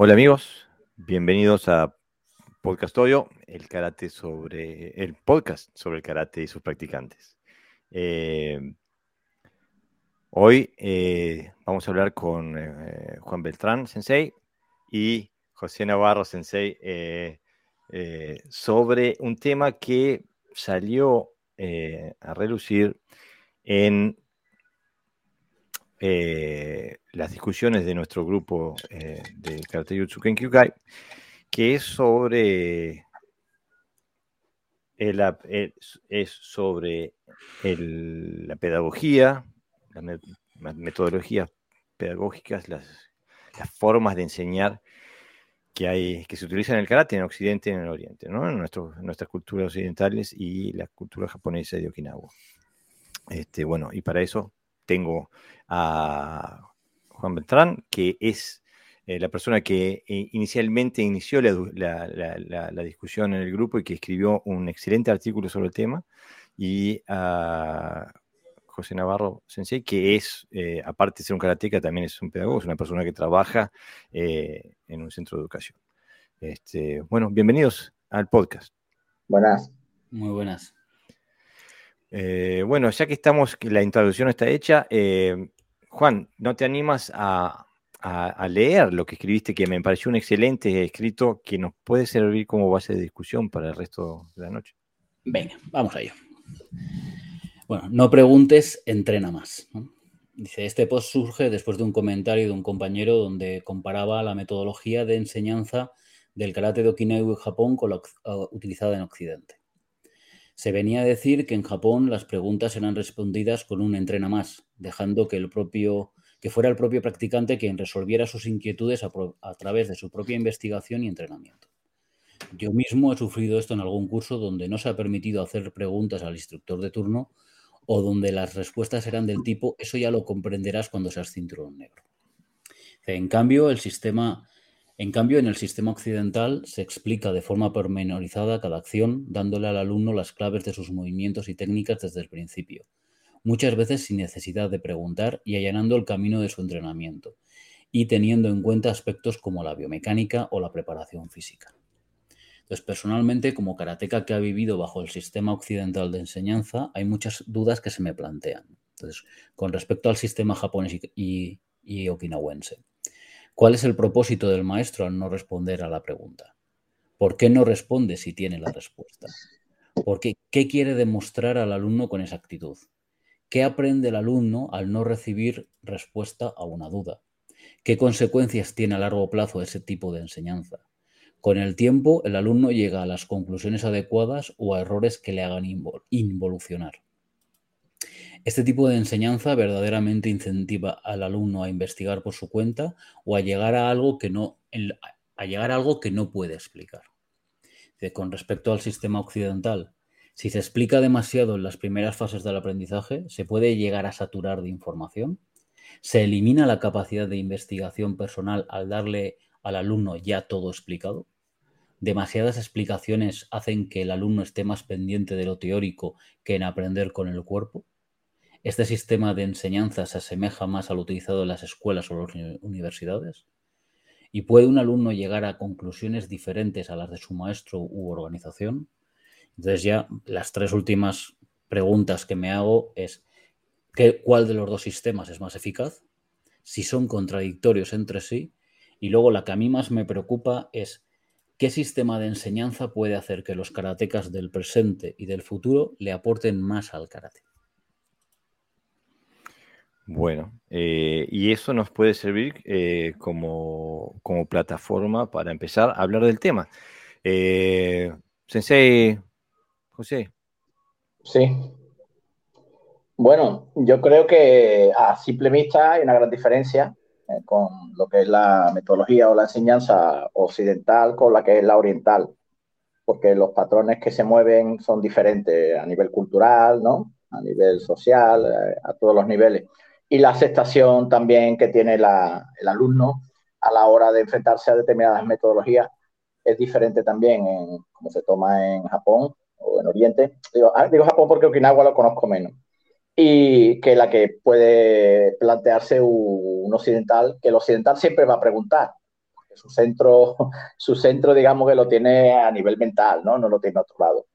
Hola amigos, bienvenidos a Podcast Odio, el karate sobre el podcast sobre el karate y sus practicantes. Eh, hoy eh, vamos a hablar con eh, Juan Beltrán Sensei y José Navarro Sensei sobre un tema que salió a relucir en eh, las discusiones de nuestro grupo eh, de Karate Jutsu Kenkyukai, que es sobre el, es sobre la pedagogía, las metodologías pedagógicas, las, formas de enseñar que, hay, que se utilizan en el karate en Occidente y en el Oriente, ¿no? en, nuestras culturas occidentales y la cultura japonesa de Okinawa. Este, bueno, y para eso tengo a Juan Beltrán, que es eh, la persona que eh, inicialmente inició la, discusión en el grupo y que escribió un excelente artículo sobre el tema, y a José Navarro Sensei, que es, eh, aparte de ser un karateca, también es un pedagogo, es una persona que trabaja en un centro de educación. Este, bueno, bienvenidos al podcast. Buenas. Muy buenas. Bueno, ya que estamos, la introducción está hecha, Juan, ¿no te animas a, leer lo que escribiste, que me pareció un excelente escrito que nos puede servir como base de discusión para el resto de la noche? Venga, vamos a ello. Bueno, no preguntes, entrena más. Dice, este post surge después de un comentario de un compañero donde comparaba la metodología de enseñanza del karate de Okinawa en Japón con la utilizada en Occidente. Se venía a decir que en Japón las preguntas eran respondidas con un entrena más, dejando que el propio que fuera el propio practicante quien resolviera sus inquietudes a, a, través de su propia investigación y entrenamiento. Yo mismo he sufrido esto en algún curso donde no se ha permitido hacer preguntas al instructor de turno o donde las respuestas eran del tipo eso ya lo comprenderás cuando seas cinturón negro. En cambio, el sistema en cambio, en el sistema occidental se explica de forma pormenorizada cada acción, dándole al alumno las claves de sus movimientos y técnicas desde el principio, muchas veces sin necesidad de preguntar y allanando el camino de su entrenamiento, y teniendo en cuenta aspectos como la biomecánica o la preparación física. Entonces, personalmente, como karateca que ha vivido bajo el sistema occidental de enseñanza, hay muchas dudas que se me plantean. Entonces, con respecto al sistema japonés y, y okinawense. ¿Cuál es el propósito del maestro al no responder a la pregunta? ¿Por qué no responde si tiene la respuesta? ¿Por qué? ¿Qué quiere demostrar al alumno con esa actitud? ¿Qué aprende el alumno al no recibir respuesta a una duda? ¿Qué consecuencias tiene a largo plazo ese tipo de enseñanza? Con el tiempo, el alumno llega a las conclusiones adecuadas o a errores que le hagan involucionar. Este tipo de enseñanza verdaderamente incentiva al alumno a investigar por su cuenta o a llegar a algo que no, a llegar a algo que no puede explicar. Con respecto al sistema occidental, si se explica demasiado en las primeras fases del aprendizaje, se puede llegar a saturar de información. Se elimina la capacidad de investigación personal al darle al alumno ya todo explicado. Demasiadas explicaciones hacen que el alumno esté más pendiente de lo teórico que en aprender con el cuerpo. ¿Este sistema de enseñanza se asemeja más al utilizado en las escuelas o las universidades? ¿Y puede un alumno llegar a conclusiones diferentes a las de su maestro u organización? Entonces ya las tres últimas preguntas que me hago es ¿qué, ¿cuál de los dos sistemas es más eficaz? Si son contradictorios entre sí. Y luego la que a mí más me preocupa es ¿qué sistema de enseñanza puede hacer que los karatecas del presente y del futuro le aporten más al karate? Bueno, eh, y eso nos puede servir eh, como, plataforma para empezar a hablar del tema. Eh, sensei, José. Sí. Bueno, yo creo que a simple vista hay una gran diferencia con lo que es la metodología o la enseñanza occidental con la que es la oriental, porque los patrones que se mueven son diferentes a nivel cultural, ¿no? A nivel social, a todos los niveles y la aceptación también que tiene el alumno a la hora de enfrentarse a determinadas metodologías es diferente también en cómo se toma en Japón o en Oriente. Digo, ah, Japón porque Okinawa lo conozco menos. Y que la que puede plantearse un occidental, que el occidental siempre va a preguntar. su centro, su centro, digamos que lo tiene a nivel mental, ¿no? No lo tiene a otro lado.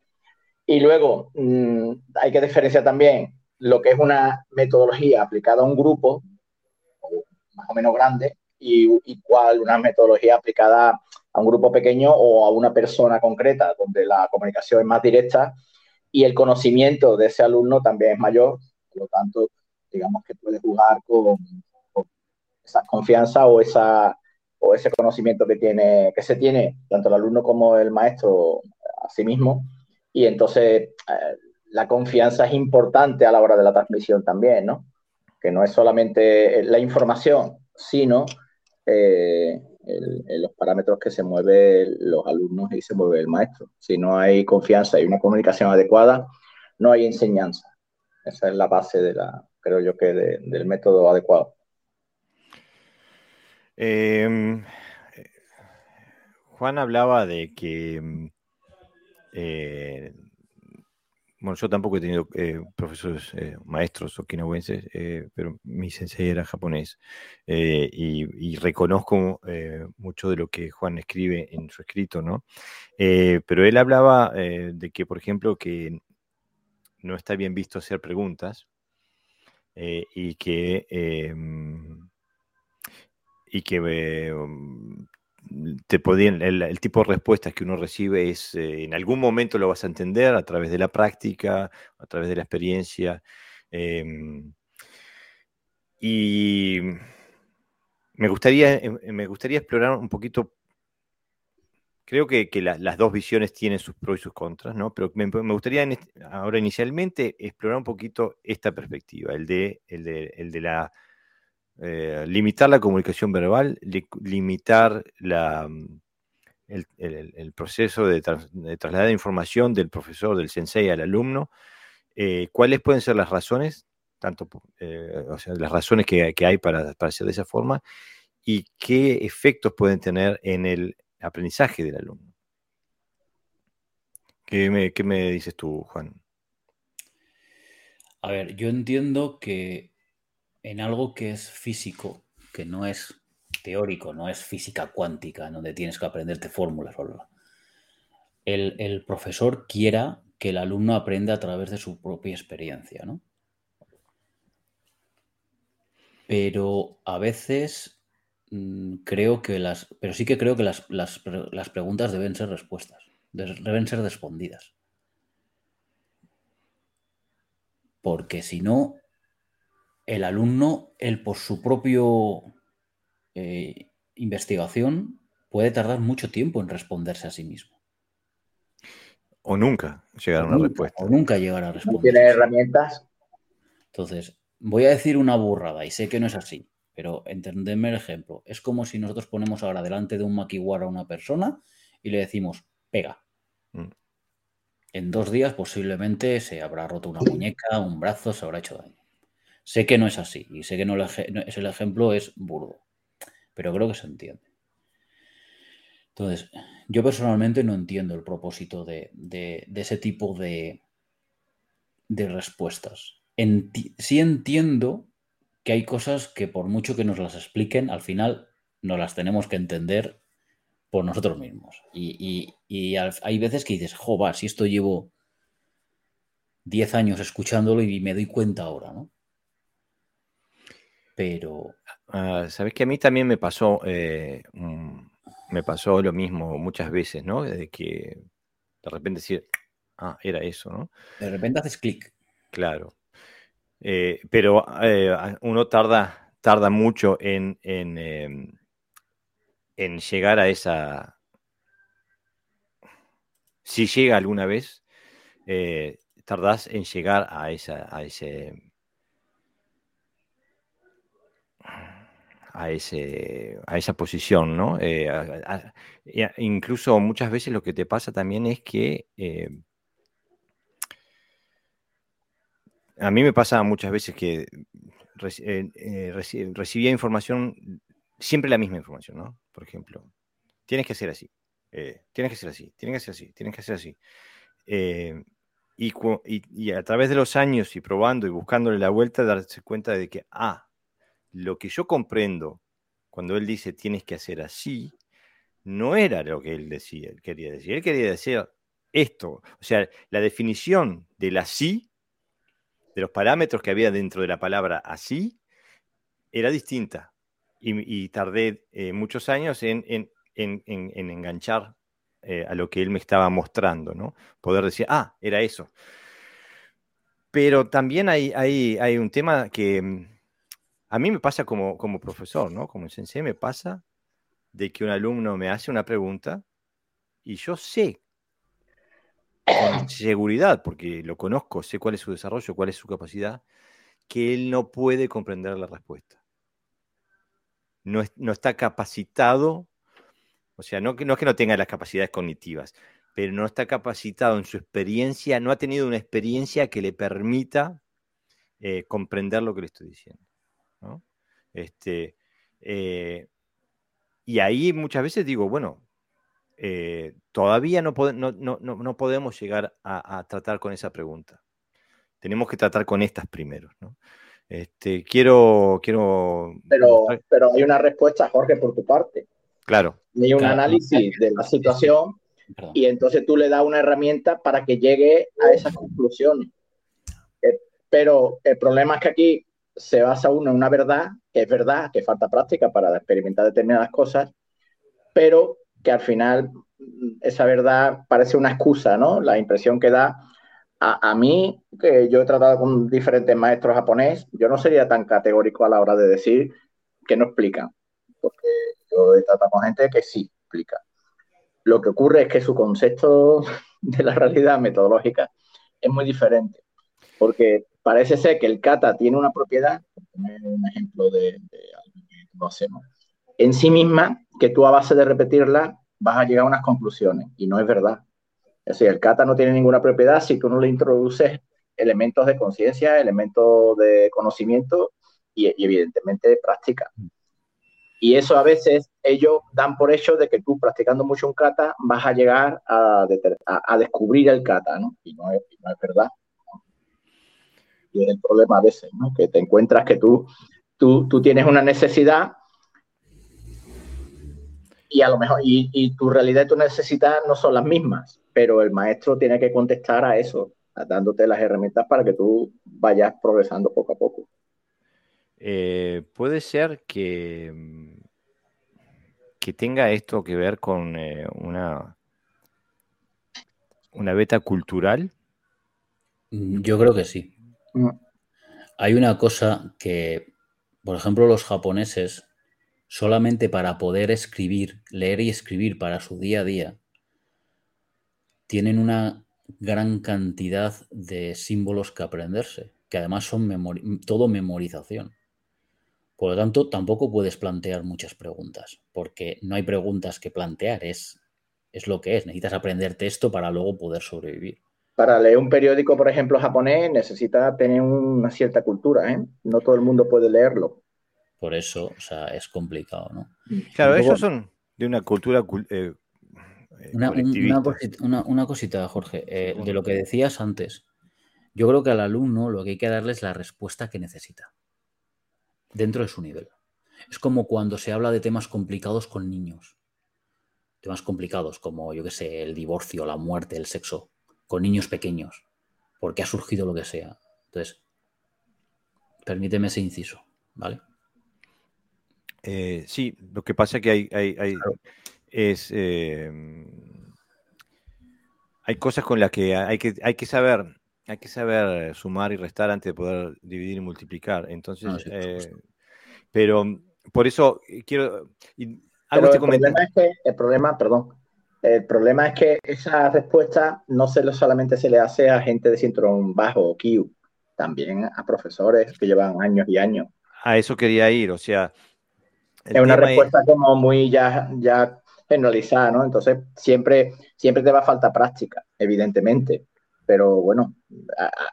Y luego mm, hay que diferenciar también lo que es una metodología aplicada a un grupo, más o menos grande, y, y cuál una metodología aplicada a un grupo pequeño o a una persona concreta, donde la comunicación es más directa y el conocimiento de ese alumno también es mayor, por lo tanto, digamos que puede jugar con, esa confianza o, esa, o ese conocimiento que, tiene, que se tiene tanto el alumno como el maestro a sí mismo. Y entonces eh, la confianza es importante a la hora de la transmisión también, ¿no? Que no es solamente la información, sino eh, los parámetros que se mueven los alumnos y se mueve el maestro. Si no hay confianza y una comunicación adecuada, no hay enseñanza. Esa es la base de la, creo yo que del método adecuado. Em, Juan hablaba de que eh, bueno, yo tampoco he tenido eh, profesores, eh, maestros okinawenses, eh, pero mi sensei era japonés y, reconozco mucho de lo que Juan escribe en su escrito, ¿no? pero él hablaba de que, por ejemplo, que no está bien visto hacer preguntas y que em, y que el, tipo de respuestas que uno recibe es, eh, en algún momento lo vas a entender a través de la práctica, a través de la experiencia. Em, y me gustaría, em, me gustaría explorar un poquito, creo que, las dos visiones tienen sus pros y sus contras, ¿no? Pero me, gustaría ahora inicialmente explorar un poquito esta perspectiva, el de, el de, el de la eh, limitar la comunicación verbal, limitar mm, el, proceso de, trasladar información del profesor, del sensei al alumno, eh, cuáles pueden ser las razones, tanto, eh, las razones que, hay para, para, hacer de esa forma, y qué efectos pueden tener en el aprendizaje del alumno. ¿Qué me, qué me dices tú, Juan? A ver, yo entiendo que en algo que es físico, que no es teórico, no es física cuántica, en donde tienes que aprenderte fórmulas, el, el profesor quiera que el alumno aprenda a través de su propia experiencia, ¿no? Pero a veces mm, creo que las. Pero sí que creo que las, las, las preguntas deben ser respuestas, deben ser respondidas. Porque si no, el alumno, él por su propio eh, investigación, puede tardar mucho tiempo en responderse a sí mismo. O nunca llegar a una respuesta. O nunca llegar a responder. tiene herramientas. Entonces, voy a decir una burrada y sé que no es así, pero entendedme el ejemplo. Es como si nosotros ponemos ahora delante de un maquiwara a una persona y le decimos, pega. Mm. En dos días posiblemente se habrá roto una muñeca, un brazo, se habrá hecho daño. Sé que no es así y sé que no el ejemplo es burdo, pero creo que se entiende. Entonces, yo personalmente no entiendo el propósito de, ese tipo de, de respuestas. sí entiendo que hay cosas que por mucho que nos las expliquen, al final no las tenemos que entender por nosotros mismos. Y, hay veces que dices, jo, si esto llevo 10 años escuchándolo y me doy cuenta ahora, ¿no? Pero. Ah, Sabes que a mí también me pasó, eh, me pasó lo mismo muchas veces, ¿no? De que de repente decir, ah, era eso, ¿no? De repente haces clic. Claro. Eh, pero eh, uno tarda, tarda mucho en, en, em, en llegar a esa. Si llega alguna vez, tardás en llegar a, esa, a ese a, ese, a esa posición, ¿no? Eh, incluso muchas veces lo que te pasa también es que eh, a mí me pasa muchas veces que eh, recibía información, siempre la misma información, ¿no? Por ejemplo, tienes que hacer así, tienes que ser así, tienes que ser así, tienes que ser así. Y, y, a través de los años y probando y buscándole la vuelta, darse cuenta de que, ah, lo que yo comprendo cuando él dice tienes que hacer así, no era lo que él decía, quería decir. Él quería decir esto. O sea, la definición del así, de los parámetros que había dentro de la palabra así, era distinta. Y, tardé eh, muchos años en, enganchar eh, a lo que él me estaba mostrando, ¿no? Poder decir, ah, era eso. Pero también hay, hay, hay un tema que mm, a mí me pasa como, como profesor, ¿no? Como sensei me pasa de que un alumno me hace una pregunta y yo sé con seguridad, porque lo conozco, sé cuál es su desarrollo, cuál es su capacidad, que él no puede comprender la respuesta. No, está capacitado, o sea, no, no es que no tenga las capacidades cognitivas, pero no está capacitado en su experiencia, no ha tenido una experiencia que le permita eh, comprender lo que le estoy diciendo. Este, eh, y ahí muchas veces digo, bueno, eh, todavía no, no, podemos llegar a, tratar con esa pregunta. Tenemos que tratar con estas primero. Este, quiero, quiero. Pero, pero hay una respuesta, Jorge, por tu parte. Claro. Hay un análisis de la situación y entonces tú le das una herramienta para que llegue a esas conclusiones. pero el problema es que aquí se basa uno en una verdad, que es verdad, que falta práctica para experimentar determinadas cosas, pero que al final esa verdad parece una excusa, ¿no? La impresión que da a, mí, que yo he tratado con diferentes maestros japonés, yo no sería tan categórico a la hora de decir que no explican, porque yo he tratado con gente que sí explica. Lo que ocurre es que su concepto de la realidad metodológica es muy diferente, porque parece ser que el kata tiene una propiedad, un ejemplo de, algo que lo hacemos, en sí misma, que tú a base de repetirla vas a llegar a unas conclusiones, y no es verdad. Es decir, el kata no tiene ninguna propiedad si tú no le introduces elementos de conciencia, elementos de conocimiento y, evidentemente de práctica. Y eso a veces ellos dan por hecho de que tú practicando mucho un kata vas a llegar a, descubrir el kata, ¿no? Y no no es verdad y es el problema a veces, ¿no? Que te encuentras que tú, tú, tú tienes una necesidad y a lo mejor, y, tu realidad y tu necesidad no son las mismas, pero el maestro tiene que contestar a eso, dándote las herramientas para que tú vayas progresando poco a poco. Eh, puede ser que, que tenga esto que ver con eh, una, una beta cultural. Yo creo que sí. Hay una cosa que, por ejemplo, los japoneses, solamente para poder escribir, leer y escribir para su día a día, tienen una gran cantidad de símbolos que aprenderse, que además son todo memorización. Por lo tanto, tampoco puedes plantear muchas preguntas, porque no hay preguntas que plantear, es, es lo que es. Necesitas aprenderte esto para luego poder sobrevivir para leer un periódico, por ejemplo, japonés, necesita tener una cierta cultura, ¿eh? No todo el mundo puede leerlo. Por eso, o sea, es complicado, ¿no? Claro, esos son de una cultura eh, eh, una, cosita, Jorge, eh, de lo que decías antes. Yo creo que al alumno lo que hay que darle es la respuesta que necesita, dentro de su nivel. Es como cuando se habla de temas complicados con niños. Temas complicados como, yo qué sé, el divorcio, la muerte, el sexo con niños pequeños, porque ha surgido lo que sea. Entonces, permíteme ese inciso, ¿vale? Eh, sí, lo que pasa es que hay, hay, es, eh, hay cosas con las que hay que, hay que saber, hay que saber sumar y restar antes de poder dividir y multiplicar. Entonces, eh, pero por eso quiero. Algo el, problema es que, el problema, perdón, el problema es que esa respuesta no se solamente se le hace a gente de cinturón bajo o Q, también a profesores que llevan años y años. A eso quería ir, o sea. Es una respuesta como muy ya, ya generalizada, ¿no? Entonces, siempre, siempre te va a falta práctica, evidentemente. Pero bueno,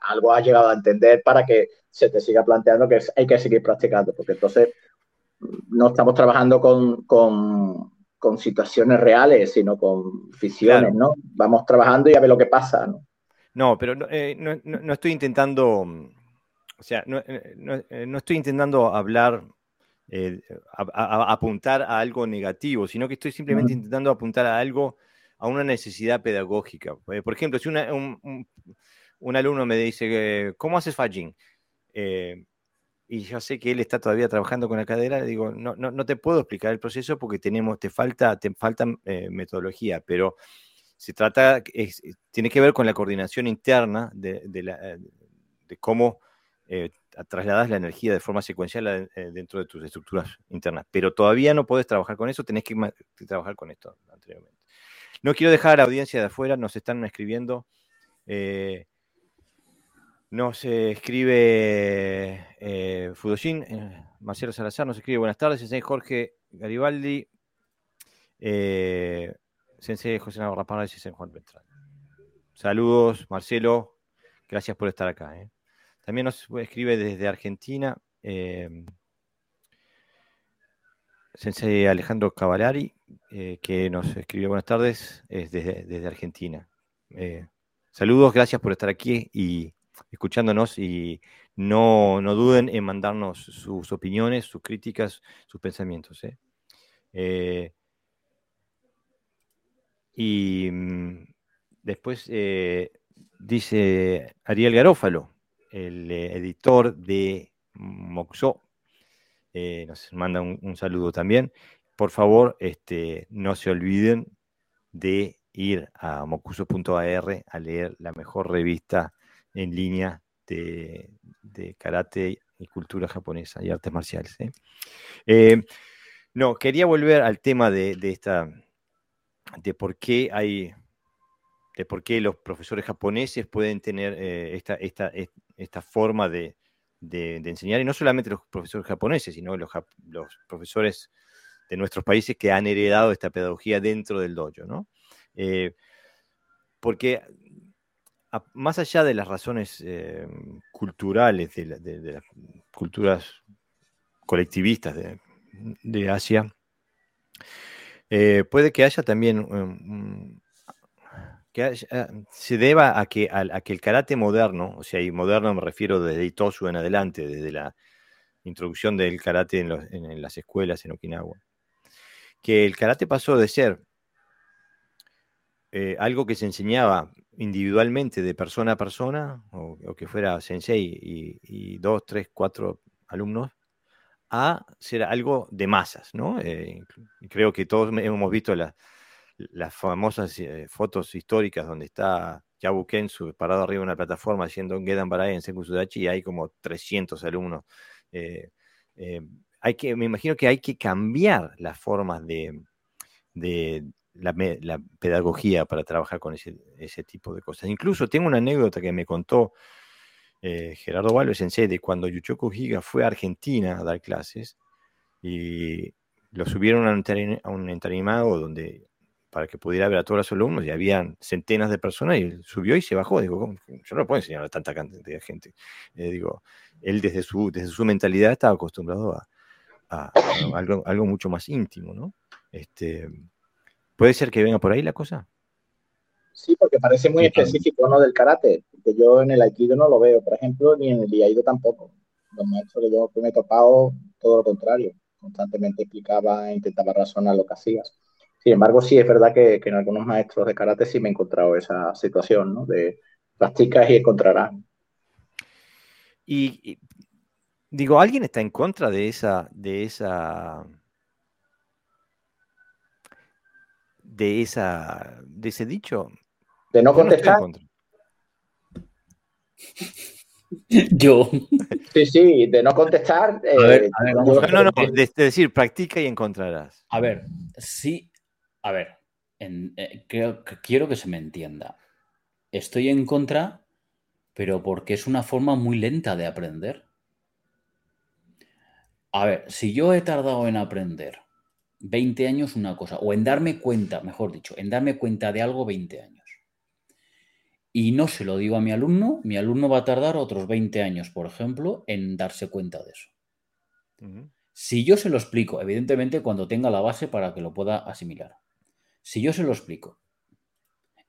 algo has llegado a entender para que se te siga planteando que hay que seguir practicando, porque entonces no estamos trabajando con, con con situaciones reales, sino con ficciones, ¿no? Vamos trabajando y a ver lo que pasa, ¿no? No, pero no, eh, estoy intentando, o sea, no, eh, eh, no, estoy intentando hablar eh, apuntar a algo negativo, sino que estoy simplemente intentando apuntar a algo, a una necesidad pedagógica. Eh, por ejemplo, si un, alumno me dice, ¿cómo haces fudging? Y yo sé que él está todavía trabajando con la cadera, digo, no, no, no te puedo explicar el proceso porque tenemos, te falta, te falta metodología, pero se trata, tiene que ver con la coordinación interna de, de, cómo eh, trasladas la energía de forma secuencial eh, dentro de tus estructuras internas. Pero todavía no puedes trabajar con eso, tenés que, trabajar con esto anteriormente. No quiero dejar a la audiencia de afuera, nos están escribiendo. Eh, nos escribe eh, Fudoshin, Marcelo Salazar nos escribe buenas tardes, Jorge Garibaldi. Sensei José Navarra Parra y Sensei Juan Beltrán. Saludos, Marcelo. Gracias por estar acá. ¿eh? También nos escribe desde Argentina eh, Sensei Alejandro Cavallari, eh, que nos escribe buenas tardes desde, desde, Argentina. saludos, gracias por estar aquí y escuchándonos y no, no duden en mandarnos sus opiniones, sus críticas, sus pensamientos. ¿eh? Y mm, después eh, dice Ariel Garófalo, el eh, editor de Moxo, eh, nos manda un, saludo también. Por favor, este, no se olviden de ir a mocuso.ar a leer la mejor revista en línea de, karate y cultura japonesa y artes marciales. no, quería volver al tema de esta de por qué hay, de por qué los profesores japoneses pueden tener eh, esta, esta, esta, forma de, enseñar, y no solamente los profesores japoneses, sino los, los, profesores de nuestros países que han heredado esta pedagogía dentro del dojo, ¿no? Eh, más allá de las razones eh, culturales, de, las culturas colectivistas de Asia, eh, puede que haya también um, que se deba a que, que el karate moderno, o sea, y moderno me refiero desde Itosu en adelante, desde la introducción del karate en, las escuelas en Okinawa, que el karate pasó de ser eh, algo que se enseñaba individualmente de persona a persona, o, que fuera sensei y, dos, tres, cuatro alumnos, a ser algo de masas, ¿no? Eh, creo que todos hemos visto las famosas eh, fotos históricas donde está Yabu Kensu parado arriba de una plataforma haciendo un Gedan en Senku Sudachi y hay como 300 alumnos. Eh, hay que, me imagino que hay que cambiar las formas de, la, pedagogía para trabajar con ese, tipo de cosas. Incluso tengo una anécdota que me contó eh, Gerardo Valve Sensei de cuando Yuchoko Higa fue a Argentina a dar clases y lo subieron a un, entrenamiento donde para que pudiera ver a todos los alumnos y habían centenas de personas y subió y se bajó. Digo, yo no puedo enseñar a tanta cantidad de gente. Eh, digo, él desde su, desde su mentalidad estaba acostumbrado a, algo, algo, mucho más íntimo, ¿no? Este, ¿Puede ser que venga por ahí la cosa? Sí, porque parece muy específico, ¿no? Del karate, que yo en el Aikido no lo veo, por ejemplo, ni en el Iaido tampoco. Los maestros que yo me he topado, todo lo contrario, constantemente explicaba, intentaba razonar lo que hacías. Sin embargo, sí es verdad que, en algunos maestros de karate sí me he encontrado esa situación, ¿no? De practicas y encontrarás. Y, digo, ¿alguien está en contra de esa, de esa, de esa, de ese dicho? De no contestar. Yo. Sí, sí, de no contestar. Eh, no, no, de, decir, practica y encontrarás. A ver, sí, a ver, eh, creo que quiero que se me entienda. Estoy en contra, pero porque es una forma muy lenta de aprender. A ver, si yo he tardado en aprender 20 años una cosa, o en darme cuenta, mejor dicho, en darme cuenta de algo 20 años y no se lo digo a mi alumno, mi alumno va a tardar otros 20 años, por ejemplo, en darse cuenta de eso. Si yo se lo explico, evidentemente cuando tenga la base para que lo pueda asimilar, si yo se lo explico,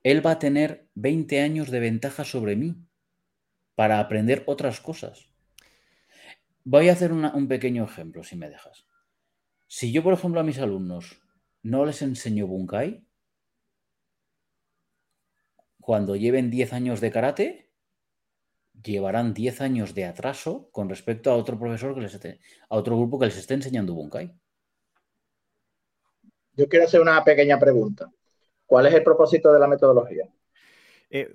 él va a tener 20 años de ventaja sobre mí para aprender otras cosas. Voy a hacer un pequeño ejemplo, si me dejas. Si yo, por ejemplo, a mis alumnos no les enseño Bunkai, cuando lleven 10 años de karate, llevarán 10 años de atraso con respecto a otro profesor que les esté, a otro grupo que les esté enseñando Bunkai. Yo quiero hacer una pequeña pregunta. ¿Cuál es el propósito de la metodología? Eh,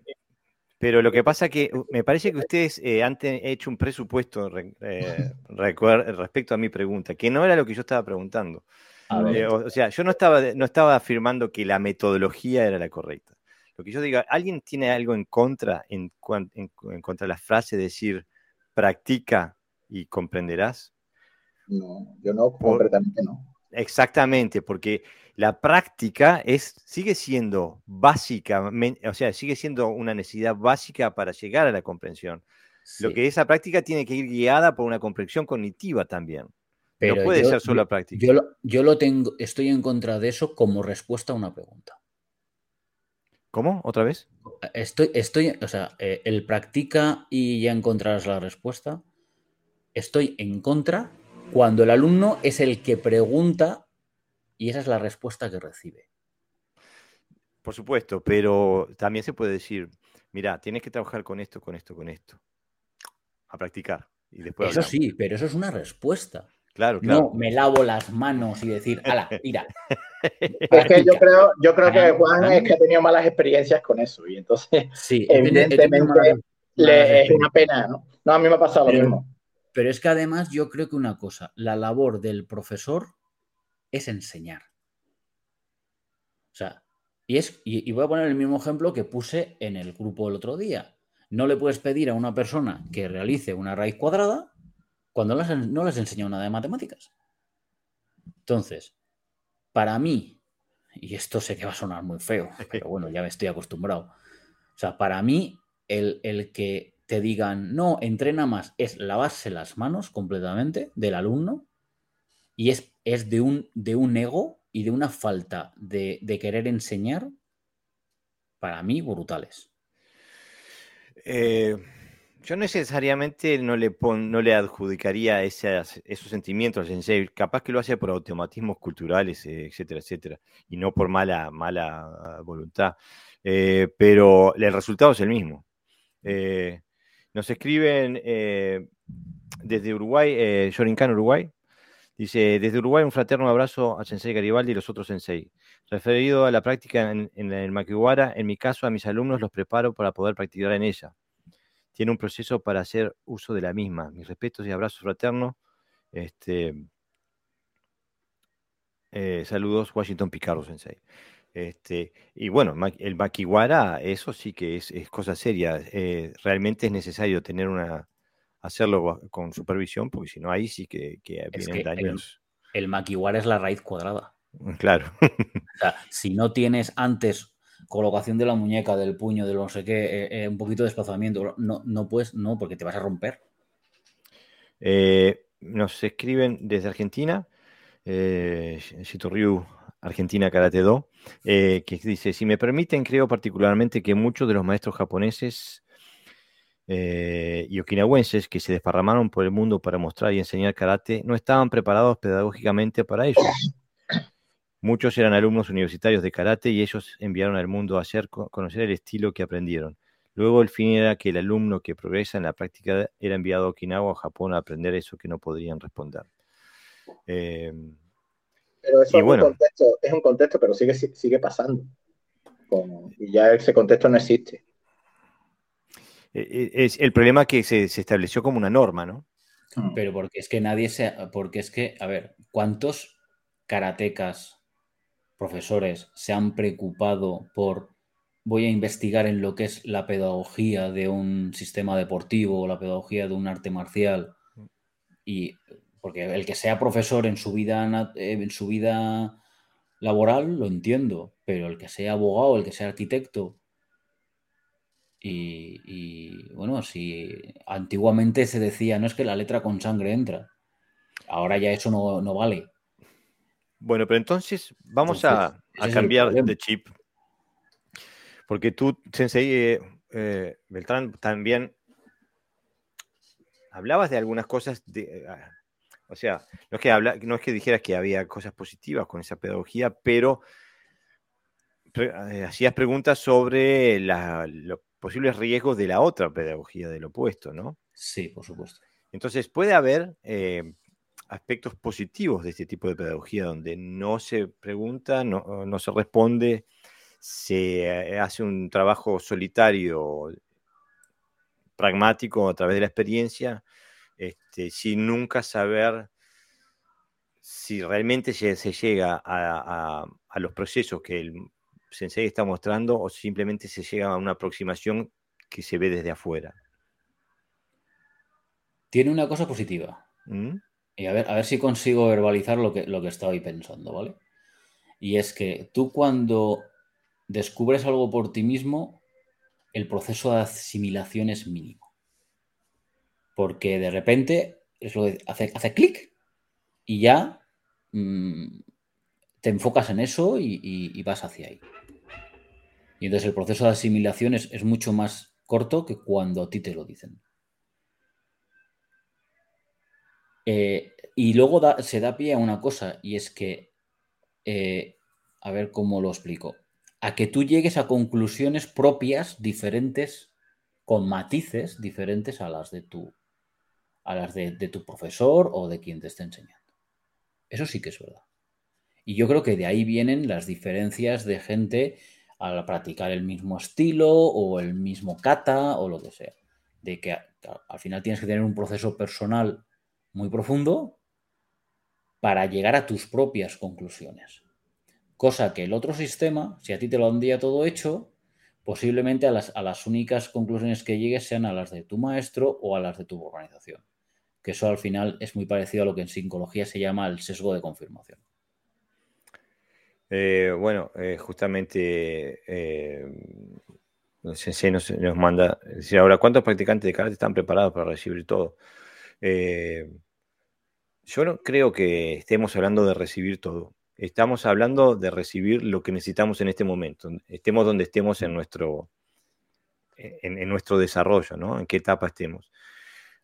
pero lo que pasa que me parece que ustedes eh, han hecho un presupuesto eh, respecto a mi pregunta, que no era lo que yo estaba preguntando. o, sea, yo no estaba, no estaba afirmando que la metodología era la correcta. Lo que yo digo, ¿alguien tiene algo en contra, en, en, contra de la frase de decir practica y comprenderás? No, yo no, concretamente no. Exactamente, porque la práctica es, sigue siendo básica, o sea, sigue siendo una necesidad básica para llegar a la comprensión. Lo que esa práctica tiene que ir guiada por una comprensión cognitiva también. no puede ser solo práctica. Yo, yo lo tengo, estoy en contra de eso como respuesta a una pregunta. ¿Cómo? ¿Otra vez? Estoy, estoy, o sea, eh, el practica y ya encontrarás la respuesta. Estoy en contra cuando el alumno es el que pregunta y esa es la respuesta que recibe. Por supuesto, pero también se puede decir, mira, tienes que trabajar con esto, con esto, con esto. A practicar. Y después eso sí, pero eso es una respuesta. Claro, claro. No me lavo las manos y decir, ala, mira. Es que yo creo, yo creo que Juan es que ha tenido malas experiencias con eso y entonces, sí, evidentemente, le, es una pena, ¿no? No, a mí me ha pasado lo mismo. Pero es que además yo creo que una cosa, la labor del profesor es enseñar. O sea, y, es, y, voy a poner el mismo ejemplo que puse en el grupo el otro día. No le puedes pedir a una persona que realice una raíz cuadrada cuando no les enseñado nada de matemáticas. Entonces, para mí, y esto sé que va a sonar muy feo, pero bueno, ya me estoy acostumbrado. O sea, para mí, el, el que te digan, no, entrena más, es lavarse las manos completamente del alumno y es, es de, un, de un ego y de una falta de, querer enseñar, para mí, brutales. Eh, yo necesariamente no le, no le adjudicaría esos sentimientos al sensei. Capaz que lo hace por automatismos culturales, eh, etcétera, etcétera, y no por mala, mala voluntad. Eh, pero el resultado es el mismo. Nos escriben desde Uruguay, Yorincan, Uruguay. Dice, desde Uruguay un fraterno abrazo a Sensei Garibaldi y los otros Sensei. Referido a la práctica en, en el Makiwara, en mi caso a mis alumnos los preparo para poder practicar en ella tiene un proceso para hacer uso de la misma. Mis respetos y abrazos fraternos. Este, eh, saludos, Washington Picardo Sensei. Este, y bueno, el makiwara, eso sí que es, cosa seria. Eh, realmente es necesario tener una hacerlo con supervisión, porque si no, ahí sí que, vienen daños. El, el, es la raíz cuadrada. Claro. o sea, si no tienes antes colocación de la muñeca, del puño, de no sé qué, eh, eh, un poquito de desplazamiento. No, no puedes, no, porque te vas a romper. Eh, nos escriben desde Argentina, eh, Shitoryu Argentina Karate Do, que dice, si me permiten, creo particularmente que muchos de los maestros japoneses y okinawenses que se desparramaron por el mundo para mostrar y enseñar karate no estaban preparados pedagógicamente para ello. Muchos eran alumnos universitarios de karate y ellos enviaron al mundo a hacer conocer el estilo que aprendieron. Luego el fin era que el alumno que progresa en la práctica era enviado a Okinawa o Japón a aprender eso que no podrían responder. Em, pero eso es, un contexto, es, un contexto, pero sigue, sigue pasando. y ya ese contexto no existe. E, e, es el problema que se, se estableció como una norma, ¿no? Pero porque es que nadie se. Porque es que, a ver, ¿cuántos karatecas profesores se han preocupado por voy a investigar en lo que es la pedagogía de un sistema deportivo o la pedagogía de un arte marcial y porque el que sea profesor en su vida en su vida laboral lo entiendo pero el que sea abogado el que sea arquitecto y, bueno si antiguamente se decía no es que la letra con sangre entra ahora ya eso no, no vale. Bueno, pero entonces vamos a, cambiar de chip. Porque tú, Sensei eh, eh, Beltrán, también hablabas de algunas cosas de, O sea, no es que, habla, no es que dijeras que había cosas positivas con esa pedagogía, pero eh, hacías preguntas sobre los posibles riesgos de la otra pedagogía, del opuesto, ¿no? Sí, por supuesto. Entonces, puede haber eh, aspectos positivos de este tipo de pedagogía donde no se pregunta, no, no se responde, se hace un trabajo solitario, pragmático a través de la experiencia, este, sin nunca saber si realmente se, llega a, los procesos que el sensei está mostrando o simplemente se llega a una aproximación que se ve desde afuera. Tiene una cosa positiva. ¿Mm? Y a ver, a ver si consigo verbalizar lo que, lo que estoy pensando, ¿vale? Y es que tú cuando descubres algo por ti mismo, el proceso de asimilación es mínimo. Porque de repente es lo hace, hace clic y ya mm, te enfocas en eso y, vas hacia ahí. Y entonces el proceso de asimilación es, mucho más corto que cuando a ti te lo dicen. Eh, y luego se da pie a una cosa, y es que, eh, a ver cómo lo explico a que tú llegues a conclusiones propias diferentes, con matices diferentes a las de tu, a las de, tu profesor o de quien te esté enseñando. Eso sí que es verdad. Y yo creo que de ahí vienen las diferencias de gente al practicar el mismo estilo o el mismo kata o lo que sea. De que al final tienes que tener un proceso personal muy profundo para llegar a tus propias conclusiones. Cosa que el otro sistema, si a ti te lo han día todo hecho, posiblemente a las, a las únicas conclusiones que llegues sean a las de tu maestro o a las de tu organización. Que eso al final es muy parecido a lo que en psicología se llama el sesgo de confirmación. Eh, bueno, eh, justamente eh, el sensei nos, manda decir ahora, ¿cuántos practicantes de karate están preparados para recibir todo? yo no creo que estemos hablando de recibir todo estamos hablando de recibir lo que necesitamos en este momento, estemos donde estemos en nuestro, en, nuestro desarrollo, ¿no? En qué etapa estemos.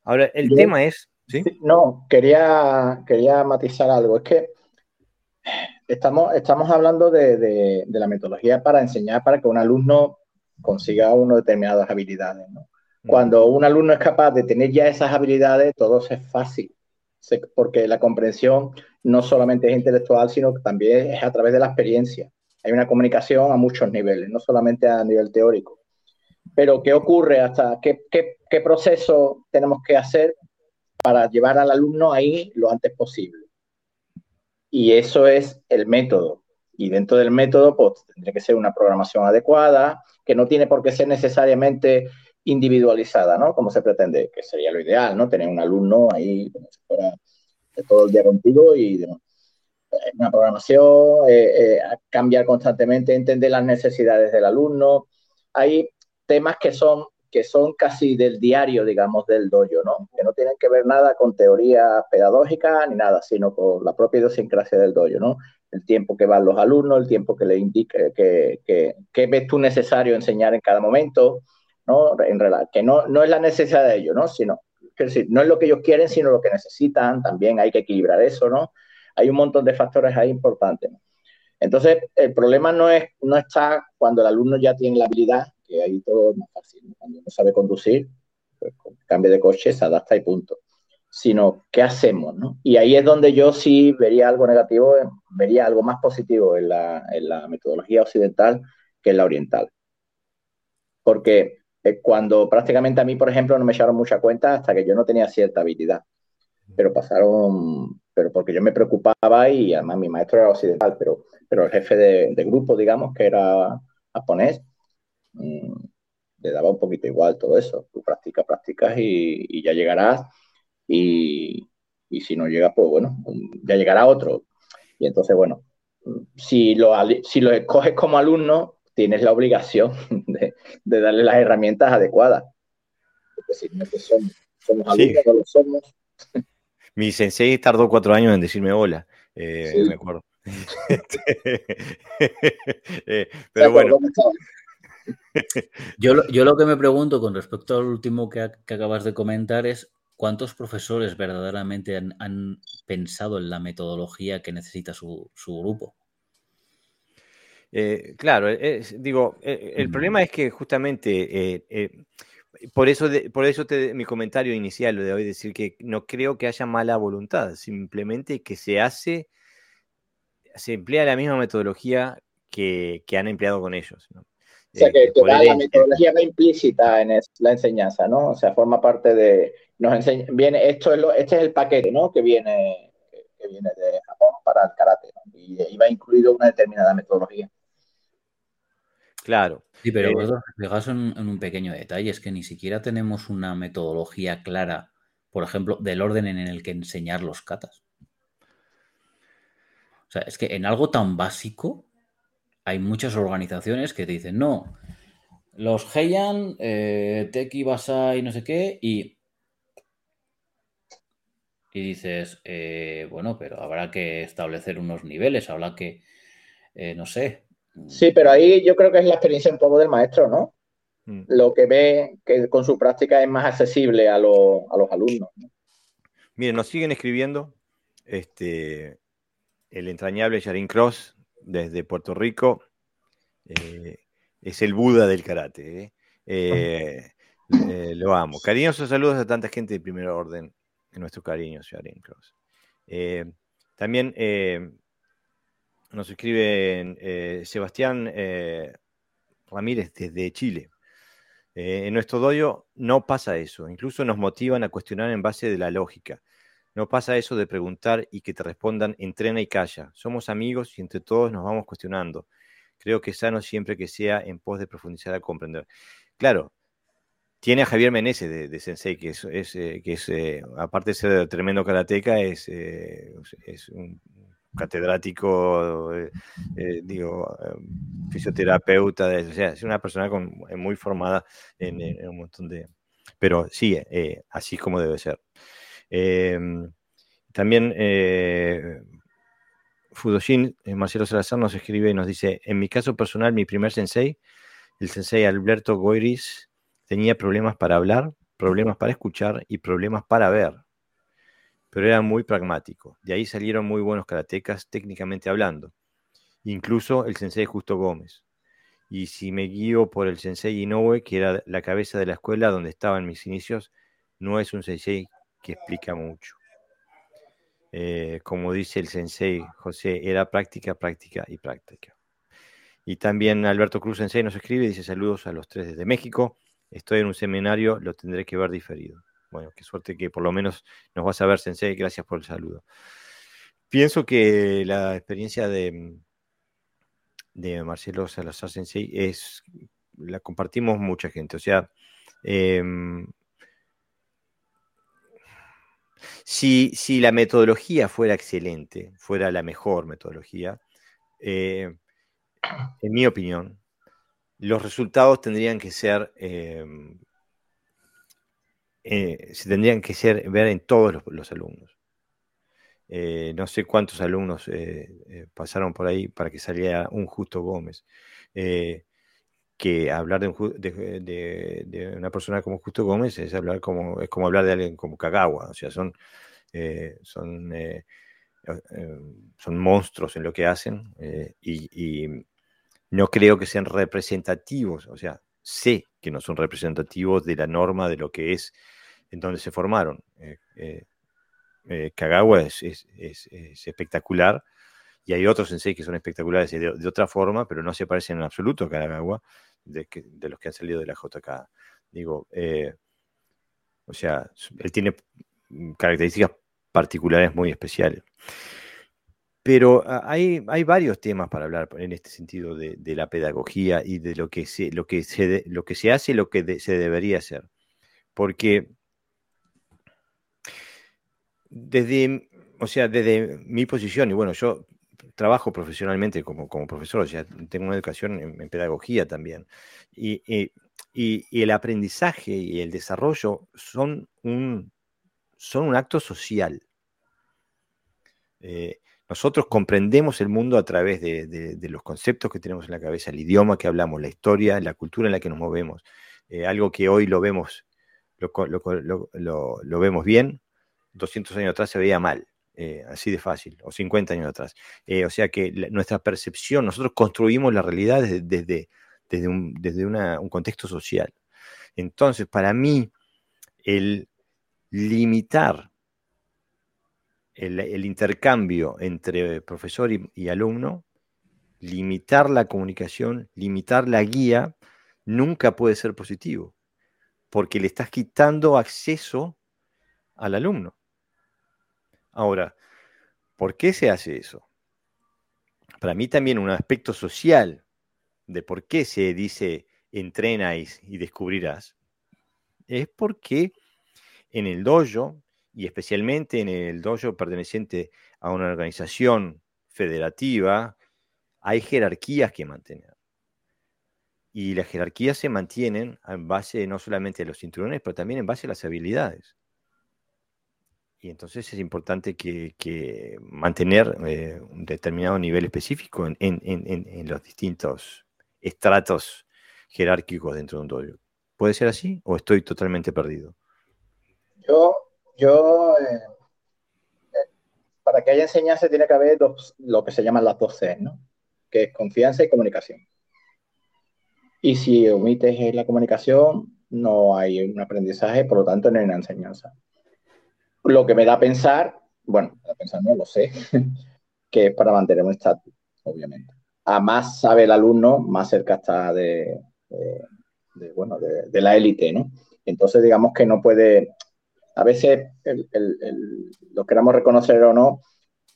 Ahora, el tema es... ¿sí? No, quería, quería matizar algo. Es que estamos, estamos hablando de, la metodología para enseñar para que un alumno consiga unas determinadas habilidades. ¿no? Cuando un alumno es capaz de tener ya esas habilidades, todo es fácil porque la comprensión no solamente es intelectual, sino que también es a través de la experiencia. Hay una comunicación a muchos niveles, no solamente a nivel teórico. Pero, ¿qué ocurre? ¿Hasta qué, qué, proceso tenemos que hacer para llevar al alumno ahí lo antes posible? Y eso es el método. Y dentro del método, pues tendría que ser una programación adecuada, que no tiene por qué ser necesariamente individualizada, ¿no? Como se pretende, que sería lo ideal, ¿no? Tener un alumno ahí como si fuera todo el día contigo y demás. Una programación, eh, eh, cambiar constantemente, entender las necesidades del alumno. Hay temas que son, que son casi del diario, digamos, del dojo, ¿no? Que no tienen que ver nada con teoría pedagógica ni nada, sino con la propia idiosincrasia del dojo, ¿no? El tiempo que van los alumnos, el tiempo que le indique, que, que, que ves tú necesario enseñar en cada momento, ¿no? En que no, no es la necesidad de ellos, ¿no? Sino, decir, no es lo que ellos quieren, sino lo que necesitan, también hay que equilibrar eso, ¿no? Hay un montón de factores ahí importantes. Entonces, el problema no, es, no está cuando el alumno ya tiene la habilidad, que ahí todo es más fácil, cuando no sabe conducir, pues de coche, se adapta y punto. Sino, ¿qué hacemos? ¿no? Y ahí es donde yo sí vería algo negativo, vería algo más positivo en la, en la metodología occidental que en la oriental. Porque cuando prácticamente a mí, por ejemplo, no me echaron mucha cuenta hasta que yo no tenía cierta habilidad. Pero pasaron, pero porque yo me preocupaba y además mi maestro era occidental, pero, pero el jefe de, grupo, digamos, que era japonés, mm, le daba un poquito igual todo eso. Tú practicas, practicas y, ya llegarás. Y, y, si no llegas, pues bueno, ya llegará otro. Y entonces, bueno, si lo, si lo escoges como alumno, tienes la obligación de, darle las herramientas adecuadas. Porque si no, somos, somos alumnos, no lo somos. Mi sensei tardó cuatro años en decirme hola, eh, me acuerdo. Eh, pero bueno. Yo, yo, lo que me pregunto con respecto al último que, acabas de comentar es ¿cuántos profesores verdaderamente han, pensado en la metodología que necesita su, grupo? Eh, claro, digo, el mm. problema es que justamente por eso, por eso mi comentario inicial lo de hoy decir que no creo que haya mala voluntad, simplemente que se hace, se emplea la misma metodología que, han empleado con ellos. O sea, que, eh, la metodología va implícita en la enseñanza, ¿no? O sea, forma parte de, nos enseña, viene, esto es lo, este es el paquete, ¿no? Que viene, que viene de Japón para el karate, y, y va incluido una determinada metodología. Claro. Sí, pero eh, vosotros en, en, un pequeño detalle, es que ni siquiera tenemos una metodología clara, por ejemplo, del orden en el que enseñar los katas. O sea, es que en algo tan básico hay muchas organizaciones que te dicen, no, los Heian, eh, Teki, Basai, no sé qué, y... Y dices, eh, bueno, pero habrá que establecer unos niveles, habrá que, eh, no sé, Sí, pero ahí yo creo que es la experiencia un poco del maestro, ¿no? Mm. Lo que ve que con su práctica es más accesible a, los alumnos. Miren, nos siguen escribiendo este, el entrañable Yarin Cross desde Puerto Rico. Eh, es el Buda del karate. ¿eh? Eh, lo amo. Cariñosos saludos a tanta gente de primer orden. En nuestro cariño, Yarin Cross. también nos escribe Sebastián Ramírez desde Chile. Eh, en nuestro doyo no pasa eso, incluso nos motivan a cuestionar en base de la lógica. No pasa eso de preguntar y que te respondan entrena y calla. Somos amigos y entre todos nos vamos cuestionando. Creo que sano siempre que sea en pos de profundizar a comprender. Claro, tiene a Javier Menezes de, Sensei, que es, que es aparte de ser tremendo karateca, es, es un catedrático, eh, eh, digo, fisioterapeuta, o sea, es una persona eh, muy formada en, un montón de... Pero sí, así como debe ser. Em, también Fudoshin, Marcelo Salazar nos escribe y nos dice, en mi caso personal, mi primer sensei, el sensei Alberto Goiris, tenía problemas para hablar, problemas para escuchar y problemas para ver pero era muy pragmático. De ahí salieron muy buenos karatecas técnicamente hablando, incluso el sensei Justo Gómez. Y si me guío por el sensei Inoue, que era la cabeza de la escuela donde estaban mis inicios, no es un sensei que explica mucho. Eh, como dice el sensei José, era práctica, práctica y práctica. Y también Alberto Cruz Sensei nos escribe dice saludos a los tres desde México. Estoy en un seminario, lo tendré que ver diferido. Bueno, qué suerte que por lo menos nos vas a ver, Sensei. Gracias por el saludo. Pienso que la experiencia de, de Marcelo Salazar Sensei es, la compartimos mucha gente. O sea, em, si, la metodología fuera excelente, fuera la mejor metodología, eh, en mi opinión, los resultados tendrían que ser em, eh, se tendrían que ser, ver en todos los, alumnos. Eh, no sé cuántos alumnos pasaron por ahí para que saliera un Justo Gómez. Que hablar de, una persona como Justo Gómez es hablar como es como hablar de alguien como Kagawa, o sea, son son son monstruos en lo que hacen y, no creo que sean representativos, o sea, sé que no son representativos de la norma de lo que es en donde se formaron. Eh, eh, eh, Kagawa es, espectacular y hay otros sensei que son espectaculares de, otra forma, pero no se parecen en absoluto a Kagawa de, los que han salido de la JK. Digo, o sea, él tiene características particulares muy especiales. Pero ah, hay, hay, varios temas para hablar en este sentido de, la pedagogía y de lo que se, lo que se, lo que se hace y lo que se debería hacer. Porque desde, o sea, desde mi posición, y bueno, yo trabajo profesionalmente como, como profesor, o sea, tengo una educación en, pedagogía también, y, y, el aprendizaje y el desarrollo son un, son un acto social. Eh, nosotros comprendemos el mundo a través de, los conceptos que tenemos en la cabeza, el idioma que hablamos, la historia, la cultura en la que nos movemos. Eh, algo que hoy lo vemos, lo, vemos bien, 200 años atrás se veía mal. Eh, así de fácil, o 50 años atrás. Eh, o sea que nuestra percepción, nosotros construimos la realidad desde, desde, un, desde un contexto social. Entonces, para mí, el limitar el, intercambio entre profesor y, alumno, limitar la comunicación, limitar la guía, nunca puede ser positivo, porque le estás quitando acceso al alumno. Ahora, ¿por qué se hace eso? Para mí también un aspecto social de por qué se dice entrenáis y descubrirás, es porque en el dojo, y especialmente en el dojo perteneciente a una organización federativa, hay jerarquías que mantener. Y las jerarquías se mantienen en base no solamente a los cinturones, pero también en base a las habilidades. Y entonces es importante que, mantener eh, un determinado nivel específico en, los distintos estratos jerárquicos dentro de un dojo. ¿Puede ser así o estoy totalmente perdido? Yo, yo eh, eh, para que haya enseñanza tiene que haber dos, lo que se llaman las dos C, ¿no? Que es confianza y comunicación. Y si omites la comunicación, no hay un aprendizaje, por lo tanto no hay una enseñanza. Lo que me da a pensar, bueno, a pensar no lo sé, que es para mantener un estatus, obviamente. A más sabe el alumno, más cerca está de, bueno, de la élite, ¿no? Entonces, digamos que no puede, a veces lo queramos reconocer o no,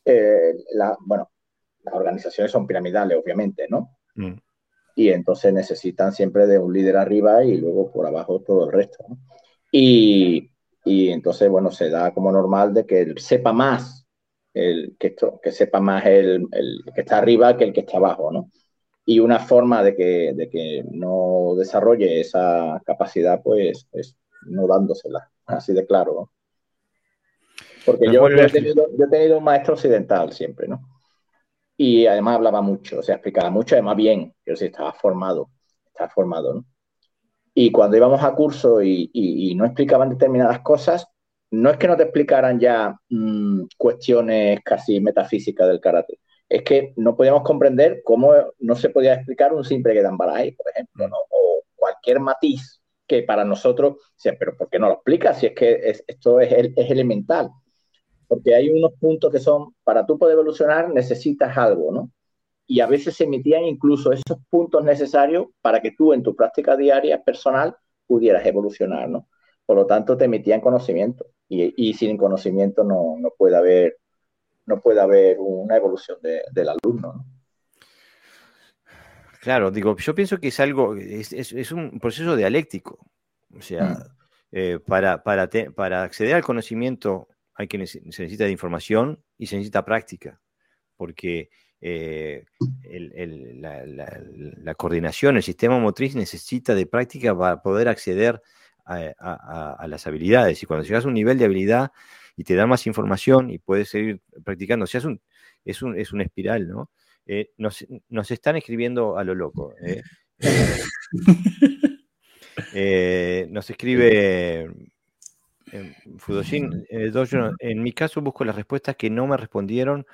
eh, bueno, las organizaciones son piramidales, obviamente, ¿no? Mm. Y entonces necesitan siempre de un líder arriba y luego por abajo todo el resto. ¿no? Y, entonces, bueno, se da como normal de que él sepa más, el, que, esto, que sepa más el, que está arriba que el que está abajo, ¿no? Y una forma de que, de que no desarrolle esa capacidad, pues, es no dándosela así de claro. Porque yo, he tenido, un maestro occidental siempre, ¿no? Y además hablaba mucho, o sea, explicaba mucho, además bien, yo sí estaba formado, estaba formado, ¿no? Y cuando íbamos a curso y, no explicaban determinadas cosas, no es que no te explicaran ya mm, cuestiones casi metafísicas del karate, es que no podíamos comprender cómo no se podía explicar un simple Gedambarai, por ejemplo, o cualquier matiz que para nosotros, pero ¿por qué no lo explicas si es que esto es, es, elemental? Porque hay unos puntos que son, para tú poder evolucionar necesitas algo, ¿no? Y a veces se emitían incluso esos puntos necesarios para que tú en tu práctica diaria personal pudieras evolucionar, ¿no? Por lo tanto, te emitían conocimiento y, y sin conocimiento no, no, puede haber, no puede haber una evolución del alumno, ¿no? Claro, digo, yo pienso que es algo, es, un proceso dialéctico. O sea, mm. eh, para, para, para, acceder al conocimiento hay que se necesita de información y se necesita práctica, porque eh, la, coordinación, el sistema motriz necesita de práctica para poder acceder a, las habilidades. Y cuando llegas a un nivel de habilidad y te da más información y puedes seguir practicando, o sea, es un, es un, es una espiral, ¿no? Eh, nos, están escribiendo a lo loco. Eh, nos escribe Fudoshin, en mi caso busco las respuestas que no me respondieron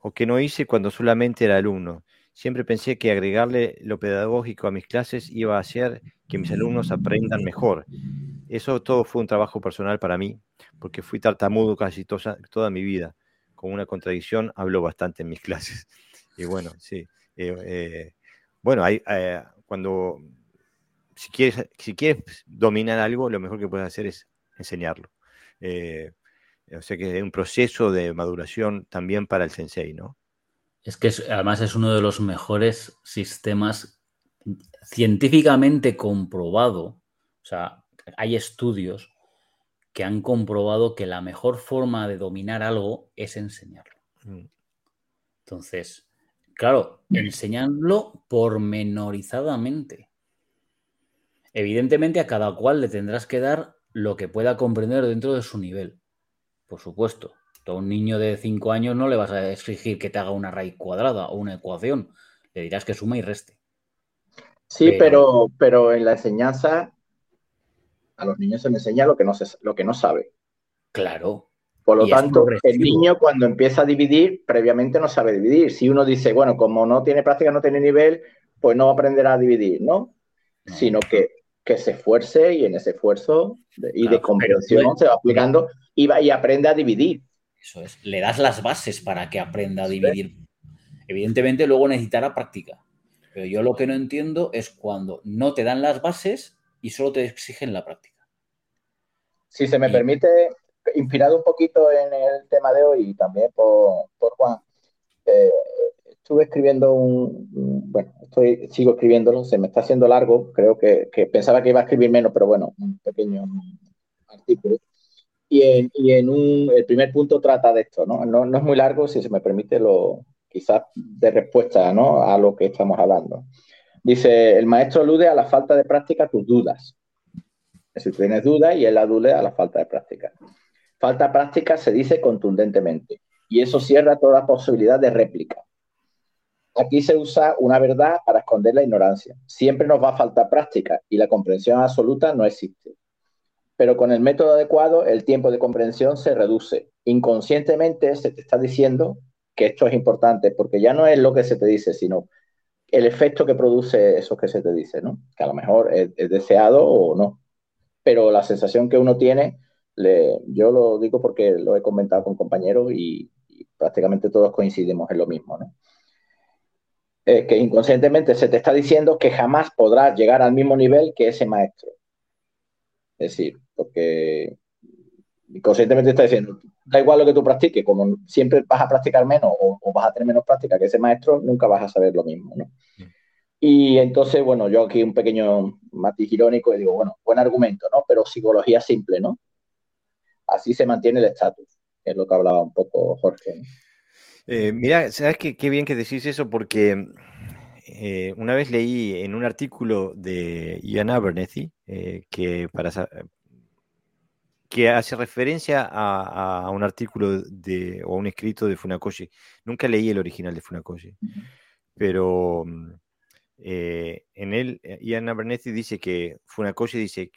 o que no hice cuando solamente era alumno. Siempre pensé que agregarle lo pedagógico a mis clases iba a hacer que mis alumnos aprendan mejor. Eso todo fue un trabajo personal para mí, porque fui tartamudo casi toda mi vida. Con una contradicción hablo bastante en mis clases. Y bueno, sí. Eh, eh, bueno, eh, cuando si quieres, si quieres dominar algo, lo mejor que puedes hacer es enseñarlo. O sea que es un proceso de maduración también para el sensei, ¿no? Es que además es uno de los mejores sistemas científicamente comprobado. O sea, hay estudios que han comprobado que la mejor forma de dominar algo es enseñarlo. Mm. Entonces, Claro, enseñarlo pormenorizadamente. Evidentemente a cada cual le tendrás que dar lo que pueda comprender dentro de su nivel. Por supuesto. A un niño de 5 años no le vas a exigir que te haga una raíz cuadrada o una ecuación. Le dirás que suma y reste. Sí, pero, pero, en la enseñanza A los niños se les enseña lo que no, se, lo que no sabe. Claro. Por lo tanto, el niño cuando empieza a dividir, previamente no sabe dividir. Si uno dice, bueno, como no tiene práctica, no tiene nivel, pues no aprenderá a dividir, ¿no? Sino que, que, se esfuerce y en ese esfuerzo y de comprensión se va aplicando y, va, y aprende a dividir. Eso es, le das las bases para que aprenda a dividir. Evidentemente luego necesitará práctica. Pero yo lo que no entiendo es cuando no te dan las bases y solo te exigen la práctica. Si se me permite, inspirado un poquito en el tema de hoy y también por, Juan, eh, estuve escribiendo un, bueno, estoy, sigo escribiéndolo, se me está haciendo largo, creo que, pensaba que iba a escribir menos, pero bueno, un pequeño artículo. Y en, y en un, el primer punto trata de esto, ¿no? ¿no? No es muy largo, si se me permite, lo, quizás de respuesta ¿no? a lo que estamos hablando. Dice, el maestro alude a la falta de práctica tus dudas. Si tienes dudas y él alude a la falta de práctica. Falta práctica se dice contundentemente y eso cierra toda posibilidad de réplica. Aquí se usa una verdad para esconder la ignorancia. Siempre nos va a faltar práctica y la comprensión absoluta no existe. Pero con el método adecuado, el tiempo de comprensión se reduce. Inconscientemente se te está diciendo que esto es importante, porque ya no es lo que se te dice, sino el efecto que produce eso que se te dice, ¿no? Que a lo mejor es deseado o no. Pero la sensación que uno tiene yo lo digo porque lo he comentado con compañeros y, prácticamente todos coincidimos en lo mismo, ¿no? que inconscientemente se te está diciendo que jamás podrás llegar al mismo nivel que ese maestro. Es decir, porque inconscientemente está diciendo, da igual lo que tú practiques, como siempre vas a practicar menos o, o, vas a tener menos práctica que ese maestro, nunca vas a saber lo mismo, ¿no? Y entonces, bueno, yo aquí un pequeño matiz irónico y digo, bueno, buen argumento, ¿no? Pero psicología simple, ¿no? así se mantiene el estatus, que es lo que hablaba un poco Jorge. Eh, mira, ¿sabes qué, qué, bien que decís eso? Porque eh, una vez leí en un artículo de Ian Abernethy eh, que, para, que hace referencia a, un artículo de, o un escrito de Funakoshi. Nunca leí el original de Funakoshi, pero en él Ian Abernethy dice que Funakoshi dice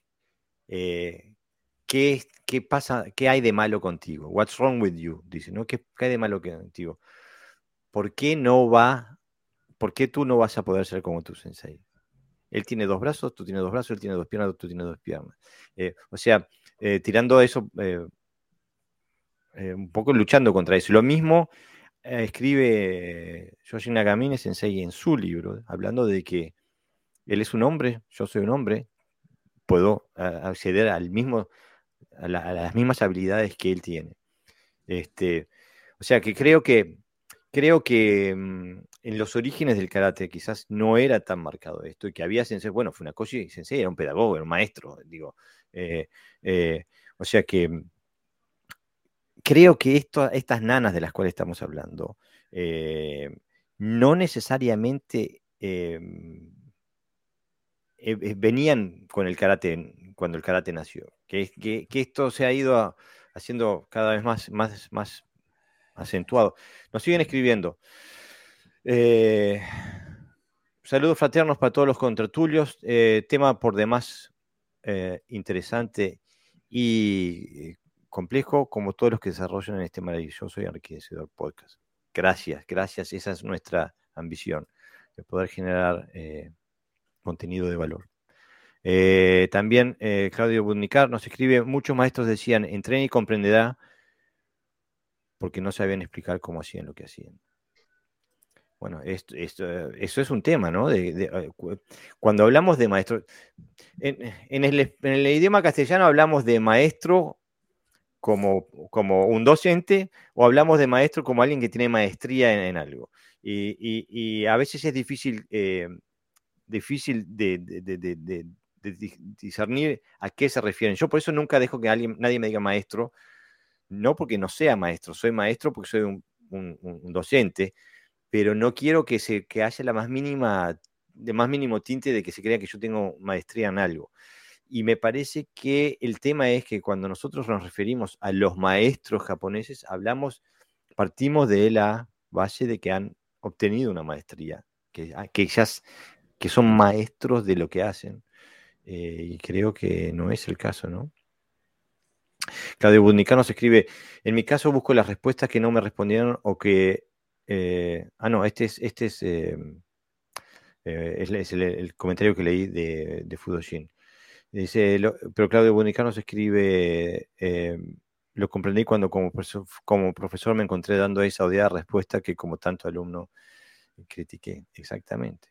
¿qué, ¿qué, pasa, qué hay de malo contigo? What's wrong with you? Dice, ¿no? ¿Qué, hay de malo contigo? ¿Por qué no va, por qué tú no vas a poder ser como tu sensei? Él tiene dos brazos, tú tienes dos brazos, él tiene dos piernas, tú tienes dos piernas. Eh, o sea, eh, tirando eso, eh, un poco luchando contra eso. Lo mismo escribe Yoshi Nagamine Sensei en su libro, hablando de que él es un hombre, yo soy un hombre, puedo acceder al mismo a, las mismas habilidades que él tiene. Este, o sea que creo que creo que mm, en los orígenes del karate quizás no era tan marcado esto y que había sensei, bueno, Funakoshi sensei era un pedagogo, era un maestro, digo. Eh, eh, o sea que mm, creo que estas nanas de las cuales estamos hablando eh, no necesariamente venían con el karate cuando el karate nació que, esto se ha ido haciendo cada vez más, más, más acentuado. Nos siguen escribiendo. Saludos fraternos para todos los contratulios. Tema por demás eh, interesante y complejo, como todos los que desarrollan en este maravilloso y enriquecedor podcast. Gracias, gracias. Esa es nuestra ambición, de poder generar contenido de valor. Eh, también eh, Claudio Budnicar nos escribe, muchos maestros decían, entrena y comprenderá, porque no sabían explicar cómo hacían lo que hacían. Bueno, esto, eso es un tema, ¿no? Eh, cuando hablamos de maestro, en, el, idioma castellano hablamos de maestro como, como, un docente o hablamos de maestro como alguien que tiene maestría en, algo. Y, a veces es difícil, difícil de, discernir a qué se refieren. Yo por eso nunca dejo que alguien, nadie me diga maestro, no porque no sea maestro, soy maestro porque soy un, docente, pero no quiero que, se, que haya la más mínima, de más mínimo tinte de que se crea que yo tengo maestría en algo. Y me parece que el tema es que cuando nosotros nos referimos a los maestros japoneses, hablamos, partimos de la base de que han obtenido una maestría, que, ah, que, ya, que son maestros de lo que hacen. y creo que no es el caso, ¿no? Claudio Budnicano se escribe, en mi caso busco las respuestas que no me respondieron o que... ah, no, este es, este es, es, el, comentario que leí de, de Fudoshin. Dice, pero Claudio Bunicano se escribe, eh, lo comprendí cuando como, como, profesor me encontré dando esa odiada respuesta que como tanto alumno critiqué. Exactamente.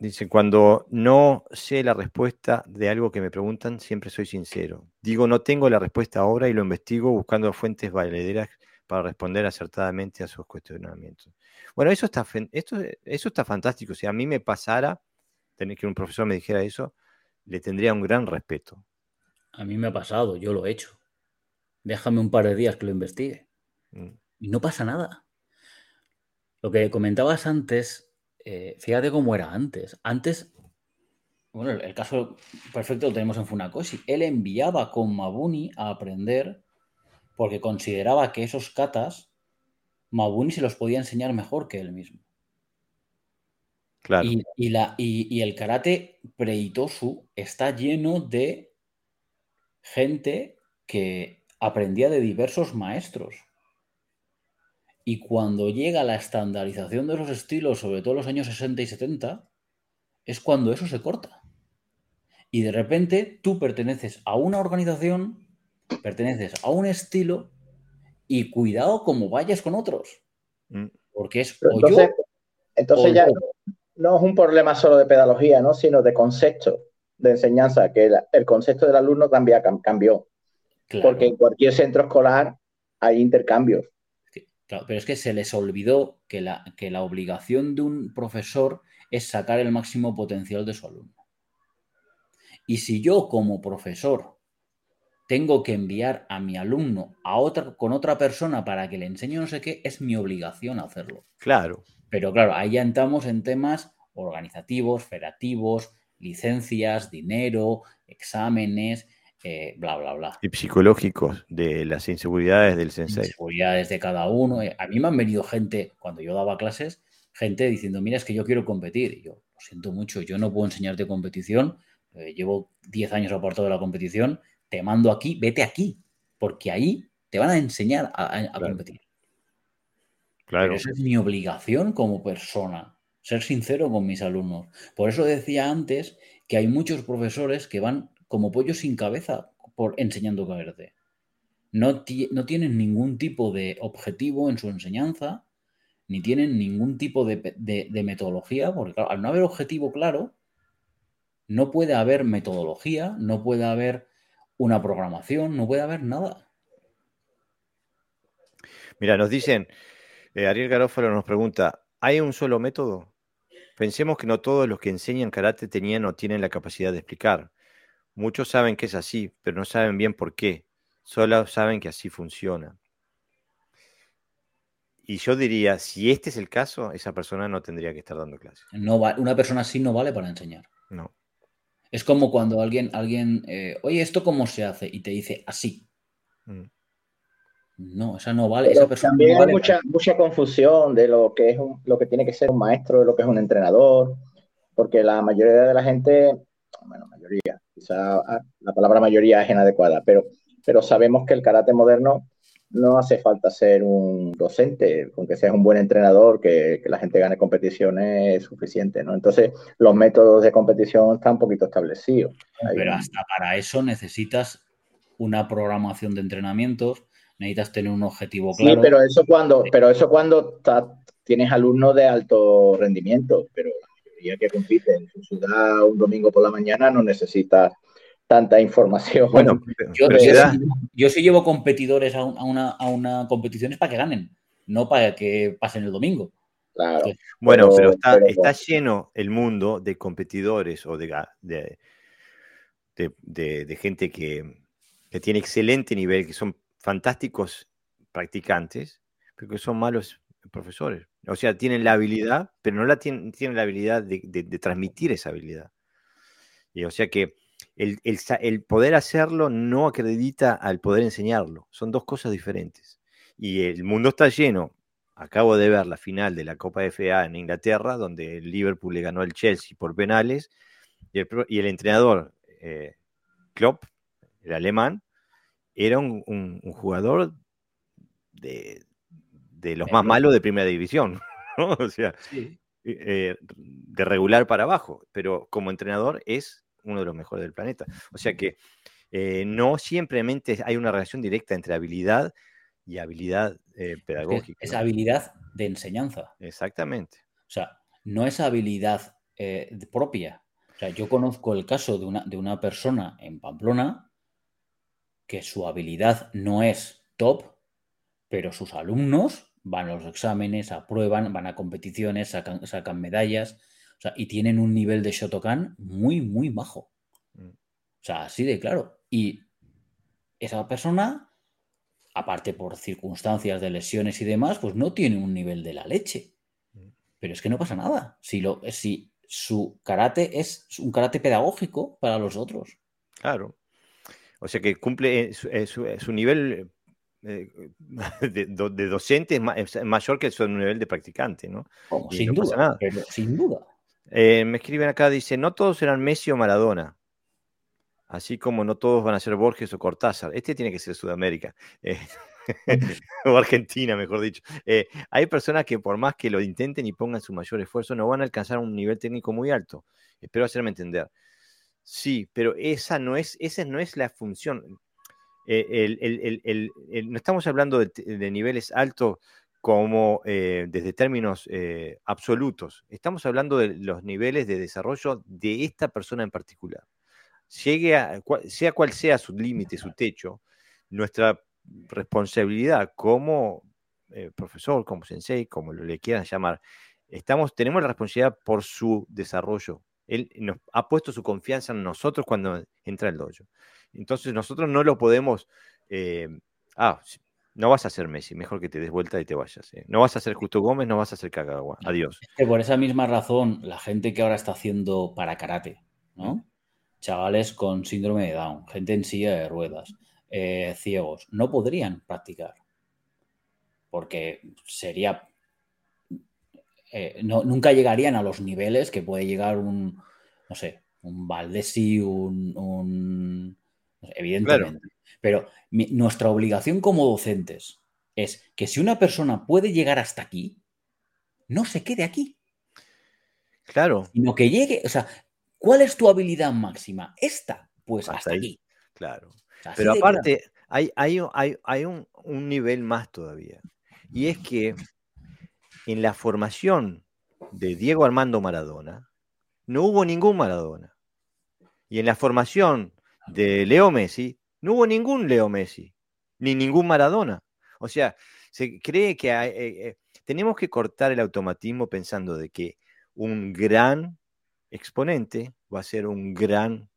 Dice, cuando no sé la respuesta de algo que me preguntan, siempre soy sincero. Digo, no tengo la respuesta ahora y lo investigo buscando fuentes valederas para responder acertadamente a sus cuestionamientos. Bueno, eso está, esto, eso está fantástico. Si a mí me pasara, tener que un profesor me dijera eso, le tendría un gran respeto. A mí me ha pasado, yo lo he hecho. Déjame un par de días que lo investigue. Mm. Y no pasa nada. Lo que comentabas antes, eh, fíjate cómo era antes. Antes, bueno, el caso perfecto lo tenemos en Funakoshi. Él enviaba con Mabuni a aprender porque consideraba que esos katas Mabuni se los podía enseñar mejor que él mismo. Claro. Y, la, y, el karate Preitosu está lleno de gente que aprendía de diversos maestros. Y cuando llega la estandarización de los estilos, sobre todo en los años 60 y 70, es cuando eso se corta. Y de repente tú perteneces a una organización, perteneces a un estilo y cuidado como vayas con otros. Mm. Porque es entonces, Entonces ya no es un problema solo de pedagogía, ¿no? sino de concepto de enseñanza, que el, concepto del alumno cambia, cambió. Porque en cualquier centro escolar hay intercambios. Claro, pero es que se les olvidó que la, que la obligación de un profesor es sacar el máximo potencial de su alumno. Y si yo como profesor tengo que enviar a mi alumno a otra, con otra persona para que le enseñe no sé qué, es mi obligación hacerlo. Claro. Pero claro, ahí ya entramos en temas organizativos, federativos, licencias, dinero, exámenes, eh, bla, bla, bla. Y psicológicos de las inseguridades del sensei. Inseguridades de cada uno. Eh, a mí me han venido gente, cuando yo daba clases, gente diciendo, mira, es que yo quiero competir. Y yo, lo siento mucho, yo no puedo enseñarte competición. Eh, llevo 10 años apartado de la competición te mando aquí, vete aquí, porque ahí te van a enseñar a, competir. Claro. Pero esa es mi obligación como persona, ser sincero con mis alumnos. Por eso decía antes que hay muchos profesores que van como pollos sin cabeza por enseñando KRT. No, no tienen ningún tipo de objetivo en su enseñanza, ni tienen ningún tipo de, de metodología, porque al no haber objetivo claro, no puede haber metodología, no puede haber una programación, no puede haber nada. Mira, nos dicen, eh, Ariel Garófalo nos pregunta, ¿hay un solo método? Pensemos que no todos los que enseñan karate tenían o tienen la capacidad de explicar. Muchos saben que es así, pero no saben bien por qué. Solo saben que así funciona. Y yo diría, si este es el caso, esa persona no tendría que estar dando clases. No una persona así no vale para enseñar. No. Es como cuando alguien, alguien eh, oye, ¿esto cómo se hace? Y te dice así. Mm. No, esa no vale. esa persona también hay mucha, mucha confusión de lo que es lo que tiene que ser un maestro, de lo que es un entrenador, porque la mayoría de la gente, bueno, mayoría, quizá ah, la palabra mayoría es inadecuada, pero, pero sabemos que el karate moderno no hace falta ser un docente, aunque seas un buen entrenador, que, la gente gane competiciones es suficiente, ¿no? Entonces, los métodos de competición están un poquito establecidos. Pero hasta para eso necesitas una programación de entrenamientos, necesitas tener un objetivo claro. Sí, pero eso cuando, pero eso cuando tienes alumnos de alto rendimiento, pero la mayoría que compite en su ciudad un domingo por la mañana no necesitas tanta información. Bueno, yo, sí, llevo competidores a, una, a una competición es para que ganen, no para que pasen el domingo. Claro. bueno, pero, está, lleno el mundo de competidores o de, de, gente que, tiene excelente nivel, que son fantásticos practicantes, pero que son malos profesores. O sea, tienen la habilidad, pero no la tienen, tienen la habilidad de, transmitir esa habilidad. Y o sea que el, poder hacerlo no acredita al poder enseñarlo. Son dos cosas diferentes. Y el mundo está lleno, acabo de ver la final de la Copa FA en Inglaterra, donde el Liverpool le ganó al Chelsea por penales, y el, entrenador eh, Klopp, el alemán, era un, jugador de, los más malos de primera división, o sea, eh, de regular para abajo, pero como entrenador es uno de los mejores del planeta. O sea que eh, no simplemente hay una relación directa entre habilidad y habilidad eh, pedagógica. Es, habilidad de enseñanza. Exactamente. O sea, no es habilidad propia. O sea, yo conozco el caso de una, de una persona en Pamplona que su habilidad no es top, pero sus alumnos van a los exámenes, aprueban, van a competiciones, sacan, sacan medallas, o sea, y tienen un nivel de Shotokan muy, muy bajo. Mm. O sea, así de claro. Y esa persona, aparte por circunstancias de lesiones y demás, pues no tiene un nivel de la leche. Mm. Pero es que no pasa nada. Si, lo, si su karate es un karate pedagógico para los otros. Claro. O sea que cumple su, su nivel eh, de, docente es, mayor que su nivel de practicante, ¿no? sin, duda, sin duda. Eh, me escriben acá, dice, no todos eran Messi o Maradona, así como no todos van a ser Borges o Cortázar. Este tiene que ser Sudamérica. Eh, o Argentina, mejor dicho. hay personas que por más que lo intenten y pongan su mayor esfuerzo, no van a alcanzar un nivel técnico muy alto. Espero hacerme entender. Sí, pero esa no es, esa no es la función. Eh, no estamos hablando de, niveles altos como eh, desde términos eh, absolutos, estamos hablando de los niveles de desarrollo de esta persona en particular. Sea cual sea su límite, su techo, nuestra responsabilidad como profesor, como sensei, como le quieran llamar, tenemos la responsabilidad por su desarrollo. Él nos ha puesto su confianza en nosotros cuando entra el dojo. Entonces nosotros no lo podemos... Eh, ah, no vas a ser Messi, mejor que te des vuelta y te vayas. Eh. No vas a ser Justo Gómez, no vas a ser Kagawa. Adiós. por esa misma razón, la gente que ahora está haciendo para karate, ¿no? Chavales con síndrome de Down, gente en silla de ruedas, eh, ciegos, no podrían practicar. Porque sería. Nunca llegarían a los niveles que puede llegar un, no sé, un Valdesi, un evidentemente. Pero nuestra obligación como docentes es que si una persona puede llegar hasta aquí, no se quede aquí. Claro. Sino que llegue, o sea, ¿cuál es tu habilidad máxima? Esta, pues hasta, aquí. Claro. Pero aparte, hay, hay, hay, un, un nivel más todavía. Y es que en la formación de Diego Armando Maradona, no hubo ningún Maradona. Y en la formación de Leo Messi, no hubo ningún Leo Messi, ni ningún Maradona. O sea, se cree que eh, eh, tenemos que cortar el automatismo pensando de que un gran exponente va a ser un gran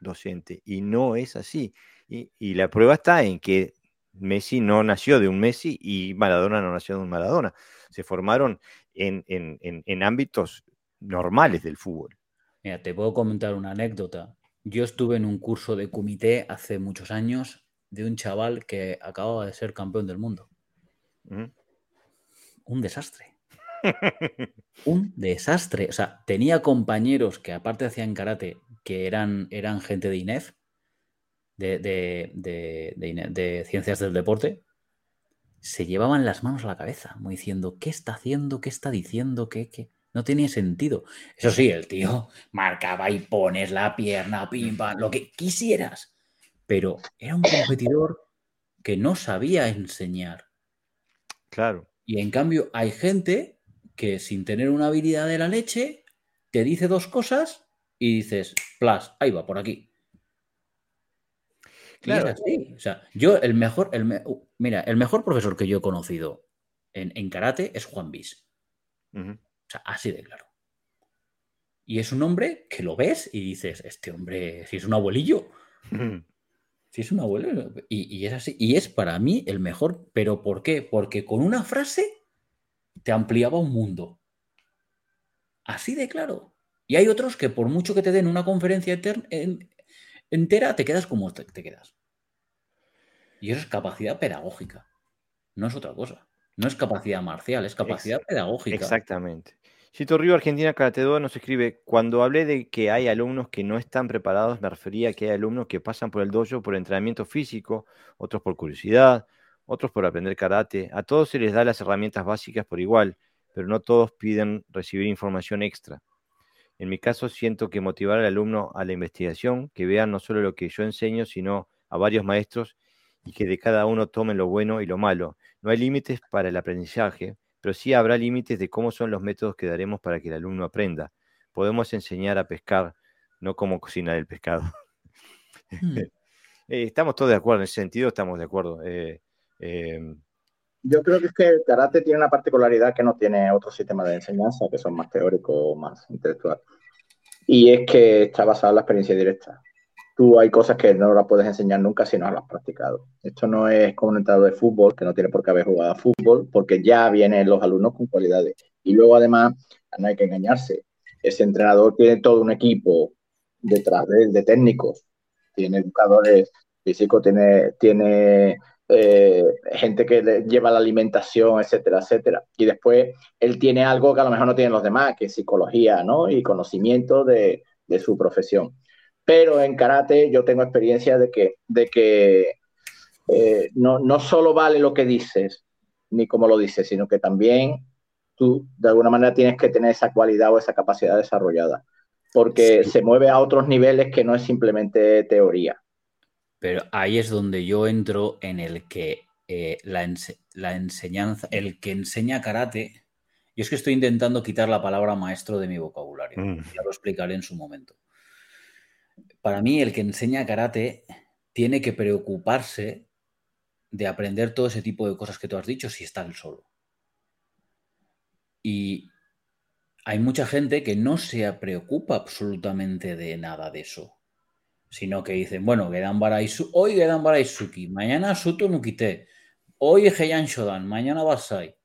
docente. Y no es así. Y, la prueba está en que Messi no nació de un Messi y Maradona no nació de un Maradona. Se formaron en, en ámbitos normales del fútbol. Mira, te puedo comentar una anécdota. Yo estuve en un curso de comité hace muchos años de un chaval que acababa de ser campeón del mundo. Un desastre. un desastre. O sea, tenía compañeros que aparte hacían karate, que eran, eran gente de INEF, de, de, ciencias del deporte, se llevaban las manos a la cabeza, como diciendo, ¿qué está haciendo? ¿Qué está diciendo? ¿Qué? qué? No tenía sentido. Eso sí, el tío marcaba y pones la pierna, pim, pam, lo que quisieras. Pero era un competidor que no sabía enseñar. Claro. Y en cambio hay gente que sin tener una habilidad de la leche te dice dos cosas y dices, plas, ahí va, por aquí. Claro. O sea, yo el mejor, el mira, el mejor profesor que yo he conocido en, karate es Juan Bis. O sea, así de claro. Y es un hombre que lo ves y dices, este hombre, si es un abuelillo, si es un abuelo, y, es así, y es para mí el mejor, pero ¿por qué? Porque con una frase te ampliaba un mundo. Así de claro. Y hay otros que por mucho que te den una conferencia entera, te quedas como te, te quedas. Y eso es capacidad pedagógica. No es otra cosa. No es capacidad marcial, es capacidad pedagógica. Exactamente. Cito Río Argentina Karate Do nos escribe, cuando hablé de que hay alumnos que no están preparados, me refería a que hay alumnos que pasan por el dojo por entrenamiento físico, otros por curiosidad, otros por aprender karate. A todos se les da las herramientas básicas por igual, pero no todos piden recibir información extra. En mi caso, siento que motivar al alumno a la investigación, que vean no solo lo que yo enseño, sino a varios maestros y que de cada uno tomen lo bueno y lo malo. No hay límites para el aprendizaje, pero sí habrá límites de cómo son los métodos que daremos para que el alumno aprenda. Podemos enseñar a pescar, no cómo cocinar el pescado. Hmm. Eh, estamos todos de acuerdo, en ese sentido estamos de acuerdo. Eh, em, yo creo que el karate tiene una particularidad que no tiene otro sistema de enseñanza, que son más teóricos, más intelectual. Y es que está basado en la experiencia directa. Tú hay cosas que no las puedes enseñar nunca si no las has practicado. Esto no es como un entrenador de fútbol, que no tiene por qué haber jugado a fútbol, porque ya vienen los alumnos con cualidades. Y luego, además, no hay que engañarse. Ese entrenador tiene todo un equipo detrás de él, de técnicos. Tiene educadores físicos, tiene, tiene eh, gente que le lleva la alimentación, etcétera, etcétera. Y después él tiene algo que a lo mejor no tienen los demás, que es psicología, ¿no? Y conocimiento de, su profesión. Pero en karate yo tengo experiencia de que, de que eh, no, no solo vale lo que dices, ni cómo lo dices, sino que también tú de alguna manera tienes que tener esa cualidad o esa capacidad desarrollada, porque se mueve a otros niveles que no es simplemente teoría. Pero ahí es donde yo entro en el que eh, la, enseñanza, el que enseña karate, yo es que estoy intentando quitar la palabra maestro de mi vocabulario, mm. ya lo explicaré en su momento. Para mí, el que enseña karate tiene que preocuparse de aprender todo ese tipo de cosas que tú has dicho si está él solo. Y hay mucha gente que no se preocupa absolutamente de nada de eso sino que dicen, bueno, hoy Gedan Baraisuki, mañana Suto Nukite, hoy Heian Shodan, mañana Basai.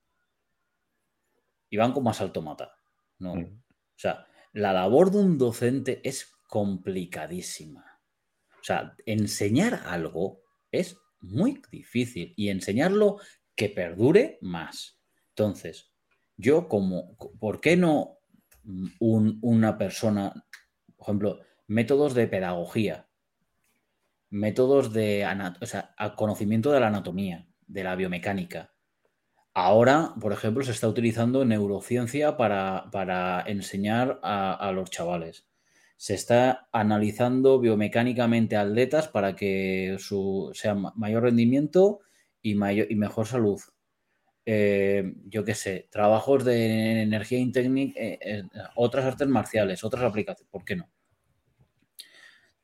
Y van como a salto mata. ¿no? O sea, la labor de un docente es complicadísima. O sea, enseñar algo es muy difícil y enseñarlo que perdure más. Entonces, yo como, ¿por qué no una persona, por ejemplo, métodos de pedagogía, métodos de conocimiento de la anatomía, de la biomecánica. Ahora, por ejemplo, se está utilizando neurociencia para, enseñar a, los chavales. Se está analizando biomecánicamente atletas para que su, sea mayor rendimiento y, mayor, y mejor salud. Eh, yo qué sé, trabajos de energía y técnica, eh, eh, otras artes marciales, otras aplicaciones, ¿por qué no?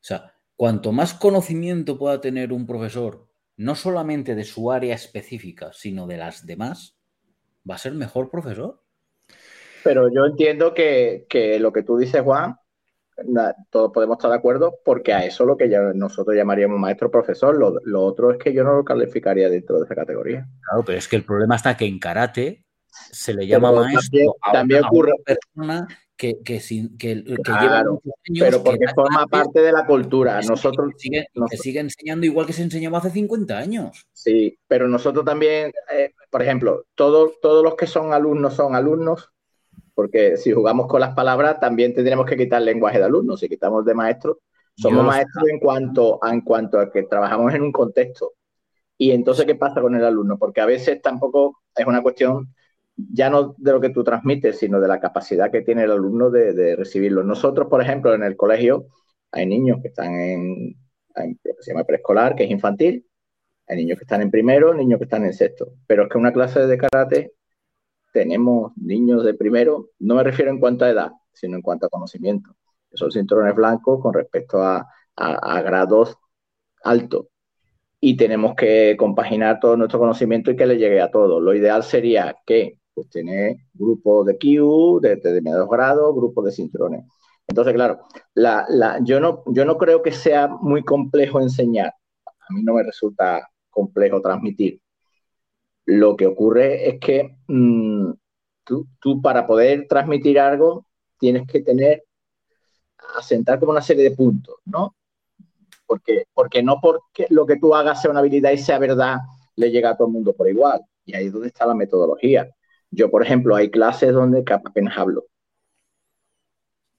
O sea, cuanto más conocimiento pueda tener un profesor, no solamente de su área específica, sino de las demás, va a ser mejor profesor. Pero yo entiendo que, lo que tú dices, Juan, todos podemos estar de acuerdo, porque a eso lo que ya nosotros llamaríamos maestro profesor, lo, otro es que yo no lo calificaría dentro de esa categoría. Claro, pero es que el problema está que en karate se le llama maestro también, ocurre, una persona que, que, sin, que, pero porque forma parte de la cultura. Nosotros, sigue, sigue, enseñando igual que se enseñaba hace 50 años. Sí, pero nosotros también, eh, por ejemplo, todos, todos los que son alumnos son alumnos, porque si jugamos con las palabras también tendremos que quitar lenguaje de alumnos. Si quitamos de maestros, somos maestros en cuanto, en cuanto a que trabajamos en un contexto. Y entonces, ¿qué pasa con el alumno? Porque a veces tampoco es una cuestión ya no de lo que tú transmites, sino de la capacidad que tiene el alumno de, recibirlo. Nosotros, por ejemplo, en el colegio hay niños que están en, lo que se llama preescolar, que es infantil, hay niños que están en primero, niños que están en sexto, pero es que una clase de karate tenemos niños de primero, no me refiero en cuanto a edad, sino en cuanto a conocimiento, que son cinturones blancos con respecto a, a grados altos y tenemos que compaginar todo nuestro conocimiento y que le llegue a todos. Lo ideal sería que pues tiene grupos de Q, de determinados grados, grupos de cinturones. Entonces, claro, la, yo, no, yo no creo que sea muy complejo enseñar. A mí no me resulta complejo transmitir. Lo que ocurre es que mm, tú, tú, para poder transmitir algo tienes que tener, asentar como una serie de puntos, ¿no? Porque, porque no porque lo que tú hagas sea una habilidad y sea verdad, le llega a todo el mundo por igual Y ahí es donde está la metodología. Yo, por ejemplo, hay clases donde apenas hablo.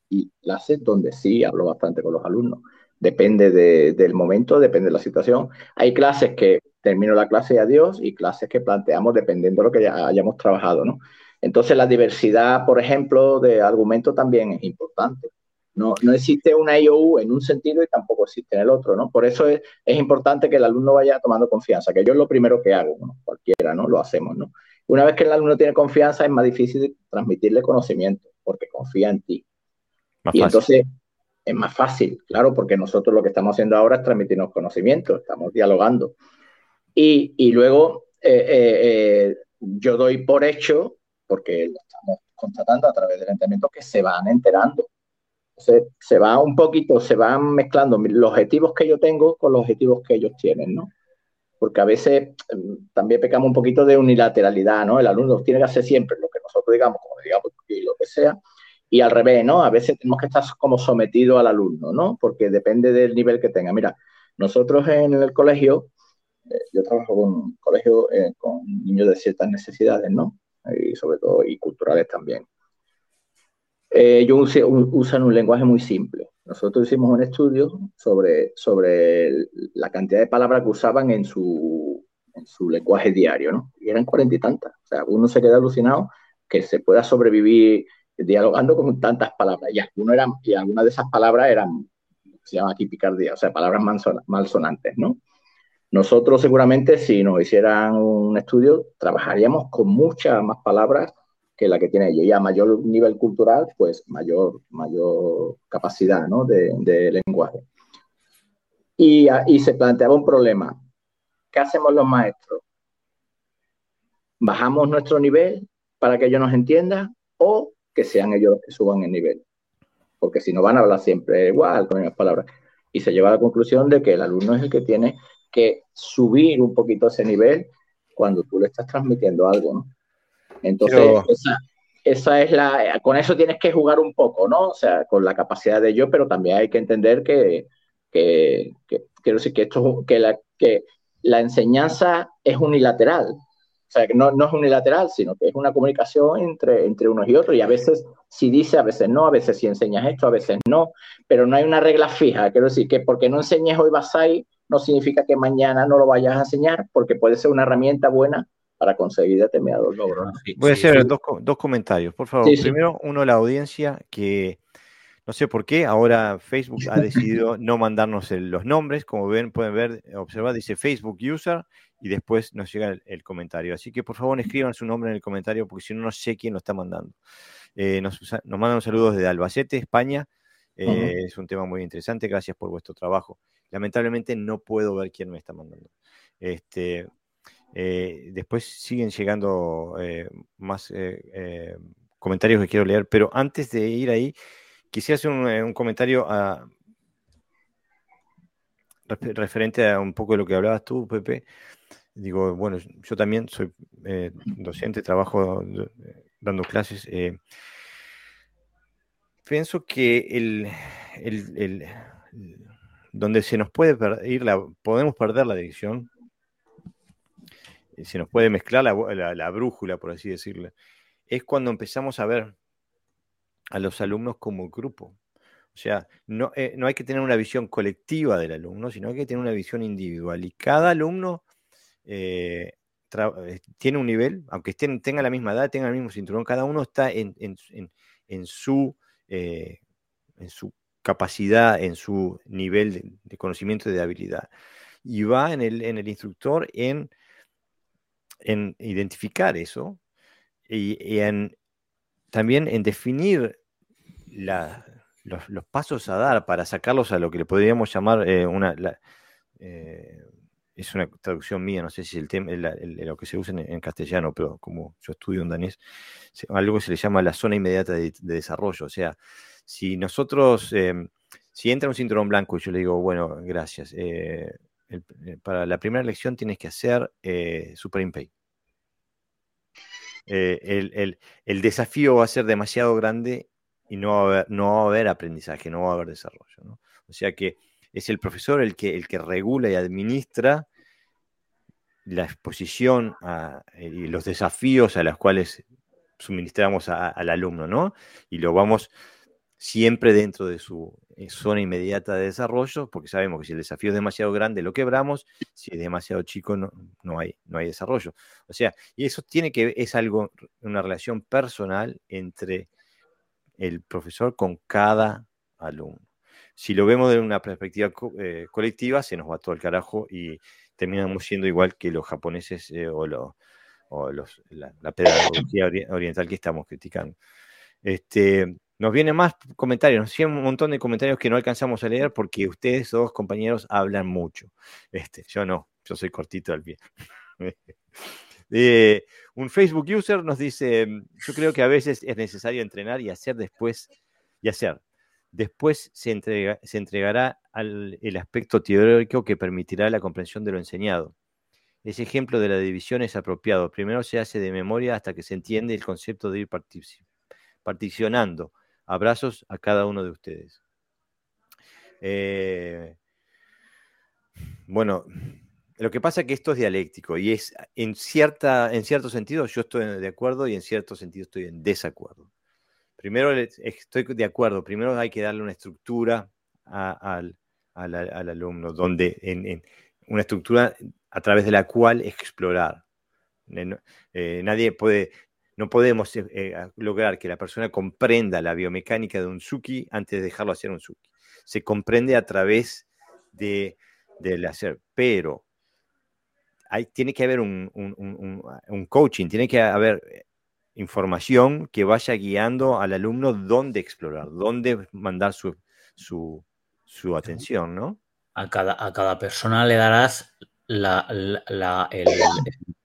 Y clases donde sí hablo bastante con los alumnos. Depende del momento, depende de la situación. Hay clases que termino la clase y adiós, y clases que planteamos dependiendo de lo que ya hayamos trabajado, ¿no? Entonces, la diversidad, por ejemplo, de argumentos también es importante. No, no existe una IOU en un sentido y tampoco existe en el otro, ¿no? Por eso es, importante que el alumno vaya tomando confianza, que yo es lo primero que hago, cualquiera, ¿no? Lo hacemos, ¿no? Una vez que el alumno tiene confianza, es más difícil transmitirle conocimiento, porque confía en ti. y entonces es más fácil, claro, porque nosotros lo que estamos haciendo ahora es transmitirnos conocimiento, estamos dialogando. Y, y luego eh, eh, eh, yo doy por hecho, porque lo estamos constatando a través del entrenamiento, que se van enterando se, va un poquito, se van mezclando los objetivos que yo tengo con los objetivos que ellos tienen, ¿no? Porque a veces mm, también pecamos un poquito de unilateralidad, ¿no? El alumno tiene que hacer siempre lo que nosotros digamos, como digamos, y lo que sea, y al revés, ¿no? A veces tenemos que estar como sometidos al alumno, ¿no? Porque depende del nivel que tenga. Mira, nosotros en el colegio, eh, yo trabajo con un colegio eh, con niños de ciertas necesidades, ¿no? Y sobre todo, y culturales también ellos usan un lenguaje muy simple. Nosotros hicimos un estudio sobre, sobre la cantidad de palabras que usaban en su, en su lenguaje diario, ¿no? Y eran cuarenta y tantas. O sea, uno se queda alucinado que se pueda sobrevivir dialogando con tantas palabras. Y algunas de esas palabras eran, se llama aquí picardía, o sea, palabras malsonantes, ¿no? Nosotros seguramente si nos hicieran un estudio trabajaríamos con muchas más palabras que la que tiene ellos. Y a mayor nivel cultural, pues mayor, mayor capacidad ¿no? de, lenguaje. Y, y se planteaba un problema. ¿Qué hacemos los maestros? ¿Bajamos nuestro nivel para que ellos nos entiendan o que sean ellos los que suban el nivel? Porque si no van a hablar siempre igual, con las palabras. Y se lleva a la conclusión de que el alumno es el que tiene que subir un poquito ese nivel cuando tú le estás transmitiendo algo, ¿no? Entonces, esa, es la, con eso tienes que jugar un poco, ¿no? O sea, con la capacidad de yo, pero también hay que entender que, que, quiero decir que esto, que la, que la enseñanza es unilateral. O sea, que no, no es unilateral, sino que es una comunicación entre, entre unos y otros. Y a veces si dice, a veces no, a veces si enseñas esto, a veces no. Pero no hay una regla fija. Quiero decir que porque no enseñes hoy Basai, no significa que mañana no lo vayas a enseñar, porque puede ser una herramienta buena para conseguir determinados logros. Voy a hacer dos, dos, comentarios, por favor. Primero, uno, la audiencia que no sé por qué, ahora Facebook ha decidido no mandarnos los nombres, como ven, pueden ver, observar, dice Facebook User y después nos llega el, comentario. Así que por favor escriban su nombre en el comentario porque si no, no sé quién lo está mandando. Eh, nos, nos, mandan saludos desde Albacete, España. Eh, es un tema muy interesante, gracias por vuestro trabajo. Lamentablemente no puedo ver quién me está mandando. Este, eh, después siguen llegando eh, más eh, comentarios que quiero leer, pero antes de ir ahí, quisiera hacer un, comentario referente a un poco de lo que hablabas tú, Pepe. Digo, bueno, yo también soy docente, trabajo dando clases. pienso que el, donde se nos puede ir la, podemos perder la dirección se nos puede mezclar la, brújula, por así decirlo, es cuando empezamos a ver a los alumnos como grupo. O sea, no, eh, no hay que tener una visión colectiva del alumno, sino hay que tener una visión individual. Y cada alumno eh, eh, tiene un nivel, aunque estén, tenga la misma edad, tenga el mismo cinturón, cada uno está en, su, en su capacidad, en su nivel de, conocimiento y de habilidad. Y va en el, en el instructor en en identificar eso y, en, también en definir los, pasos a dar para sacarlos a lo que le podríamos llamar eh, una... Eh, es una traducción mía, no sé si el tema, lo que se usa en, castellano, pero como yo estudio en danés, algo que se le llama la zona inmediata de, desarrollo. O sea, si nosotros, em, si entra un cinturón blanco y yo le digo, bueno, gracias, eh, eh, para la primera lección tienes que hacer eh, Super Impay. Eh, el, desafío va a ser demasiado grande y no va a haber, no va a haber aprendizaje, no va a haber desarrollo. O sea que es el profesor el que, el que regula y administra la exposición y los desafíos a los cuales suministramos al alumno, ¿no? Y lo vamos siempre dentro de su eh, zona inmediata de desarrollo, porque sabemos que si el desafío es demasiado grande lo quebramos, si es demasiado chico no, no, hay, no hay desarrollo. O sea, y eso tiene que es algo, una relación personal entre el profesor con cada alumno. Si lo vemos de una perspectiva eh, colectiva, se nos va todo el carajo y terminamos siendo igual que los japoneses eh, o, los, la, pedagogía oriental que estamos criticando. Este, nos vienen más comentarios, nos siguen un montón de comentarios que no alcanzamos a leer porque ustedes dos compañeros hablan mucho. Este, yo no, yo soy cortito al pie. Eh, un Facebook user nos dice, yo creo que a veces es necesario entrenar y hacer después, y hacer. Después se, entrega, se entregará al, el aspecto teórico que permitirá la comprensión de lo enseñado. Ese ejemplo de la división es apropiado. Primero se hace de memoria hasta que se entiende el concepto de ir particionando. Abrazos a cada uno de ustedes. Eh, bueno, lo que pasa es que esto es dialéctico y es en, cierta, en cierto sentido yo estoy de acuerdo y en cierto sentido estoy en desacuerdo. Primero estoy de acuerdo, primero hay que darle una estructura al, alumno, donde una estructura a través de la cual explorar. Eh, nadie puede, no podemos eh, eh, lograr que la persona comprenda la biomecánica de un Suki antes de dejarlo hacer un Suki. Se comprende a través de, del hacer, pero hay, tiene que haber un, un, coaching, tiene que haber información que vaya guiando al alumno dónde explorar, dónde mandar su, su, su atención, ¿no? A cada, a cada persona le darás la, el,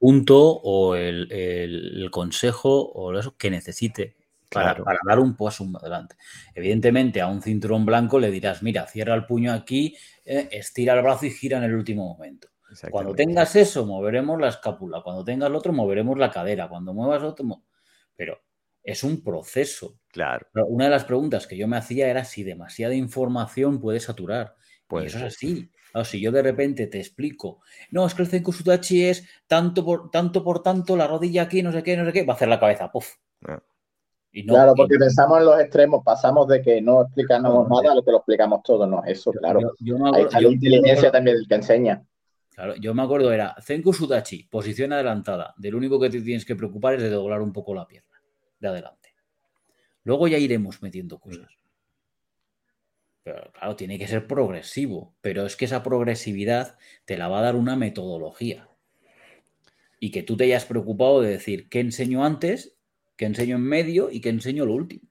punto o el, consejo o eso que necesite para, para, dar un paso adelante. Evidentemente, a un cinturón blanco le dirás, mira, cierra el puño aquí, eh, estira el brazo y gira en el último momento. Cuando tengas eso, moveremos la escápula. Cuando tengas lo otro, moveremos la cadera. Cuando muevas otro, pero es un proceso. Claro. una de las preguntas que yo me hacía era si demasiada información puede saturar. Pues eso es así. Si yo de repente te explico, no, es que el Zenku Sutachi es tanto por, tanto por tanto, la rodilla aquí, no sé qué, no sé qué, va a hacer la cabeza, puff. Ah. claro, porque pensamos en los extremos, pasamos de que no explicamos nada a lo que lo explicamos todo, no, eso, claro. Ahí está la inteligencia también del que enseña. Claro, yo me acuerdo, era Zenku Sudachi, posición adelantada. Del único que te tienes que preocupar es de doblar un poco la pierna de adelante. Luego ya iremos metiendo cosas. Claro, tiene que ser progresivo. Pero es que esa progresividad te la va a dar una metodología. Y que tú te hayas preocupado de decir qué enseño antes, qué enseño en medio y qué enseño lo último.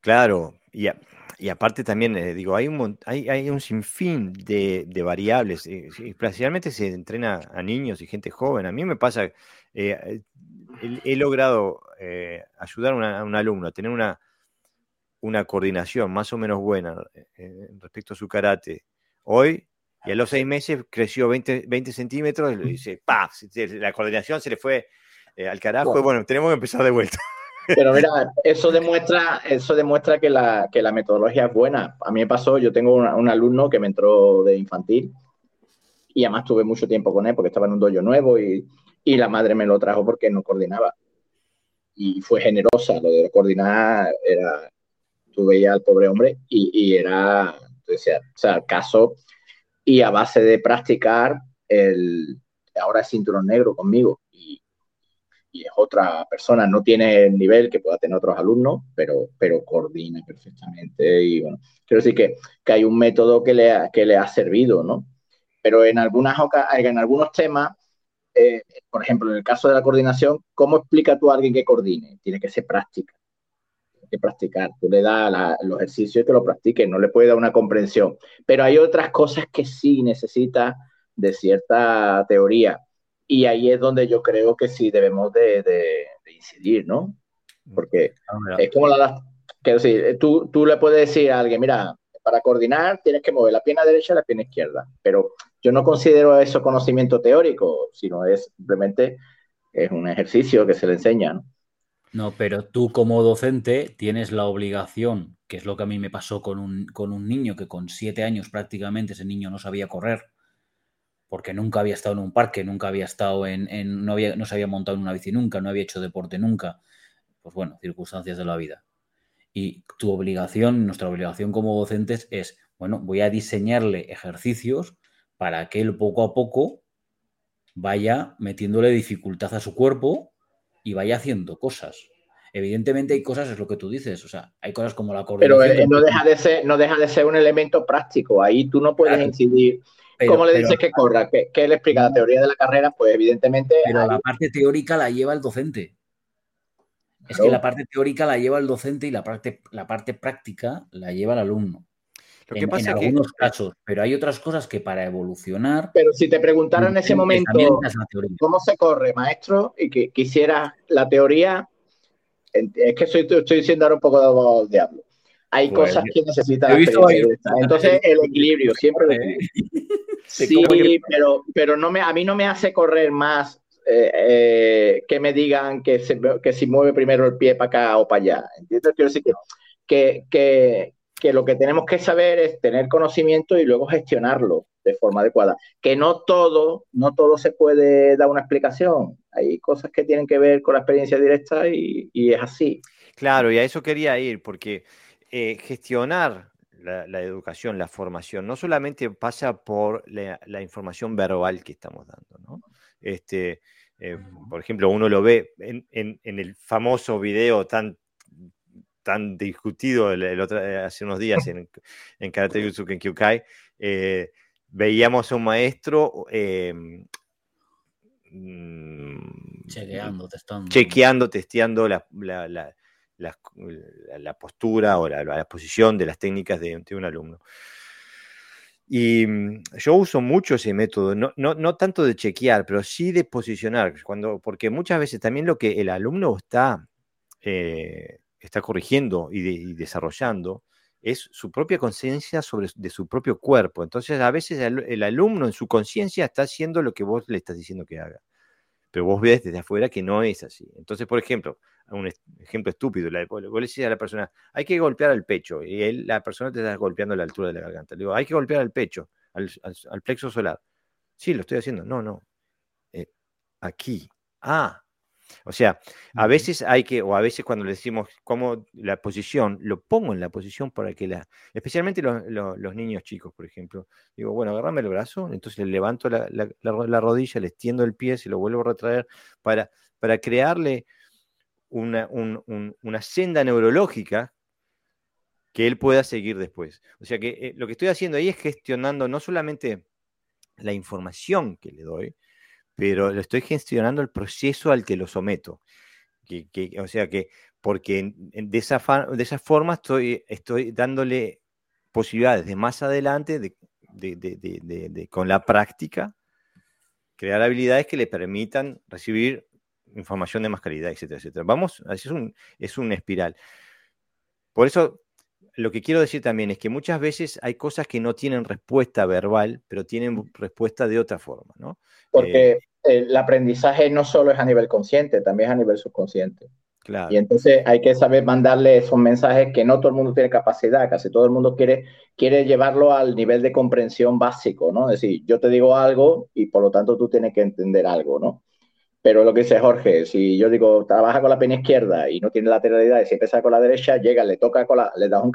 Claro, y aparte también, eh, digo, hay un, hay, un sinfín de, variables, eh, especialmente se entrena a niños y gente joven. A mí me pasa, eh, he, logrado ayudar a, un alumno a tener una, una coordinación más o menos buena respecto a su karate. Hoy, y a los seis meses, creció 20, 20 centímetros, y dice, ¡pah! La coordinación se le fue al carajo, y bueno, tenemos que empezar de vuelta. Pero mira, eso demuestra, eso demuestra que la, que la metodología es buena. A mí me pasó, yo tengo un alumno que me entró de infantil y además tuve mucho tiempo con él porque estaba en un dojo nuevo y, y la madre me lo trajo porque no coordinaba. Y fue generosa, lo de coordinar era, tú veías al pobre hombre y, y era, o sea, caso, y a base de practicar, el, ahora es cinturón negro conmigo y es otra persona, no tiene el nivel que pueda tener otros alumnos, pero, pero coordina perfectamente. Y bueno, quiero decir que, que hay un método que le, ha, que le ha servido, ¿no? Pero en, algunas, en algunos temas, eh, por ejemplo, en el caso de la coordinación, ¿cómo explica tú a alguien que coordine? Tiene que ser práctica. Que practicar. Tú le das los ejercicios y que lo practique, no le puede dar una comprensión. Pero hay otras cosas que sí necesita de cierta teoría y ahí es donde yo creo que sí debemos de, incidir, ¿no? Porque ah, es como la... Quiero decir, tú, tú le puedes decir a alguien, mira, para coordinar tienes que mover la pierna derecha y la pierna izquierda, pero yo no considero eso conocimiento teórico, sino es simplemente es un ejercicio que se le enseña, ¿no? No, pero tú como docente tienes la obligación, que es lo que a mí me pasó con un, con un niño que con siete años prácticamente ese niño no sabía correr, porque nunca había estado en un parque, nunca había estado en, no, había, no se había montado en una bici nunca, no había hecho deporte nunca. Pues bueno, circunstancias de la vida. Y tu obligación, nuestra obligación como docentes es, bueno, voy a diseñarle ejercicios para que él poco a poco vaya metiéndole dificultad a su cuerpo y vaya haciendo cosas. Evidentemente hay cosas, es lo que tú dices, o sea, hay cosas como la coordinación. Pero eh, no, deja de ser, no deja de ser un elemento práctico, ahí tú no puedes incidir. ¿Cómo le dices que corra? ¿Qué, le explica la teoría de la carrera? Pues evidentemente... Pero la parte teórica la lleva el docente. Es que la parte teórica la lleva el docente y la parte, la parte práctica la lleva el alumno. Lo que en, pasa en algunos casos, pero hay otras cosas que para evolucionar. Pero si te preguntara en ese momento cómo se corre, maestro, y que quisiera la teoría, es que estoy, estoy diciendo ahora un poco de diablo. Hay pues cosas que necesitan. Entonces, el equilibrio, siempre el equilibrio. Sí, pero, pero no me, a mí no me hace correr más eh, eh, que me digan que, que si mueve primero el pie para acá o para allá. ¿Entiendes? Quiero decir que, que, que lo que tenemos que saber es tener conocimiento y luego gestionarlo de forma adecuada. Que no todo, no todo se puede dar una explicación. Hay cosas que tienen que ver con la experiencia directa y, es así. Claro, y a eso quería ir, porque eh, gestionar la, educación, la formación, no solamente pasa por la, información verbal que estamos dando, ¿no? Este, eh, por ejemplo, uno lo ve en, en el famoso video tan tan discutido el, eh, hace unos días en, en Karate Yuzuken Kyukai, eh, veíamos a un maestro em, mm, chequeando, testando. chequeando, testeando la, la, postura o la, posición de las técnicas de, un alumno. Y mm, yo uso mucho ese método, no, no, no, tanto de chequear, pero sí de posicionar, cuando, porque muchas veces también lo que el alumno está eh, está corrigiendo y, desarrollando es su propia conciencia sobre de su propio cuerpo. Entonces, a veces el, alumno en su conciencia está haciendo lo que vos le estás diciendo que haga. Pero vos ves desde afuera que no es así. Entonces, por ejemplo, un ejemplo estúpido, vos le decís a la persona, hay que golpear al pecho, y él, la persona te está golpeando a la altura de la garganta. Le digo, hay que golpear al pecho, al, plexo solar. Sí, lo estoy haciendo. No, no. Eh, aquí. Ah, o sea, a veces hay que, o a veces cuando le decimos cómo la posición, lo pongo en la posición para que la, especialmente los, niños chicos, por ejemplo, digo, bueno, agarrame el brazo, entonces le levanto la, rodilla, le extiendo el pie, se lo vuelvo a retraer para, para crearle una, una senda neurológica que él pueda seguir después. O sea que eh, lo que estoy haciendo ahí es gestionando no solamente la información que le doy, pero lo estoy gestionando el proceso al que lo someto. Que, o sea que, porque de esa, de esa forma estoy, estoy dándole posibilidades de más adelante, de, de, con la práctica, crear habilidades que le permitan recibir información de más calidad, etcétera, etcétera. Vamos, es un, es un espiral. Por eso, lo que quiero decir también es que muchas veces hay cosas que no tienen respuesta verbal, pero tienen respuesta de otra forma, ¿no? Porque eh, el aprendizaje no solo es a nivel consciente, también es a nivel subconsciente. Y entonces hay que saber mandarle esos mensajes que no todo el mundo tiene capacidad, casi todo el mundo quiere, quiere llevarlo al nivel de comprensión básico, ¿no? Es decir, yo te digo algo y por lo tanto tú tienes que entender algo, ¿no? Pero lo que dice Jorge, si yo digo, trabaja con la pierna izquierda y no tiene lateralidad y si empieza con la derecha, llega, le toca con la, le das un,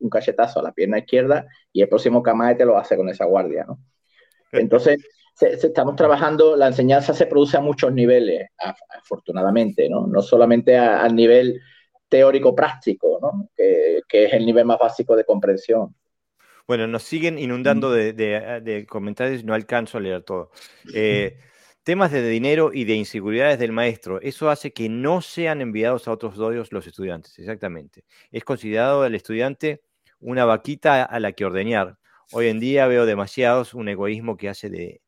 un cachetazo a la pierna izquierda y el próximo camae te lo hace con esa guardia, ¿no? Entonces, estamos trabajando, la enseñanza se produce a muchos niveles, afortunadamente, ¿no? No solamente al nivel teórico-práctico, ¿no? Que, es el nivel más básico de comprensión. Bueno, nos siguen inundando de, comentarios, no alcanzo a leer todo. Eh, temas de dinero y de inseguridades del maestro, eso hace que no sean enviados a otros dojos los estudiantes, exactamente. Es considerado el estudiante una vaquita a la que ordeñar. Hoy en día veo demasiados un egoísmo que hace de,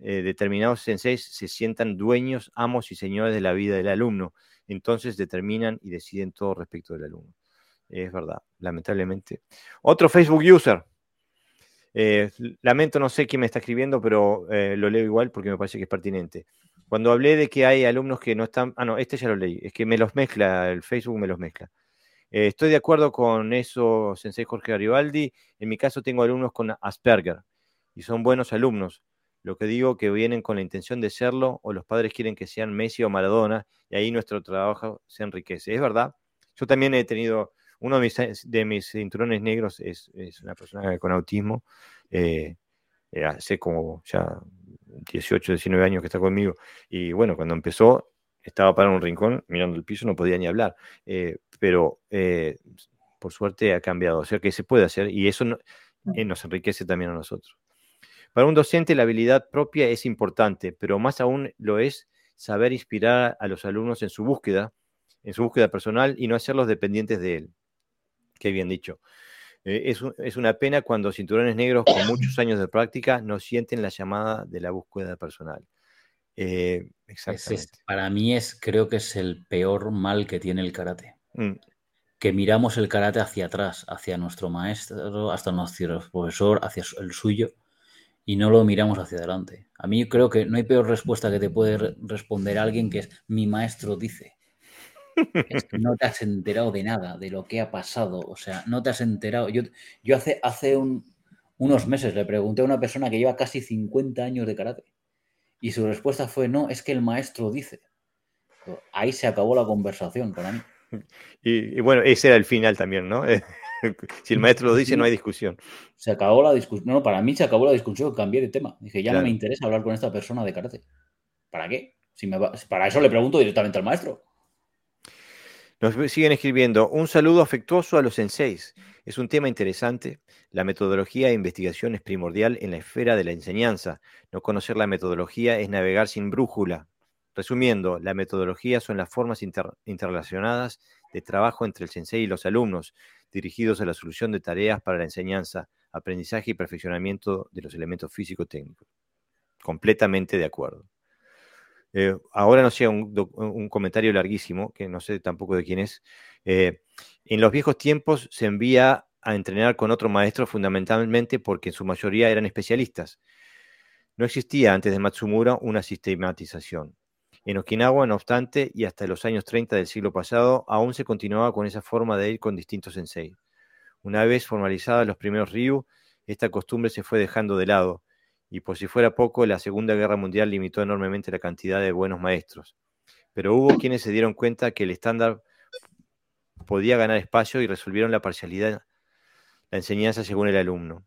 eh, determinados senseis se sientan dueños, amos y señores de la vida del alumno. Entonces determinan y deciden todo respecto del alumno. Es verdad, lamentablemente. Otro Facebook user. Eh, lamento, no sé quién me está escribiendo, pero eh, lo leo igual porque me parece que es pertinente. Cuando hablé de que hay alumnos que no están. Ah, no, este ya lo leí. Es que me los mezcla, el Facebook me los mezcla. estoy de acuerdo con eso, Sensei Jorge Garibaldi. En mi caso tengo alumnos con Asperger y son buenos alumnos Lo que digo que vienen con la intención de serlo o los padres quieren que sean Messi o Maradona y ahí nuestro trabajo se enriquece. Es verdad. Yo también he tenido, uno de mis, de mis cinturones negros es, una persona con autismo. Eh, eh, hace como ya 18, 19 años que está conmigo. Y bueno, cuando empezó, estaba para un rincón mirando el piso, no podía ni hablar. Eh, pero por suerte ha cambiado. O sea que se puede hacer y eso nos enriquece también a nosotros. Para un docente la habilidad propia es importante, pero más aún lo es saber inspirar a los alumnos en su búsqueda, en su búsqueda personal y no hacerlos dependientes de él. Qué bien dicho. Eh, es, una pena cuando cinturones negros con muchos años de práctica no sienten la llamada de la búsqueda personal. Eh, exactamente. para mí es, creo que es el peor mal que tiene el karate. Mm. Que miramos el karate hacia atrás, hacia nuestro maestro, hasta nuestro profesor, hacia el suyo, y no lo miramos hacia adelante. A mí creo que no hay peor respuesta que te puede responder alguien que es mi maestro dice. Es que no te has enterado de nada, de lo que ha pasado. O sea, no te has enterado. Yo, yo hace, hace unos meses le pregunté a una persona que lleva casi 50 años de karate. Y su respuesta fue, no, es que el maestro dice. Ahí se acabó la conversación para mí. y bueno, ese era el final también, ¿no? si el maestro lo dice, no hay discusión. Se acabó la discusión. No, para mí se acabó la discusión, cambié de tema. Dije, ya no me interesa hablar con esta persona de karate. ¿Para qué? Si me Para eso le pregunto directamente al maestro. Nos siguen escribiendo. Un saludo afectuoso a los senseis. Es un tema interesante. La metodología de investigación es primordial en la esfera de la enseñanza. No conocer la metodología es navegar sin brújula. Resumiendo, la metodología son las formas interrelacionadas de trabajo entre el sensei y los alumnos, dirigidos a la solución de tareas para la enseñanza, aprendizaje y perfeccionamiento de los elementos físico-técnicos. Completamente de acuerdo. Eh, ahora no sea un, comentario larguísimo, que no sé tampoco de quién es. Eh, en los viejos tiempos se envía a entrenar con otro maestro fundamentalmente porque en su mayoría eran especialistas. No existía antes de Matsumura una sistematización. En Okinawa, no obstante, y hasta los años 30 del siglo pasado, aún se continuaba con esa forma de ir con distintos sensei. Una vez formalizados los primeros Ryu, esta costumbre se fue dejando de lado, y por si fuera poco, la Segunda Guerra Mundial limitó enormemente la cantidad de buenos maestros. Pero hubo quienes se dieron cuenta que el estándar podía ganar espacio y resolvieron la parcialidad, la enseñanza según el alumno.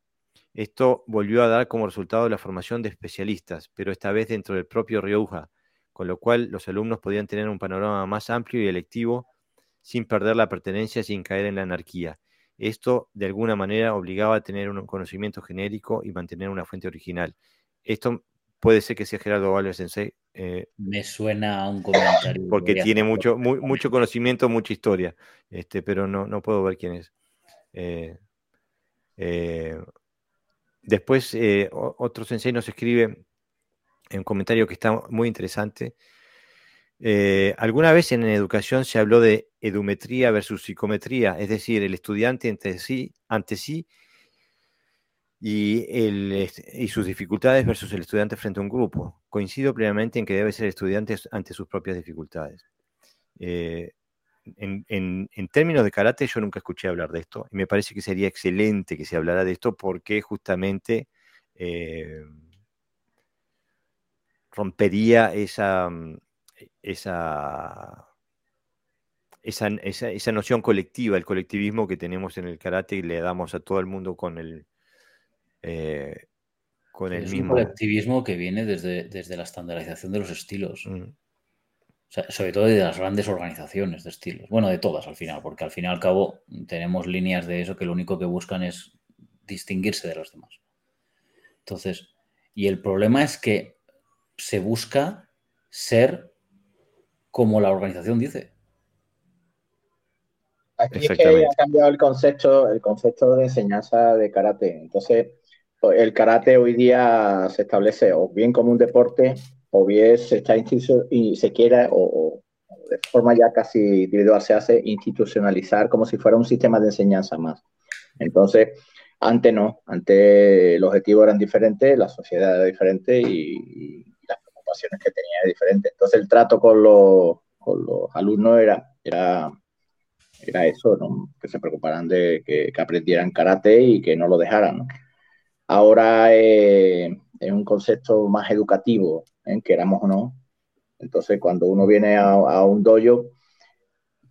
Esto volvió a dar como resultado la formación de especialistas, pero esta vez dentro del propio Ryuha, con lo cual los alumnos podían tener un panorama más amplio y electivo sin perder la pertenencia, sin caer en la anarquía. Esto, de alguna manera, obligaba a tener un conocimiento genérico y mantener una fuente original. Esto puede ser que sea Gerardo Valver Sensei. Eh, Me suena a un comentario. Porque tiene mucho, mucho conocimiento, mucha historia, este, pero no, no puedo ver quién es. Eh, eh, después, otro sensei nos escribe un comentario que está muy interesante. Eh, alguna vez en educación se habló de edumetría versus psicometría, es decir, el estudiante ante sí, ante sí y, y, sus dificultades versus el estudiante frente a un grupo. Coincido plenamente en que debe ser el estudiante ante sus propias dificultades. Eh, en, términos de karate, yo nunca escuché hablar de esto y me parece que sería excelente que se hablara de esto porque justamente eh, rompería esa, mm, esa, esa, noción colectiva, el colectivismo que tenemos en el karate y le damos a todo el mundo con el, eh, con el mismo. Un colectivismo que viene desde, desde la estandarización de los estilos. Mm. sobre todo de las grandes organizaciones de estilos. Bueno, de todas al final, porque al fin y al cabo tenemos líneas de eso que lo único que buscan es distinguirse de los demás. Entonces, y el problema es que se busca ser como la organización dice. Aquí es que ha cambiado el concepto, el concepto de enseñanza de karate. Entonces, el karate hoy día se establece o bien como un deporte, o bien se está y se quiere, o, de forma ya casi individual se hace institucionalizar como si fuera un sistema de enseñanza más. Entonces, antes no, antes los objetivos eran diferentes, la sociedad era diferente y que tenía diferentes. Entonces el trato con los, con los alumnos era, era, era eso, que se preocuparan de que, aprendieran karate y que no lo dejaran. Ahora eh, es un concepto más educativo, ¿eh? queramos o no. Entonces, cuando uno viene a, a un dojo,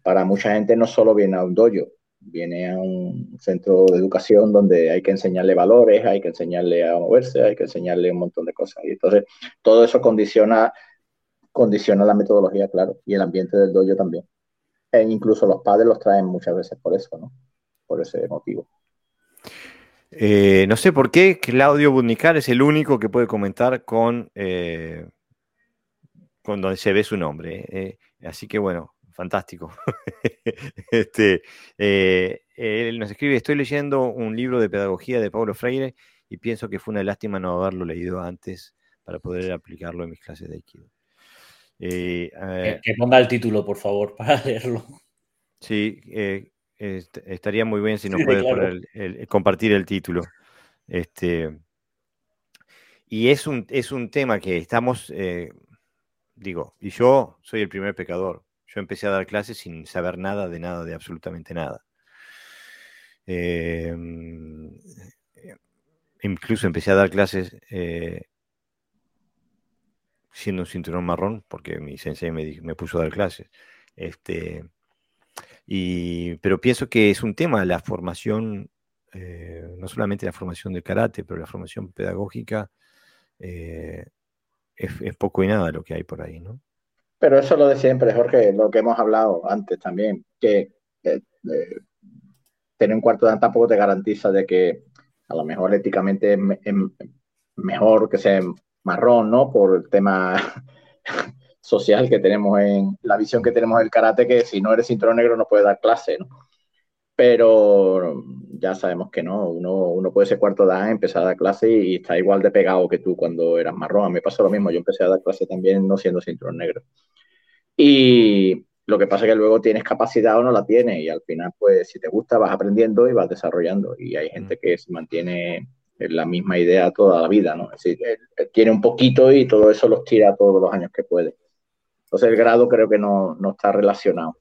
para mucha gente no solo viene a un dojo, viene a un centro de educación donde hay que enseñarle valores, hay que enseñarle a moverse, hay que enseñarle un montón de cosas. Y entonces, todo eso condiciona, condiciona la metodología, claro, y el ambiente del dojo también. E incluso los padres los traen muchas veces por eso, ¿no? Por ese motivo. Eh, no sé por qué Claudio Budnicar es el único que puede comentar con, eh, con donde se ve su nombre. Eh. así que bueno, fantástico. este, él nos escribe, estoy leyendo un libro de pedagogía de Pablo Freire y pienso que fue una lástima no haberlo leído antes para poder aplicarlo en mis clases de Aikido. que, ponga el título, por favor, para leerlo. Sí, estaría muy bien si nos puede compartir el título. Este, y es un, es un tema que estamos, eh, digo, y yo soy el primer pecador. Yo empecé a dar clases sin saber nada de nada, de absolutamente nada. Em, incluso empecé a dar clases eh, siendo un cinturón marrón, porque mi sensei me, me puso a dar clases. Este, pero pienso que es un tema la formación, eh, no solamente la formación del karate, pero la formación pedagógica eh, es, poco y nada lo que hay por ahí, ¿no? Pero eso lo de siempre, Jorge, lo que hemos hablado antes también, que eh, tener un cuarto de dan tampoco te garantiza de que a lo mejor éticamente es mejor que sea marrón, ¿no? Por el tema social que tenemos en la visión que tenemos del karate, que si no eres cinturón negro no puedes dar clase, ¿no? Pero ya sabemos que no, uno, uno puede ser cuarto dan, empezar a dar clase y, está igual de pegado que tú cuando eras marrón. A mí me pasó lo mismo, yo empecé a dar clase también no siendo cinturón negro. Y lo que pasa es que luego tienes capacidad o no la tienes y al final, pues si te gusta, vas aprendiendo y vas desarrollando. Y hay gente que se mantiene en la misma idea toda la vida, ¿no? Es decir, tiene un poquito y todo eso los tira todos los años que puede. Entonces el grado creo que no, está relacionado.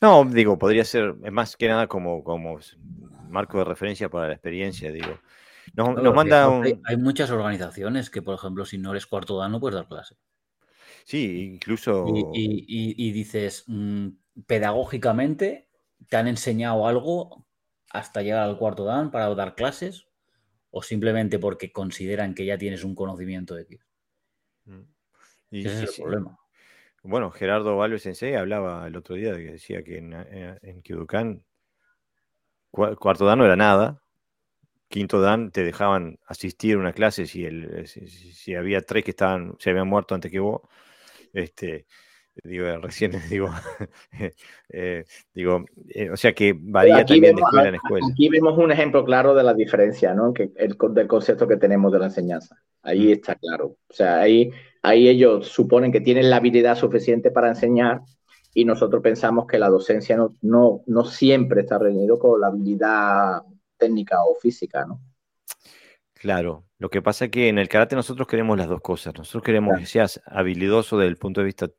No, digo, podría ser más que nada como, como marco de referencia para la experiencia, digo. Nos, manda hay, muchas organizaciones que, por ejemplo, si no eres cuarto dan, no puedes dar clase. Sí, incluso. Y, dices, mm, pedagógicamente, ¿te han enseñado algo hasta llegar al cuarto dan para dar clases? ¿O simplemente porque consideran que ya tienes un conocimiento de X? Mm. Ese es el problema. Bueno, Gerardo Valves Sensei hablaba el otro día de que decía que en, eh, en cuarto dan no era nada, quinto dan te dejaban asistir a una clase si, el, eh, si, había tres que estaban, se habían muerto antes que vos, este, digo, recién digo, eh, digo, o sea que varía también de escuela en escuela. Aquí vemos un ejemplo claro de la diferencia, ¿no? Que el, del concepto que tenemos de la enseñanza. Ahí mm. está claro. O sea, ahí Ahí ellos suponen que tienen la habilidad suficiente para enseñar y nosotros pensamos que la docencia no, no, no siempre está reunido con la habilidad técnica o física, ¿no? Claro, lo que pasa es que en el karate nosotros queremos las dos cosas. Nosotros queremos que seas habilidoso desde el punto de vista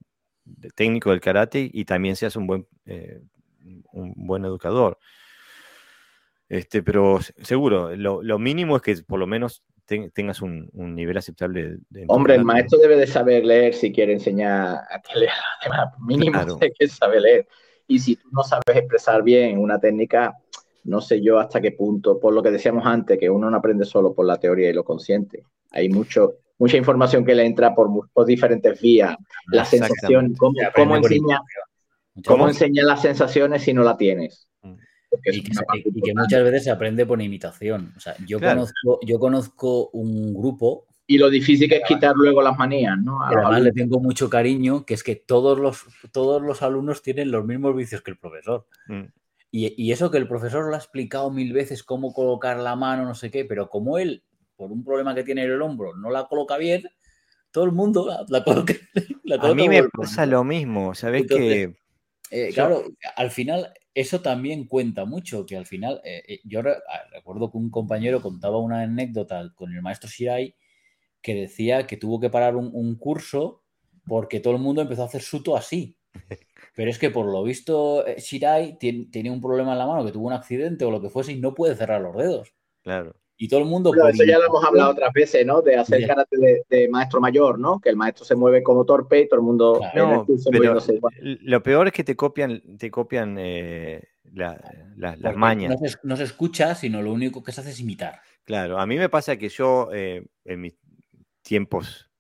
técnico del karate y también seas un buen, eh, un buen educador. Este, pero seguro, lo, lo, mínimo es que por lo menos tengas un, nivel aceptable. De, Hombre, el maestro debe de saber leer si quiere enseñar a que lea. Mínimo que sabe leer. Y si tú no sabes expresar bien una técnica, no sé yo hasta qué punto, por lo que decíamos antes, que uno no aprende solo por la teoría y lo consciente. Hay mucho, mucha información que le entra por, diferentes vías. La sensación, cómo, cómo enseña, cómo enseña las sensaciones si no la tienes. Y que, muchas veces se aprende por imitación. O sea, yo, conozco, yo conozco un grupo. Y lo difícil que es quitar luego las manías, ¿no? además le tengo mucho cariño, que es que todos los, todos los alumnos tienen los mismos vicios que el profesor. Mm. Y, eso que el profesor lo ha explicado mil veces, cómo colocar la mano, no sé qué, pero como él, por un problema que tiene en el hombro, no la coloca bien, todo el mundo la, coloca. a mí me pasa lo mismo, ¿sabes? que eh, claro, al final eso también cuenta mucho, que al final, eh, eh, yo ah, recuerdo que un compañero contaba una anécdota con el maestro Shirai que decía que tuvo que parar un, curso porque todo el mundo empezó a hacer suto así. Pero es que por lo visto Shirai tiene, un problema en la mano, que tuvo un accidente o lo que fuese y no puede cerrar los dedos. Claro. Y todo el mundo. eso ya lo hemos hablado otras veces, ¿no? De hacer karate de, maestro mayor, ¿no? Que el maestro se mueve como torpe y todo el mundo. No, pero lo peor es que te copian, te copian eh, las mañas. No se, escucha, sino lo único que se hace es imitar. Claro, a mí me pasa que yo eh, en mis tiempos,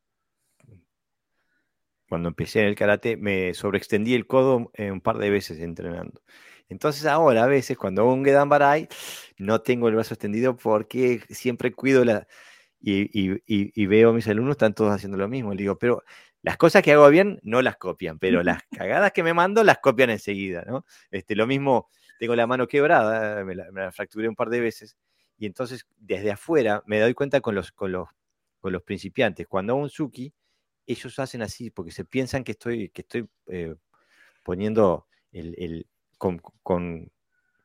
cuando empecé en el karate, me sobreextendí el codo eh, un par de veces entrenando. Entonces ahora a veces cuando hago un Gedan Barai no tengo el brazo extendido porque siempre cuido la... Y, veo a mis alumnos están todos haciendo lo mismo. Le digo, pero las cosas que hago bien no las copian, pero las cagadas que me mando las copian enseguida, ¿no? Este, lo mismo, tengo la mano quebrada, me la, fracturé un par de veces, y entonces desde afuera me doy cuenta con los, con los, con los principiantes. Cuando hago un Suki, ellos hacen así porque se piensan que estoy, que estoy eh, poniendo el, con,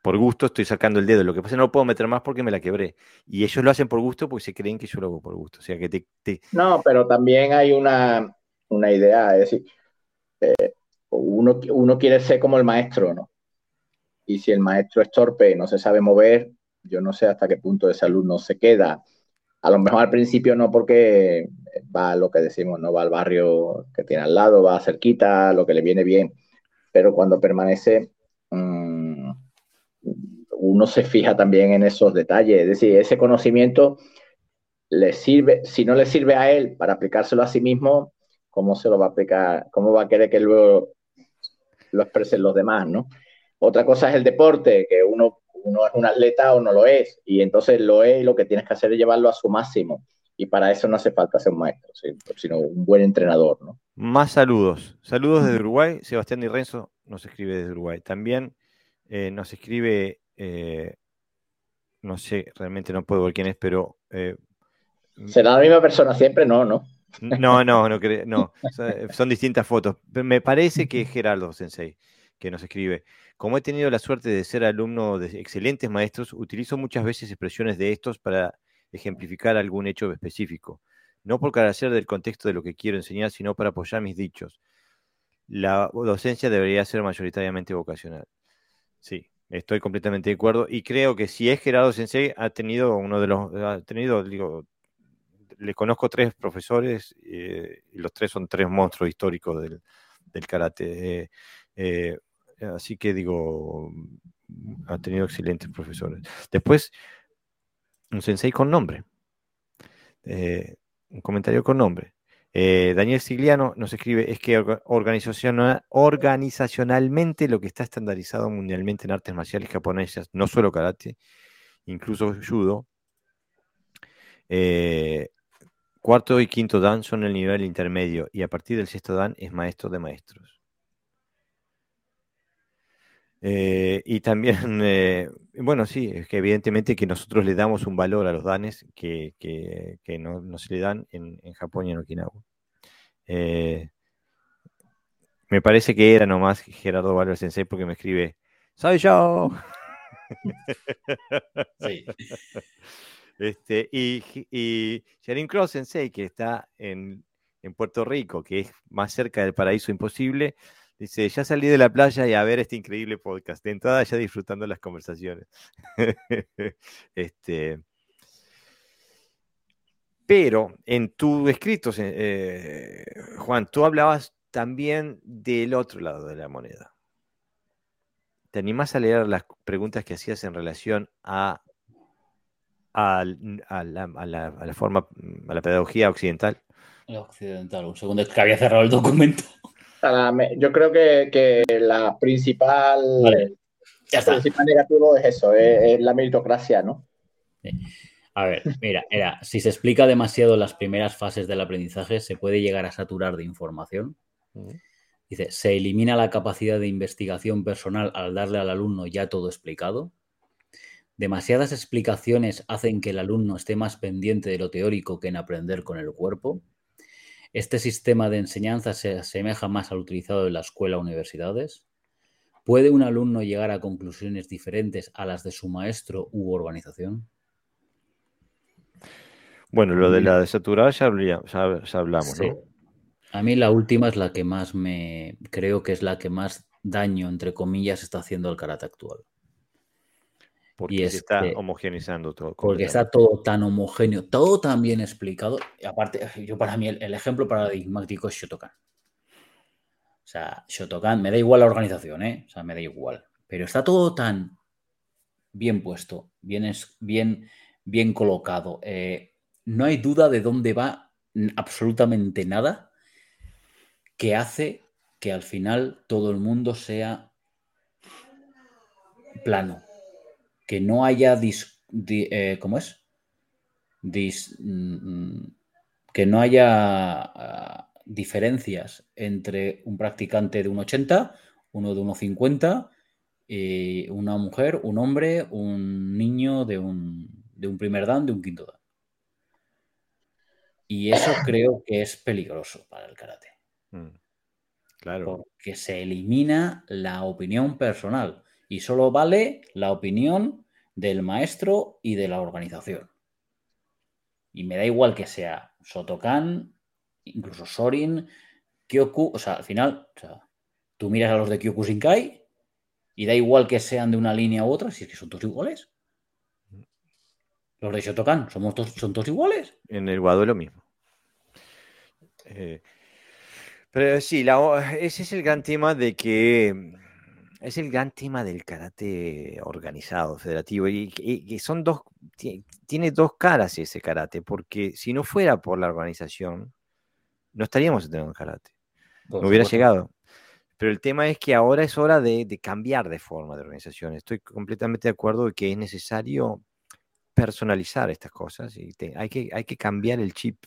por gusto estoy sacando el dedo. Lo que pasa es que no puedo meter más porque me la quebré. Y ellos lo hacen por gusto porque se creen que yo lo hago por gusto. O sea que te, No, pero también hay una, idea, es decir, eh, uno, uno quiere ser como el maestro, ¿no? Y si el maestro es torpe y no se sabe mover, yo no sé hasta qué punto ese alumno se queda. A lo mejor al principio no porque va a lo que decimos, no va al barrio que tiene al lado, va cerquita, lo que le viene bien, pero cuando permanece Mm, uno se fija también en esos detalles. Es decir, ese conocimiento le sirve, si no le sirve a él para aplicárselo a sí mismo, ¿cómo se lo va a aplicar? ¿Cómo va a querer que luego lo expresen los demás, no? Otra cosa es el deporte, que uno, uno es un atleta o no lo es, y entonces lo es y lo que tienes que hacer es llevarlo a su máximo. Y para eso no hace falta ser un maestro, sino un buen entrenador, ¿no? Más saludos. Saludos desde Uruguay. Sebastián y Renzo nos escribe desde Uruguay. También eh, nos escribe, eh, no sé, realmente no puedo ver quién es, pero... Eh, ¿Será la misma persona siempre? No, ¿no? No, no, no, no. Son distintas fotos. Me parece que es Gerardo Sensei que nos escribe. Como he tenido la suerte de ser alumno de excelentes maestros, utilizo muchas veces expresiones de estos para ejemplificar algún hecho específico. No por carecer del contexto de lo que quiero enseñar, sino para apoyar mis dichos la docencia debería ser mayoritariamente vocacional. Sí, estoy completamente de acuerdo y creo que si es Gerardo Sensei ha tenido uno de los ha tenido digo le conozco tres profesores eh, y los tres son tres monstruos históricos del, karate eh, eh, así que digo ha tenido excelentes profesores después un sensei con nombre un comentario con nombre eh, Daniel Sigliano nos escribe, es que organizacionalmente lo que está estandarizado mundialmente en artes marciales japonesas, no solo karate, incluso judo, eh, cuarto y quinto dan son el nivel intermedio y a partir del sexto dan es maestro de maestros. Eh, y también, bueno, sí, es que evidentemente que nosotros le damos un valor a los danes que, no, se le dan en, en Japón y en Okinawa. Eh, me parece que era nomás Gerardo Valver Sensei porque me escribe, soy yo. Sí. Este, y, y Sharon Cross Sensei, que está en, en, Puerto Rico, que es más cerca del paraíso imposible, dice, ya salí de la playa y a ver este increíble podcast. De entrada ya disfrutando las conversaciones. este, pero en tu escrito, eh, Juan, tú hablabas también del otro lado de la moneda. ¿Te animás a leer las preguntas que hacías en relación a, a, la, forma, a la pedagogía occidental? occidental, un segundo, es que había cerrado el documento. Yo creo que, la principal, el principal negativo es eso, es, la meritocracia, ¿no? A ver, mira, era, si se explica demasiado las primeras fases del aprendizaje, se puede llegar a saturar de información. Dice, se elimina la capacidad de investigación personal al darle al alumno ya todo explicado. Demasiadas explicaciones hacen que el alumno esté más pendiente de lo teórico que en aprender con el cuerpo. Este sistema de enseñanza se asemeja más al utilizado en la escuela o universidades. ¿Puede un alumno llegar a conclusiones diferentes a las de su maestro u organización? Bueno, lo de la desaturada ya, hablamos, ¿no? A mí la última es la que más me. Creo que es la que más daño, entre comillas, está haciendo el karate actual. Porque se está homogeneizando todo. Porque está todo tan homogéneo, todo tan bien explicado. Y aparte, yo para mí el, ejemplo paradigmático es Shotokan. O sea, Shotokan, me da igual la organización, ¿eh? O sea, me da igual. Pero está todo tan bien puesto, bien, bien, bien colocado. Eh, no hay duda de dónde va absolutamente nada que hace que al final todo el mundo sea plano. Que no haya eh, ¿cómo es? Mm, que no haya ah, diferencias entre un practicante de un 80, uno de 1,50, y una mujer, un hombre, un niño de un, de un primer dan, de un quinto dan. Y eso creo que es peligroso para el karate. Mm, claro. Porque se elimina la opinión personal y solo vale la opinión del maestro y de la organización. Y me da igual que sea Sotokan, incluso Sorin, Kyoku, o sea, al final, tú miras a los de Kyoku Shinkai y da igual que sean de una línea u otra, si es que son todos iguales. Los de Shotokan somos son todos iguales. En el Wado es lo mismo. Eh, pero sí, ese es el gran tema de que es el gran tema del karate organizado, federativo, y, que son dos, tiene dos caras ese karate, porque si no fuera por la organización, no estaríamos en karate. no hubiera llegado. Pero el tema es que ahora es hora de, de, cambiar de forma de organización. Estoy completamente de acuerdo de que es necesario personalizar estas cosas y hay, que, hay que cambiar el chip.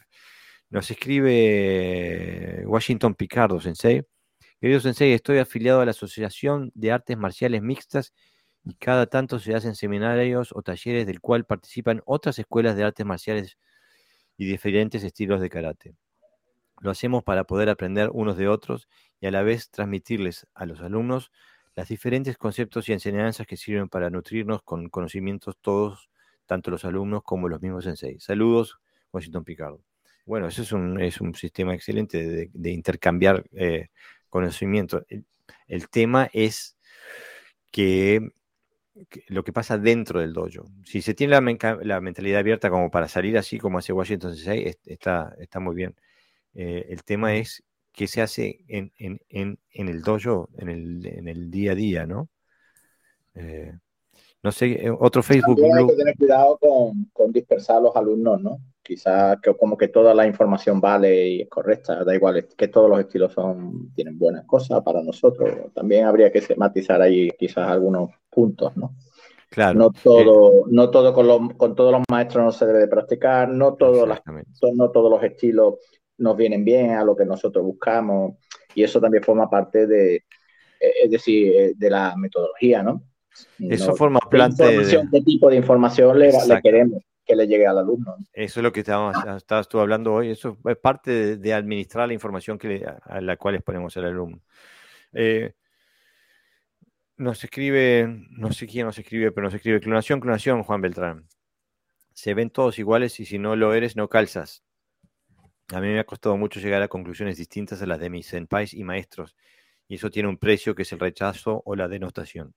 Nos escribe Washington Picardo, Sensei. Querido Sensei, estoy afiliado a la Asociación de Artes Marciales Mixtas y cada tanto se hacen seminarios o talleres del cual participan otras escuelas de artes marciales y diferentes estilos de karate. Lo hacemos para poder aprender unos de otros y a la vez transmitirles a los alumnos las diferentes conceptos y enseñanzas que sirven para nutrirnos con conocimientos todos tanto los alumnos como los mismos sensei. Saludos, Washington Picardo. Bueno, eso es un, es un sistema excelente de, intercambiar eh, conocimiento. El, tema es que, lo que pasa dentro del dojo. Si se tiene la, mentalidad abierta como para salir así como hace Washington Sensei, está, está muy bien. Eh, el tema es qué se hace en, el dojo, en el, en el, día a día, ¿no? Eh, no sé, eh, otro Facebook. hay que tener cuidado con, dispersar a los alumnos, ¿no? Quizás que como que toda la información vale y es correcta, da igual, que todos los estilos son, tienen buenas cosas para nosotros. También habría que matizar ahí quizás algunos puntos, ¿no? Claro. No todo, no todo con, con todos los maestros no se debe de practicar, no todos, las, no todos los estilos nos vienen bien a lo que nosotros buscamos y eso también forma parte de, eh, es decir, eh, de la metodología, ¿no? Eso forma parte de... ¿Qué tipo de información le, queremos que le llegue al alumno? Eso es lo que estabas, tú hablando hoy. Eso es parte de, administrar la información que a la cual exponemos al alumno. Eh, nos escribe, no sé quién nos escribe, pero nos escribe clonación, clonación, Juan Beltrán. Se ven todos iguales y si no lo eres, no calzas. A mí me ha costado mucho llegar a conclusiones distintas a las de mis senpais y maestros, y eso tiene un precio que es el rechazo o la denotación.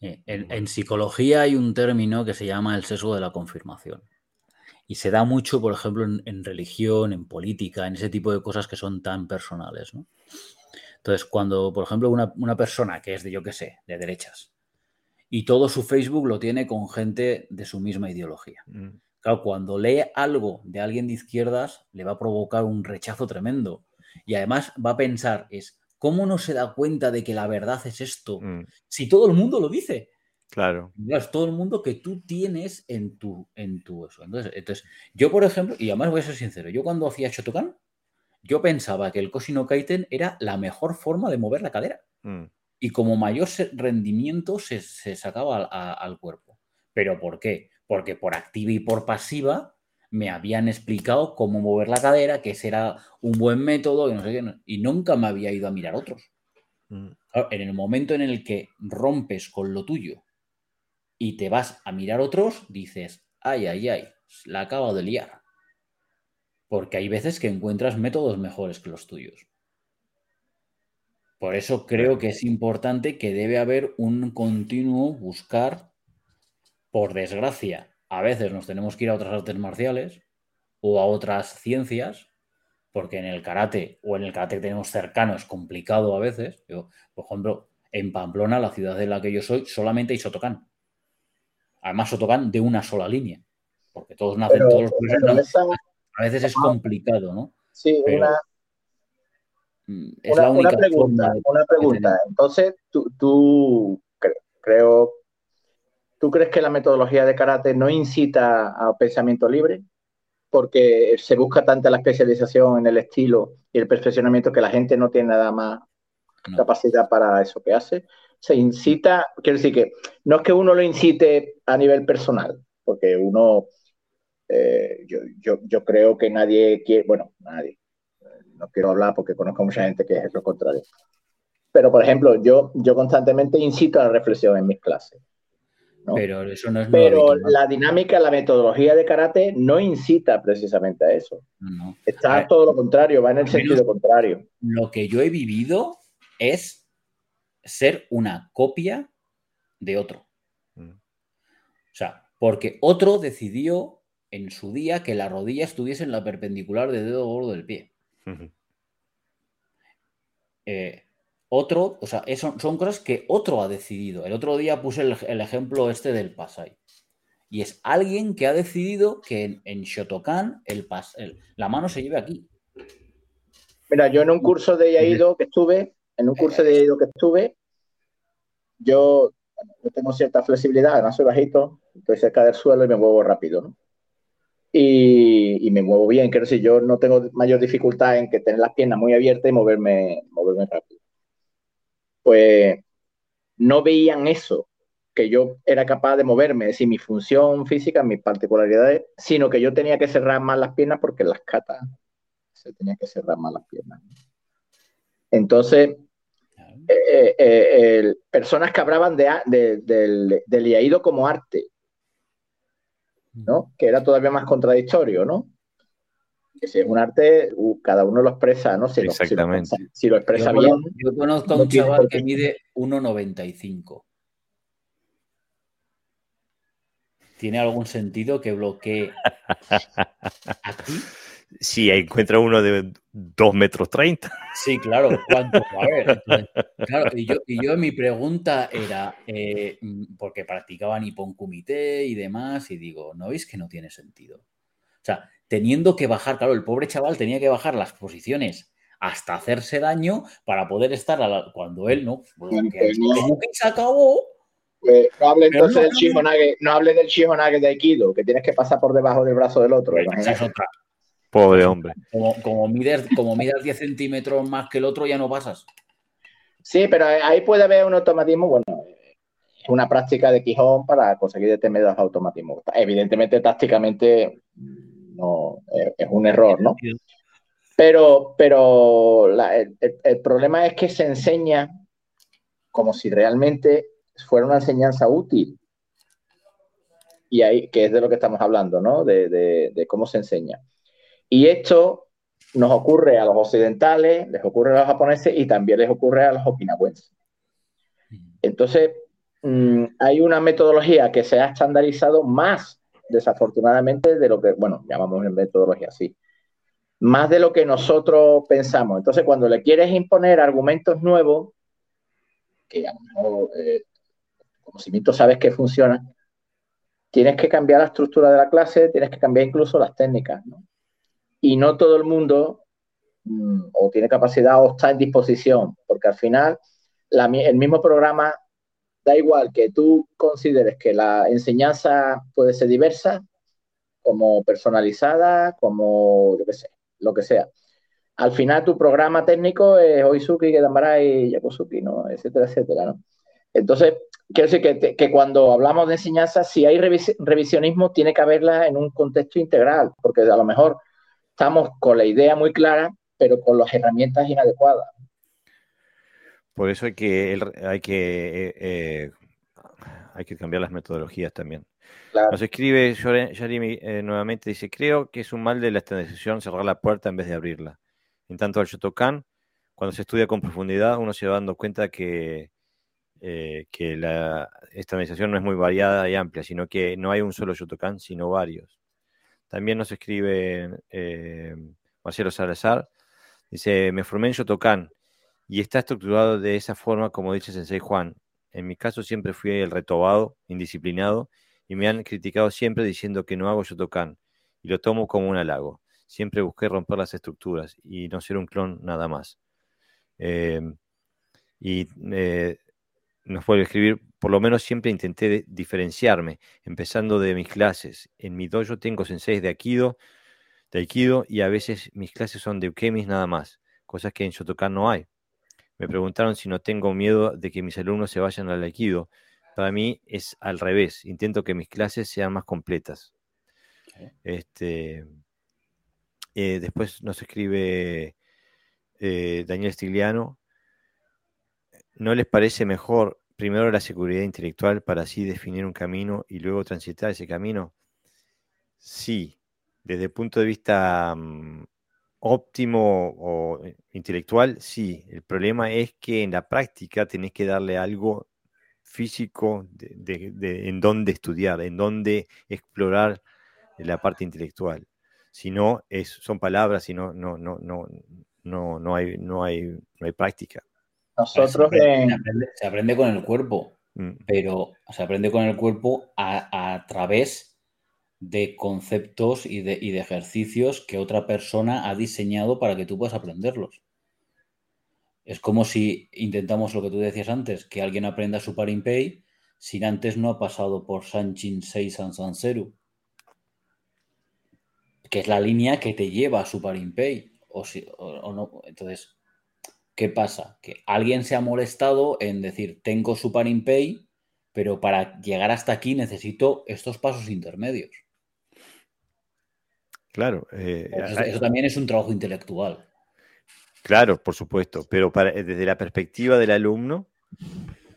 Eh, en, psicología hay un término que se llama el sesgo de la confirmación. Y se da mucho, por ejemplo, en, religión, en política, en ese tipo de cosas que son tan personales. Entonces, cuando, por ejemplo, una, persona que es de, yo qué sé, de derechas, y todo su Facebook lo tiene con gente de su misma ideología. Mm. Claro, cuando lee algo de alguien de izquierdas, le va a provocar un rechazo tremendo. Y además va a pensar, es, ¿Cómo no se da cuenta de que la verdad es esto? Mm. Si todo el mundo lo dice. Claro. Es todo el mundo que tú tienes en tu, en tu eso. Entonces, yo, por ejemplo, y además voy a ser sincero, yo cuando hacía Shotokan, yo pensaba que el Koshino Kaiten era la mejor forma de mover la cadera. Mm. Y como mayor rendimiento se, sacaba al cuerpo. ¿Pero por qué? Porque por activa y por pasiva me habían explicado cómo mover la cadera, que ese era un buen método y no sé qué, y nunca me había ido a mirar otros. Mm. en el momento en el que rompes con lo tuyo y te vas a mirar otros, dices, ay, ay, ay, la acabo de liar. Porque hay veces que encuentras métodos mejores que los tuyos. Por eso creo que es importante que debe haber un continuo buscar por desgracia, a veces nos tenemos que ir a otras artes marciales o a otras ciencias, porque en el karate o en el karate que tenemos cercano es complicado a veces. Yo, por ejemplo, en Pamplona, la ciudad de la que yo soy, solamente hay Sotokan. Además, Sotokan de una sola línea, porque todos nacen, todos los A veces es complicado, ¿no? Sí, una, es la única pregunta. una pregunta. Entonces, tú, tú creo ¿Tú crees que la metodología de karate no incita a pensamiento libre? Porque se busca tanta la especialización en el estilo y el perfeccionamiento que la gente no tiene nada más capacidad para eso que hace. Se incita, quiero decir que no es que uno lo incite a nivel personal, porque uno, eh, yo, creo que nadie quiere, bueno, nadie, no quiero hablar porque conozco a mucha gente que es lo contrario. Pero, por ejemplo, yo, yo constantemente incito a la reflexión en mis clases. Pero eso no es Pero la dinámica, la metodología de karate no incita precisamente a eso. Está todo lo contrario, va en el sentido contrario. Lo que yo he vivido es ser una copia de otro. Mm. O sea, porque otro decidió en su día que la rodilla estuviese en la perpendicular del dedo gordo del pie. eh, otro, o sea, son cosas que otro ha decidido. El otro día puse el, ejemplo este del Pasai. Y es alguien que ha decidido que en, Shotokan el, la mano se lleve aquí. Mira, yo en un curso de Yaido que estuve, en un curso de Yaido que estuve, yo, tengo cierta flexibilidad, además soy bajito, estoy cerca del suelo y me muevo rápido, ¿no? Y, me muevo bien, quiero decir, yo no tengo mayor dificultad en que tener las piernas muy abiertas y moverme, moverme rápido pues no veían eso, que yo era capaz de moverme, es decir, mi función física, mis particularidades, sino que yo tenía que cerrar más las piernas porque las catas se tenía que cerrar más las piernas. Entonces, eh, eh, eh, personas que hablaban de, del, del como arte, ¿no? Que era todavía más contradictorio, ¿no? Si es un arte, uh, cada uno lo expresa, ¿no? Si Exactamente. Lo, si, lo, expresa bien. Yo conozco a un chaval que mide 1,95. ¿Tiene algún sentido que bloquee aquí? Si encuentra uno de 2 metros 30. Sí, claro. ¿Cuánto? A ver. claro, y yo, y yo mi pregunta era, eh, porque practicaban Nippon Kumite y demás, y digo, ¿no veis que no tiene sentido? O sea, teniendo que bajar, claro, el pobre chaval tenía que bajar las posiciones hasta hacerse daño para poder estar cuando él no, como que se acabó. Pues, no hable entonces del Shihonage, no hable del Shihonage de Aikido, que tienes que pasar por debajo del brazo del otro. Pobre hombre. Como, como, mides, como mides 10 centímetros más que el otro, ya no pasas. Sí, pero ahí puede haber un automatismo, bueno, es una práctica de Quijón para conseguir determinados automatismos. Evidentemente, tácticamente no, es un error, ¿no? Pero, pero el, problema es que se enseña como si realmente fuera una enseñanza útil. Y ahí, que es de lo que estamos hablando, ¿no? De, cómo se enseña. Y esto nos ocurre a los occidentales, les ocurre a los japoneses y también les ocurre a los okinawenses. Entonces, mm, hay una metodología que se ha estandarizado más desafortunadamente, de lo que, bueno, llamamos en metodología así, más de lo que nosotros pensamos. Entonces, cuando le quieres imponer argumentos nuevos, que a lo mejor eh, conocimiento sabes que funciona, tienes que cambiar la estructura de la clase, tienes que cambiar incluso las técnicas, ¿no? Y no todo el mundo mm, o tiene capacidad o está en disposición, porque al final el mismo programa da igual que tú consideres que la enseñanza puede ser diversa, como personalizada, como yo qué sé, lo que sea. Al final tu programa técnico es Oizuki, Gedambara y Yakusuki, ¿no? Etcétera, etcétera, ¿no? Entonces, quiero decir que, que, cuando hablamos de enseñanza, si hay revisionismo, tiene que haberla en un contexto integral, porque a lo mejor estamos con la idea muy clara, pero con las herramientas inadecuadas. Por eso hay que, hay que, eh, eh, hay que cambiar las metodologías también. Nos escribe Jeremy eh, nuevamente, dice, creo que es un mal de la estandarización cerrar la puerta en vez de abrirla. En tanto al Shotokan, cuando se estudia con profundidad, uno se va dando cuenta que eh, que la estandarización no es muy variada y amplia, sino que no hay un solo Shotokan, sino varios. También nos escribe eh, Marcelo Salazar, dice, me formé en Shotokan y está estructurado de esa forma como dice Sensei Juan. En mi caso siempre fui el retobado, indisciplinado, y me han criticado siempre diciendo que no hago Shotokan, y lo tomo como un halago. Siempre busqué romper las estructuras y no ser un clon nada más. Eh, y eh, nos puede escribir, por lo menos siempre intenté diferenciarme, empezando de mis clases. En mi dojo tengo senseis de Aikido, de Aikido y a veces mis clases son de Ukemis nada más, cosas que en Shotokan no hay. Me preguntaron si no tengo miedo de que mis alumnos se vayan al Aikido. Para mí es al revés, intento que mis clases sean más completas. Este, eh, después nos escribe eh, Daniel Stigliano, ¿No les parece mejor primero la seguridad intelectual para así definir un camino y luego transitar ese camino? Sí, desde el punto de vista mm, óptimo o intelectual, sí. El problema es que en la práctica tenés que darle algo físico de, en dónde estudiar, en dónde explorar la parte intelectual. Si no, es, son palabras y no, no, no, no, no, no, hay, no, hay, no hay práctica. Nosotros se, aprende, con el cuerpo, mm. pero se aprende con el cuerpo a, través de conceptos y de, ejercicios que otra persona ha diseñado para que tú puedas aprenderlos. Es como si intentamos lo que tú decías antes, que alguien aprenda Super Impay sin antes no ha pasado por Sanchin 6 San Sanseru, que es la línea que te lleva a Super Impay. O, si, o no. Entonces, ¿Qué pasa? Que alguien se ha molestado en decir, tengo Super Pay, pero para llegar hasta aquí necesito estos pasos intermedios. Claro. Eh, eso, también es un trabajo intelectual. Claro, por supuesto, pero desde la perspectiva del alumno,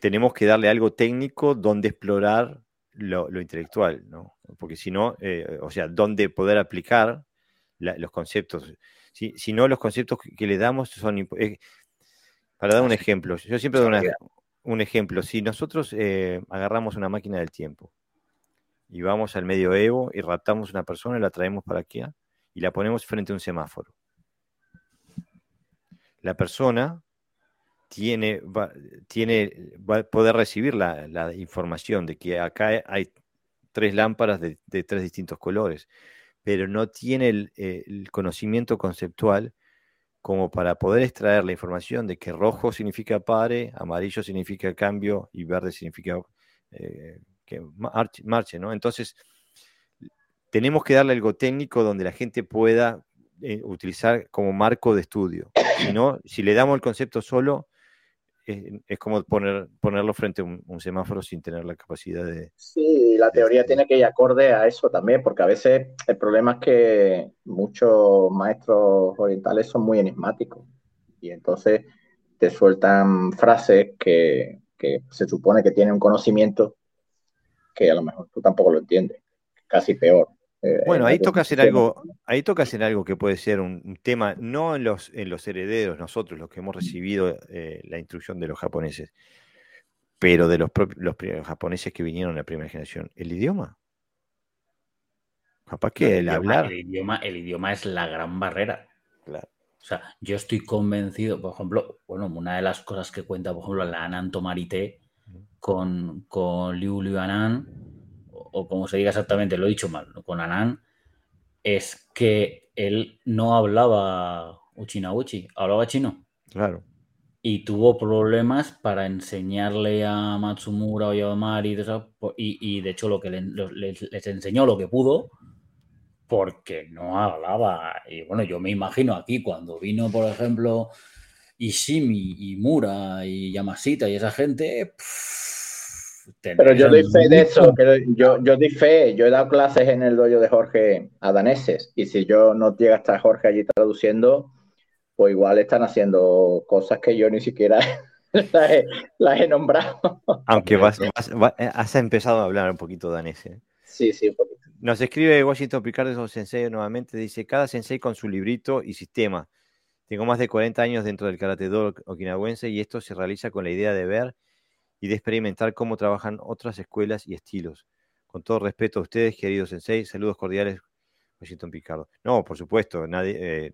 tenemos que darle algo técnico donde explorar lo, intelectual, ¿no? Porque si no, eh, o sea, donde poder aplicar los conceptos. Si, no, los conceptos que, le damos son... Eh, para dar un ejemplo, yo siempre doy un ejemplo. Si nosotros eh, agarramos una máquina del tiempo y vamos al medioevo y raptamos una persona y la traemos para aquí y la ponemos frente a un semáforo, la persona tiene, va, tiene, va a poder recibir la, información de que acá hay tres lámparas de, tres distintos colores, pero no tiene el, el conocimiento conceptual como para poder extraer la información de que rojo significa pare, amarillo significa cambio y verde significa eh, que marche, ¿no? Entonces, tenemos que darle algo técnico donde la gente pueda eh, utilizar como marco de estudio. Si no, si le damos el concepto solo, es, como poner, ponerlo frente a un, semáforo sin tener la capacidad de... Sí, la teoría tiene que ir acorde a eso también, porque a veces el problema es que muchos maestros orientales son muy enigmáticos y entonces te sueltan frases que, que se supone que tienen un conocimiento que a lo mejor tú tampoco lo entiendes, casi peor. Eh, bueno, ahí toca hacer algo, ahí toca hacer algo que puede ser un, tema, no en los, en los herederos, nosotros, los que hemos recibido eh, la instrucción de los japoneses, pero de los, los japoneses que vinieron en la primera generación, el idioma. Capaz que el, hablar. El idioma, el idioma es la gran barrera. Claro. O sea, yo estoy convencido, por ejemplo, bueno, una de las cosas que cuenta, por ejemplo, la Anan Tomarite con, con Liu Liu Anan, o como se diga exactamente, lo he dicho mal, con Anan, es que él no hablaba Uchinauchi, hablaba chino. Claro. Y tuvo problemas para enseñarle a Matsumura o Yamari y, y, de hecho lo que les, enseñó lo que pudo porque no hablaba. Y bueno, yo me imagino aquí cuando vino, por ejemplo, Ishimi y Mura y Yamashita y esa gente, pero yo doy fe de eso, yo, yo doy fe, yo he dado clases en el dojo de Jorge a daneses y si yo no llega a estar Jorge allí traduciendo, pues igual están haciendo cosas que yo ni siquiera las, he, nombrado. Aunque vas, has empezado a hablar un poquito danés. ¿eh? Sí, sí, un poquito. Nos escribe Washington Picardo Sensei nuevamente, dice, cada sensei con su librito y sistema. Tengo más de 40 años dentro del karate do okinawense y esto se realiza con la idea de ver y de experimentar cómo trabajan otras escuelas y estilos. Con todo respeto a ustedes, queridos sensei, saludos cordiales, Washington Picardo. No, por supuesto, nadie, eh,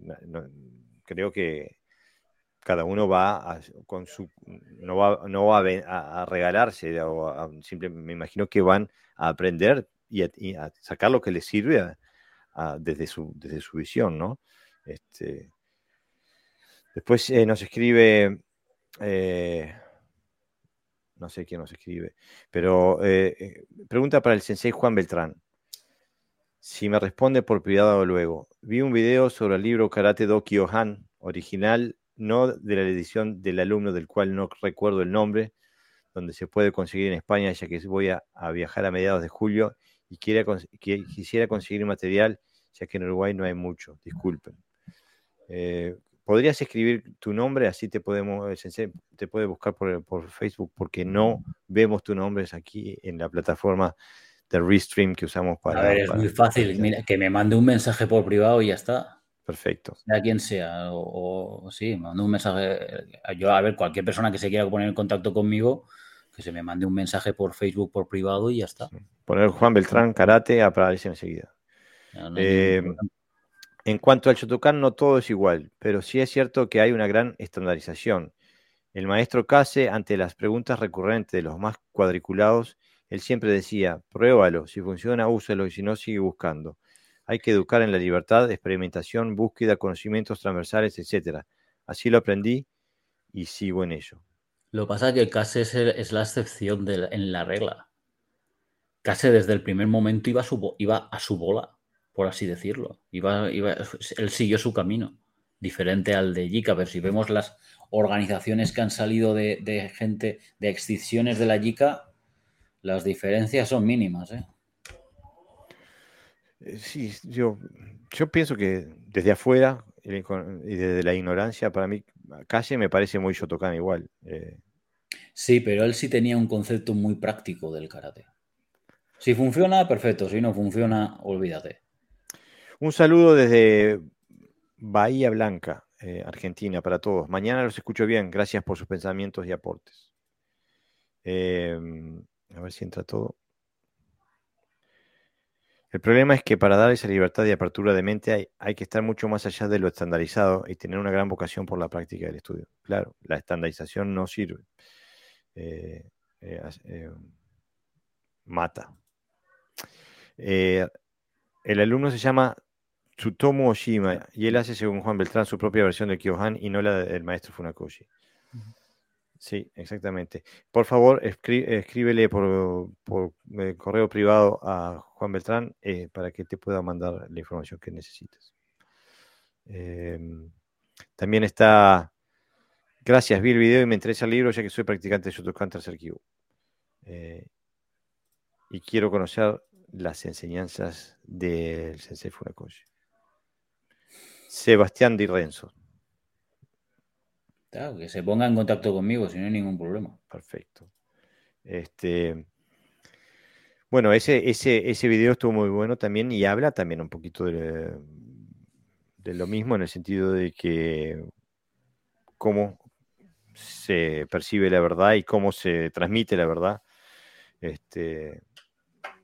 creo que cada uno va a, con su, no va, no va a, regalarse, o simplemente me imagino que van a aprender y a, sacar lo que les sirve desde, su, desde su visión, ¿no? Este, después eh, nos escribe, eh, no sé quién nos escribe, pero eh, pregunta para el sensei Juan Beltrán. Si me responde por privado luego. Vi un video sobre el libro Karate Do Kyohan, original, no de la edición del alumno del cual no recuerdo el nombre, donde se puede conseguir en España, ya que voy a, viajar a mediados de julio y quisiera conseguir material, ya que en Uruguay no hay mucho. Disculpen. Eh, ¿Podrías escribir tu nombre? Así te podemos, te puede buscar por, Facebook, porque no vemos tu nombre aquí en la plataforma de Restream que usamos para. A ver, es muy fácil. Mira, que me mande un mensaje por privado y ya está. Perfecto. Sea quien sea, o, sí, mande un mensaje. Yo, a ver, cualquier persona que se quiera poner en contacto conmigo, que se me mande un mensaje por Facebook por privado y ya está. Poner Juan Beltrán Karate aparece enseguida. Eh, en cuanto al Shotokan, no todo es igual, pero sí es cierto que hay una gran estandarización. El maestro Case, ante las preguntas recurrentes de los más cuadriculados, él siempre decía, pruébalo, si funciona, úsalo y si no, sigue buscando. Hay que educar en la libertad, experimentación, búsqueda, conocimientos transversales, etc. Así lo aprendí y sigo en ello. Lo que pasa que Case es, la excepción en la regla. Case desde el primer momento iba a su bola por así decirlo. Iba, él siguió su camino, diferente al de Yika. Pero si vemos las organizaciones que han salido de, gente, de extinciones de la Yika, las diferencias son mínimas. ¿eh? Eh, sí, yo, yo pienso que desde afuera y desde la ignorancia, para mí, casi me parece muy Shotokan igual. Eh. Sí, pero él sí tenía un concepto muy práctico del karate. Si funciona, perfecto. Si no funciona, olvídate. Un saludo desde Bahía Blanca, eh, Argentina, para todos. Mañana los escucho bien. Gracias por sus pensamientos y aportes. Em, a ver si entra todo. El problema es que para dar esa libertad y apertura de mente hay, que estar mucho más allá de lo estandarizado y tener una gran vocación por la práctica del estudio. Claro, la estandarización no sirve. Eh, eh, mata. El alumno se llama Tsutomu Oshima, y él hace, según Juan Beltrán, su propia versión del Kyohan y no la del maestro Funakoshi. Sí, exactamente. Por favor, escríbele por, eh, correo privado a Juan Beltrán eh, para que te pueda mandar la información que necesites. Em, también está. Gracias, vi el video y me interesa el libro ya que soy practicante de Shotokan tercer eh, y quiero conocer las enseñanzas del Sensei Funakoshi. Sebastián Di Renzo. Claro, que se ponga en contacto conmigo, si no hay ningún problema. Perfecto. Este, bueno, ese, ese, ese video estuvo muy bueno también y habla también un poquito de, lo mismo en el sentido de que cómo se percibe la verdad y cómo se transmite la verdad. Este,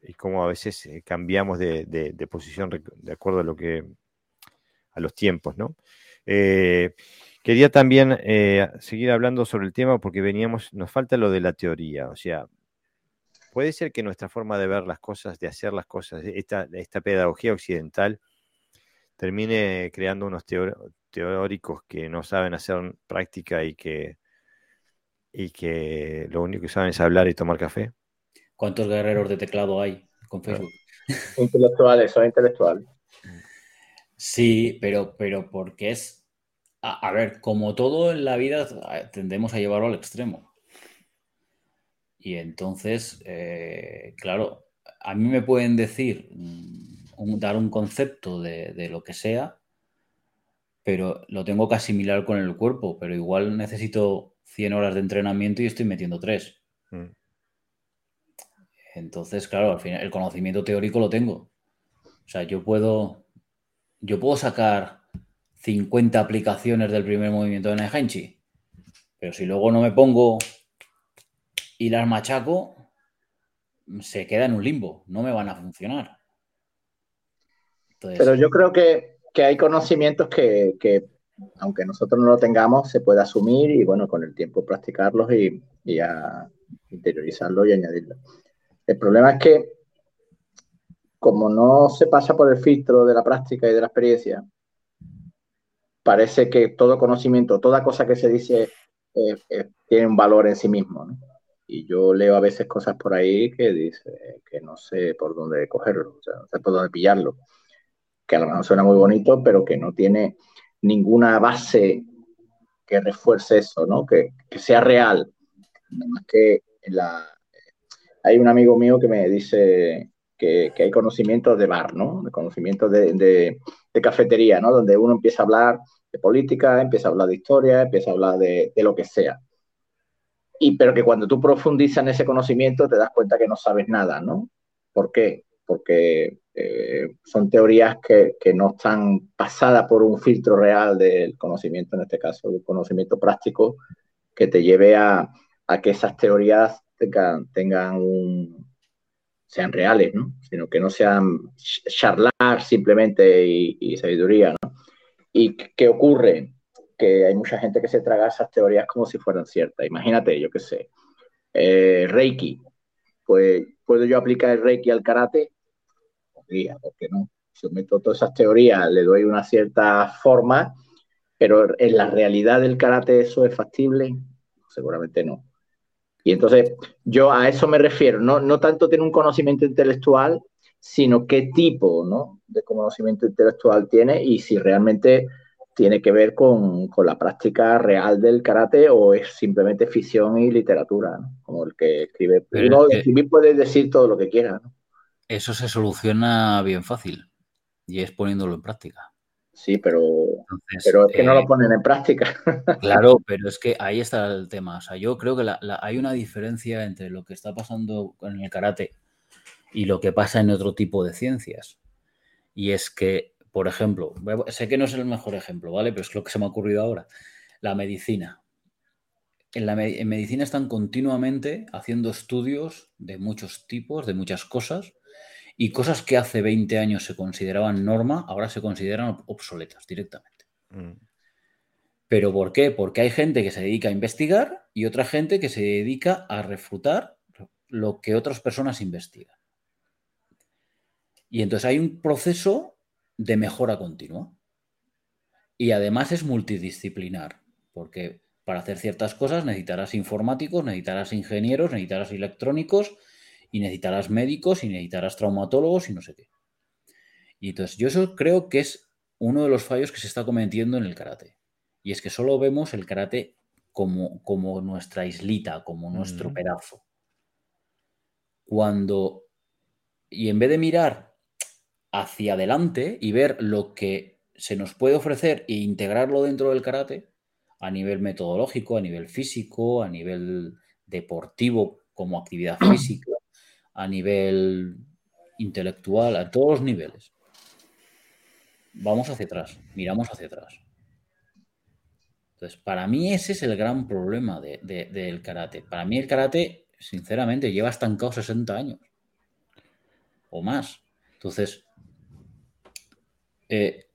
y cómo a veces eh, cambiamos de, de posición de acuerdo a lo que a los tiempos, ¿no? Eh, quería también eh, seguir hablando sobre el tema porque veníamos, nos falta lo de la teoría, o sea, puede ser que nuestra forma de ver las cosas, de hacer las cosas, esta, esta pedagogía occidental, termine creando unos teóricos que no saben hacer práctica y que, y que lo único que saben es hablar y tomar café. ¿Cuántos guerreros de teclado hay con Facebook? Intelectuales, son intelectuales. Sí, pero, pero porque es. A, ver, como todo en la vida, tendemos a llevarlo al extremo. Y entonces, eh, claro, a mí me pueden decir, mm, dar un concepto de, lo que sea, pero lo tengo que asimilar con el cuerpo, pero igual necesito 100 horas de entrenamiento y estoy metiendo 3. Mm. Entonces, claro, al final el conocimiento teórico lo tengo. O sea, yo puedo yo puedo sacar 50 aplicaciones del primer movimiento de Nehenchi, pero si luego no me pongo y las machaco, se queda en un limbo, no me van a funcionar. Pero yo creo que, hay conocimientos que, aunque nosotros no lo tengamos, se puede asumir y bueno, con el tiempo practicarlos y, y a interiorizarlos y añadirlos. El problema es que como no se pasa por el filtro de la práctica y de la experiencia, parece que todo conocimiento, toda cosa que se dice eh, eh, tiene un valor en sí mismo. Y yo leo a veces cosas por ahí que dice que no sé por dónde cogerlo, no sé por dónde pillarlo, que a lo mejor suena muy bonito, pero que no tiene ninguna base que refuerce eso, ¿no? que, sea real. Además que la... hay un amigo mío que me dice que, hay conocimientos de bar, ¿no? De conocimientos de, cafetería, ¿no? Donde uno empieza a hablar de política, empieza a hablar de historia, empieza a hablar de, lo que sea. Y pero que cuando tú profundizas en ese conocimiento te das cuenta que no sabes nada, ¿no? ¿Por qué? Porque eh, son teorías que, no están pasadas por un filtro real del conocimiento, en este caso, del conocimiento práctico, que te lleve a, que esas teorías tengan sean reales, ¿no? Sino que no sean charlar simplemente y, sabiduría, ¿no? ¿Y qué ocurre? Que hay mucha gente que se traga esas teorías como si fueran ciertas. Imagínate, yo qué sé, eh, Reiki. Pues, ¿puedo yo aplicar el Reiki al karate? Podría, ¿por qué no? meto todas esas teorías, le doy una cierta forma, pero en la realidad del karate eso es factible, seguramente no. Y entonces yo a eso me refiero, no, no tanto tener un conocimiento intelectual, sino qué tipo ¿no? de conocimiento intelectual tiene y si realmente tiene que ver con, la práctica real del karate o es simplemente ficción y literatura, como el que escribe. Uno escribir puede decir todo lo que quiera. Eso se soluciona bien fácil y es poniéndolo en práctica. Sí, pero, pero es que no lo eh, ponen en práctica. Claro, pero es que ahí está el tema. O sea, yo creo que hay una diferencia entre lo que está pasando en el karate y lo que pasa en otro tipo de ciencias. Y es que, por ejemplo, sé que no es el mejor ejemplo, ¿vale? Pero es lo que se me ha ocurrido ahora. La medicina. En, la, en medicina están continuamente haciendo estudios de muchos tipos, de muchas cosas, y cosas que hace 20 años se consideraban norma, ahora se consideran obsoletas directamente. Mm. ¿Pero por qué? Porque hay gente que se dedica a investigar y otra gente que se dedica a refutar lo que otras personas investigan. Y entonces hay un proceso de mejora continua. Y además es multidisciplinar, porque para hacer ciertas cosas necesitarás informáticos, necesitarás ingenieros, necesitarás electrónicos, y necesitarás médicos y necesitarás traumatólogos y no sé qué. Y entonces yo eso creo que es uno de los fallos que se está cometiendo en el karate. Y es que solo vemos el karate como, como nuestra islita, como nuestro pedazo. Cuando, y en vez de mirar hacia adelante y ver lo que se nos puede ofrecer e integrarlo dentro del karate, a nivel metodológico, a nivel físico, a nivel deportivo como actividad física, a nivel intelectual, a todos los niveles. Vamos hacia atrás, miramos hacia atrás. Entonces, para mí ese es el gran problema del karate. Para mí el karate, sinceramente, lleva estancado 60 años o más. Entonces, eh,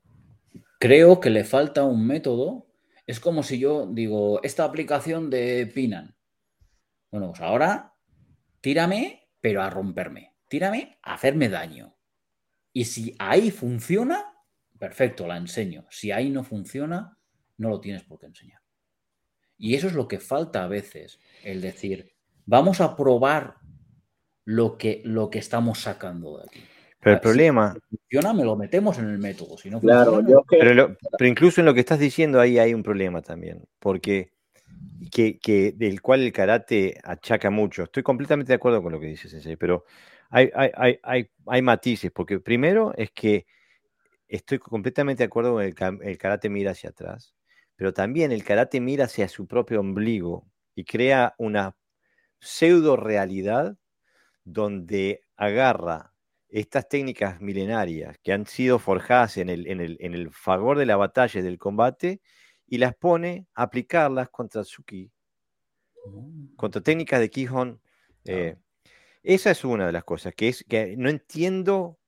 creo que le falta un método. Es como si yo digo, esta aplicación de Pinan. Bueno, pues ahora tírame pero a romperme. Tírame a hacerme daño. Y si ahí funciona, perfecto, la enseño. Si ahí no funciona, no lo tienes por qué enseñar. Y eso es lo que falta a veces, el decir, vamos a probar lo que, lo que estamos sacando de aquí. Pero el problema. Si funciona, me lo metemos en el método. Si no claro, pero, pero, incluso en lo que estás diciendo ahí hay un problema también. Porque que, del cual el karate achaca mucho. Estoy completamente de acuerdo con lo que dices, Sensei, pero hay, hay, hay, hay, matices, porque primero es que estoy completamente de acuerdo con el, el karate mira hacia atrás, pero también el karate mira hacia su propio ombligo y crea una pseudo realidad donde agarra estas técnicas milenarias que han sido forjadas en el, en el, en el favor de la batalla y del combate y las pone a aplicarlas contra Suki Contra técnicas de Kihon. Eh, esa es una de las cosas, que es que no entiendo,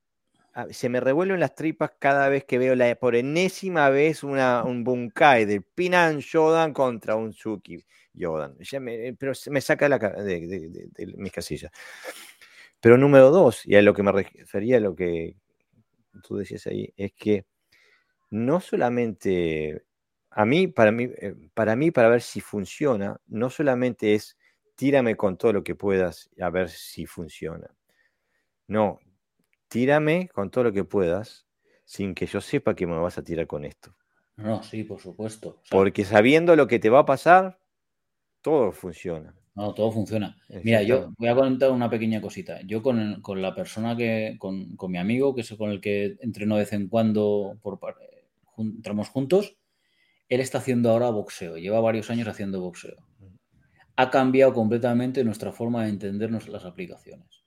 se me revuelven las tripas cada vez que veo la, por enésima vez una, un Bunkai de Pinan Shodan contra un Suki Yodan. pero se me saca de, de mis casillas. Pero número dos, y a lo que me refería a lo que tú decías ahí, es que no solamente, a mí, para mí, eh, para mí, para ver si funciona, no solamente es tírame con todo lo que puedas a ver si funciona. No, tírame con todo lo que puedas sin que yo sepa que me vas a tirar con esto. No, sí, por supuesto. Porque sabiendo lo que te va a pasar, todo funciona. No, todo funciona. Mira, yo voy a contar una pequeña cosita. Yo con, la persona que, con, mi amigo, que es con el que entreno de vez en cuando, por, entramos juntos, él está haciendo ahora boxeo, lleva varios años haciendo boxeo. Ha cambiado completamente nuestra forma de entendernos las aplicaciones.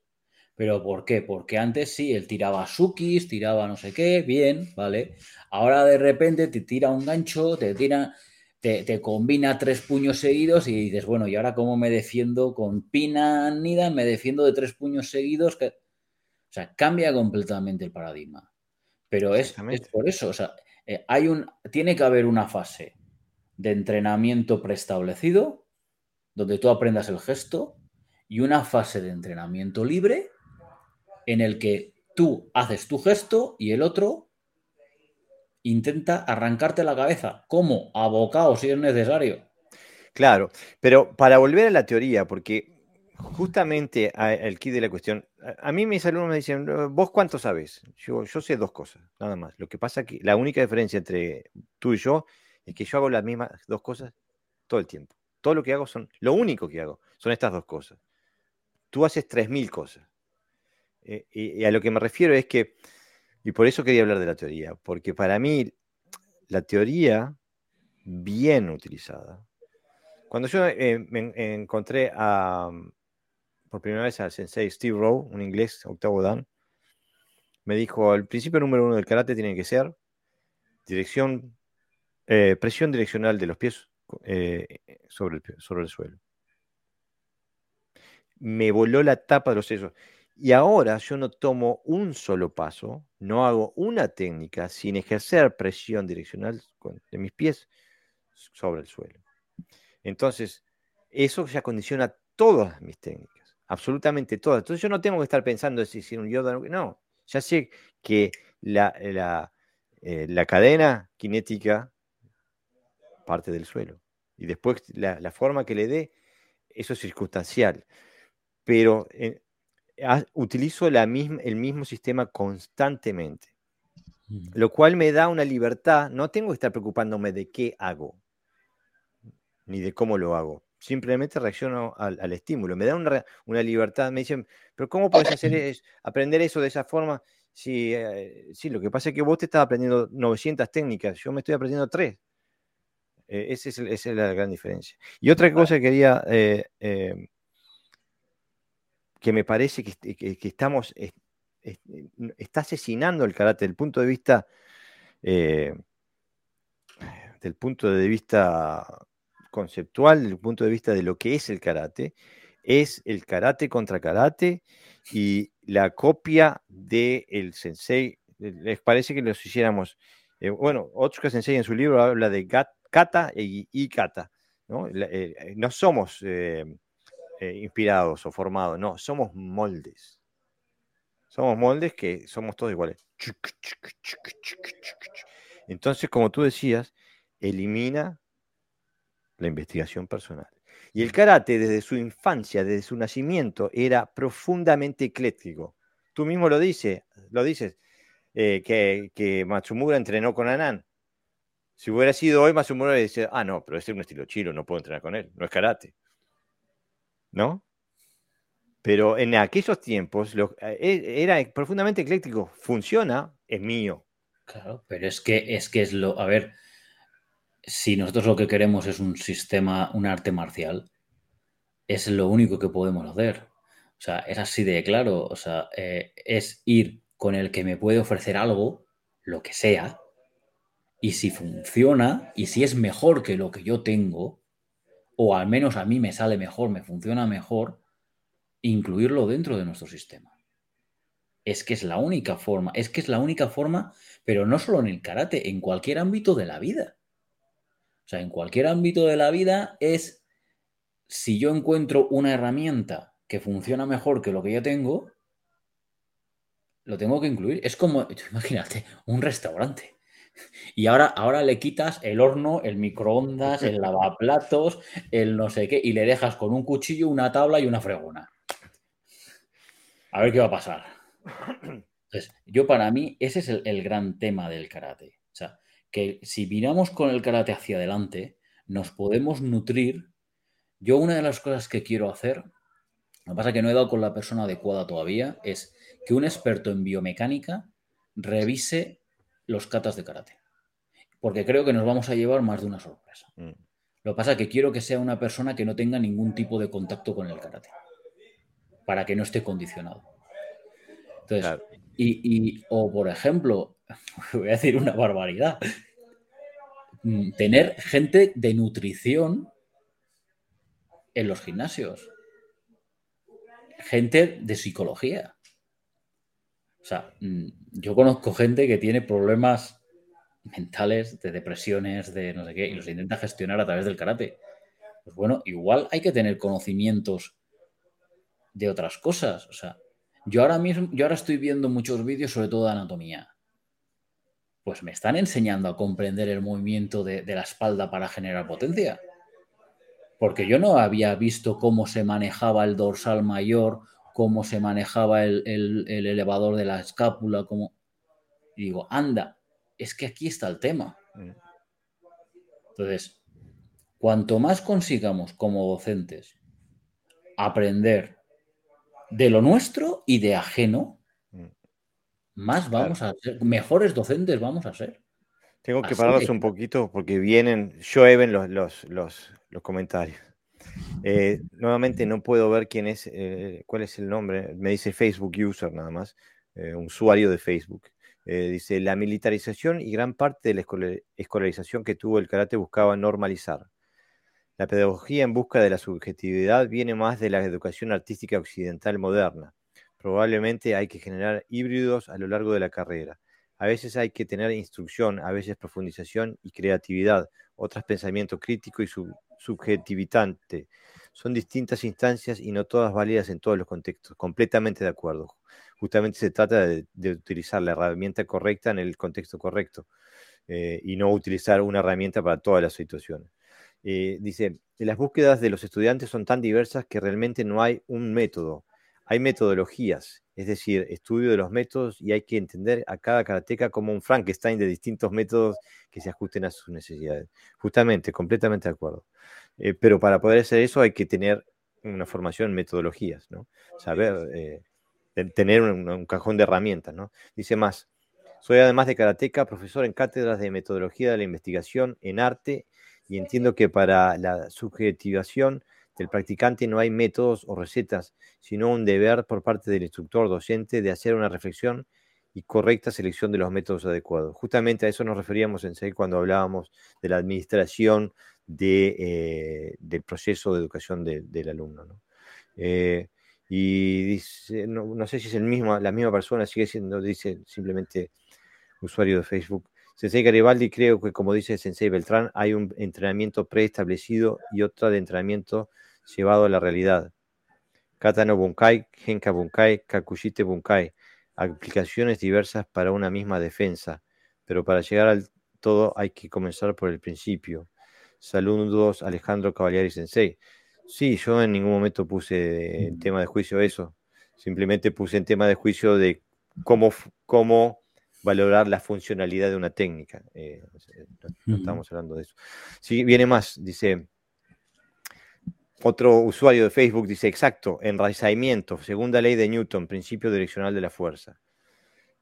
¿Pero por qué? Porque antes sí, él tiraba sukis, tiraba no sé qué, bien, ¿vale? Ahora de repente te tira un gancho, te tira te, combina tres puños seguidos y dices, bueno, ¿y ahora cómo me defiendo con Pina Nida? Me defiendo de tres puños seguidos. Que... O sea, cambia completamente el paradigma. Pero es, por eso, o sea, eh, hay un, tiene que haber una fase de entrenamiento preestablecido, donde tú aprendas el gesto, y una fase de entrenamiento libre, en el que tú haces tu gesto y el otro intenta arrancarte la cabeza. como Abocado si es necesario. Claro, pero para volver a la teoría, porque justamente el kit de la cuestión, a, mí mis alumnos me dicen, ¿vos cuánto sabes? Yo, yo sé dos cosas, nada más. Lo que pasa que la única diferencia entre tú y yo es que yo hago las mismas dos cosas todo el tiempo. Todo lo que hago son, lo único que hago son estas dos cosas. Tú haces tres mil cosas. Eh, y a lo que me refiero es que y por eso quería hablar de la teoría, porque para mí la teoría bien utilizada, cuando yo eh, me encontré a, por primera vez al sensei Steve Rowe, un inglés, octavo dan, me dijo, el principio número uno del karate tiene que ser dirección, eh, presión direccional de los pies eh, sobre, el, sobre el suelo. Me voló la tapa de los sellos. Y ahora yo no tomo un solo paso, no hago una técnica sin ejercer presión direccional de mis pies sobre el suelo. Entonces, eso ya condiciona todas mis técnicas, absolutamente todas. Entonces yo no tengo que estar pensando si si un yoda no. Ya sé que la, la, eh, la cadena cinética parte del suelo. Y después la, la, forma que le dé, eso es circunstancial. Pero eh, utilizo la misma, el mismo sistema constantemente, mm. lo cual me da una libertad, no tengo que estar preocupándome de qué hago, ni de cómo lo hago. Simplemente reacciono al, estímulo. Me da una, libertad. Me dicen, pero ¿cómo puedes hacer aprender eso de esa forma? Si, eh, sí, lo que pasa es que vos te estás aprendiendo 900 técnicas, yo me estoy aprendiendo 3. Eh, esa, es, la gran diferencia. Y otra cosa que quería eh, que me parece que, estamos, está asesinando el karate desde el punto de vista, del punto de vista conceptual, del punto de vista de lo que es el karate, es el karate contra karate y la copia del sensei. ¿Les parece que los hiciéramos? Eh, bueno, Otsuka Sensei en su libro habla de kata y, kata. ¿no? Eh, no somos eh, inspirados o formados, no, somos moldes. Somos moldes que somos todos iguales. Entonces, como tú decías, elimina la investigación personal. Y el karate, desde su infancia, desde su nacimiento, era profundamente ecléctico. Tú mismo lo dices, lo dices, eh, que, que, Matsumura entrenó con Anan. Si hubiera sido hoy, Matsumura le dice, ah, no, pero ese es un estilo chino, no puedo entrenar con él, no es karate. ¿no? Pero en aquellos tiempos eh, e, era profundamente ecléctico. Funciona, es mío. Claro, pero es que es que es lo. A ver, si nosotros lo que queremos es un sistema, un arte marcial, es lo único que podemos hacer. O sea, es así de claro. O sea, eh, es ir con el que me puede ofrecer algo, lo que sea, y si funciona, y si es mejor que lo que yo tengo, o al menos a mí me sale mejor, me funciona mejor, incluirlo dentro de nuestro sistema. Es que es la única forma, es que es la única forma, pero no solo en el karate, en cualquier ámbito de la vida. O sea, en cualquier ámbito de la vida es, si yo encuentro una herramienta que funciona mejor que lo que ya tengo, lo tengo que incluir. Es como, imagínate, un restaurante. Y ahora, ahora le quitas el horno, el microondas, el lavaplatos, el no sé qué, y le dejas con un cuchillo, una tabla y una fregona. A ver qué va a pasar. Entonces, yo para mí, ese es el, gran tema del karate. O sea, que si miramos con el karate hacia adelante, nos podemos nutrir. Yo una de las cosas que quiero hacer, lo que pasa es que no he dado con la persona adecuada todavía, es que un experto en biomecánica revise los katas de karate. Porque creo que nos vamos a llevar más de una sorpresa. Mm. Lo que pasa es que quiero que sea una persona que no tenga ningún tipo de contacto con el karate. Para que no esté condicionado. Entonces, y, o por ejemplo, voy a decir una barbaridad. Mm, tener gente de nutrición en los gimnasios. Gente de psicología. O sea, mm, yo conozco gente que tiene problemas mentales, de depresiones, de no sé qué, y los intenta gestionar a través del karate. Pues bueno, igual hay que tener conocimientos de otras cosas. O sea, yo ahora mismo, yo ahora estoy viendo muchos vídeos, sobre todo de anatomía. Pues me están enseñando a comprender el movimiento de, de la espalda para generar potencia. Porque yo no había visto cómo se manejaba el dorsal mayor cómo se manejaba el, elevador de la escápula, cómo... Y digo, anda, es que aquí está el tema. Mm. Entonces, cuanto más consigamos como docentes aprender de lo nuestro y de ajeno. Más vamos a ser, mejores docentes vamos a ser. Tengo que pararos un poquito porque vienen, llueven los, los, los, los comentarios. Eh, nuevamente no puedo ver quién es, eh, cuál es el nombre. Me dice Facebook user nada más, eh, un usuario de Facebook. dice, la militarización y gran parte de la escolarización que tuvo el karate buscaba normalizar. La pedagogía en busca de la subjetividad viene más de la educación artística occidental moderna. Probablemente hay que generar híbridos a lo largo de la carrera. A veces hay que tener instrucción, a veces profundización y creatividad, otras pensamiento crítico y su subjetivitante. Son distintas instancias y no todas válidas en todos los contextos. Completamente de acuerdo. Justamente se trata de, utilizar la herramienta correcta en el contexto correcto eh, y no utilizar una herramienta para todas las situaciones. Eh, dice, las búsquedas de los estudiantes son tan diversas que realmente no hay un método. Hay metodologías, es decir, estudio de los métodos y hay que entender a cada karateca como un Frankenstein de distintos métodos que se ajusten a sus necesidades. Justamente, completamente de acuerdo. Eh, pero para poder hacer eso hay que tener una formación en metodologías, ¿no? Saber, eh, tener un, cajón de herramientas, ¿no? Dice más, soy además de karateca, profesor en cátedras de metodología de la investigación en arte y entiendo que para la subjetivación del practicante no hay métodos o recetas, sino un deber por parte del instructor docente de hacer una reflexión y correcta selección de los métodos adecuados. Justamente a eso nos referíamos en SEI cuando hablábamos de la administración eh, del proceso de educación del alumno. ¿no? Eh, y dice, no, sé si es el mismo, la misma persona, sigue siendo, dice simplemente usuario de Facebook. Sensei Garibaldi, creo que como dice Sensei Beltrán, hay un entrenamiento preestablecido y otro de entrenamiento llevado a la realidad. Kata no Bunkai, Genka Bunkai, Kakushite Bunkai. Aplicaciones diversas para una misma defensa, pero para llegar al todo hay que comenzar por el principio. Saludos Alejandro Cavalieri Sensei. Sí, yo en ningún momento puse en tema de juicio eso. Simplemente puse en tema de juicio de cómo, cómo valorar la funcionalidad de una técnica. Eh, no, estamos hablando de eso. Sí, viene más, dice. Otro usuario de Facebook dice, exacto, enraizamiento, segunda ley de Newton, principio direccional de la fuerza.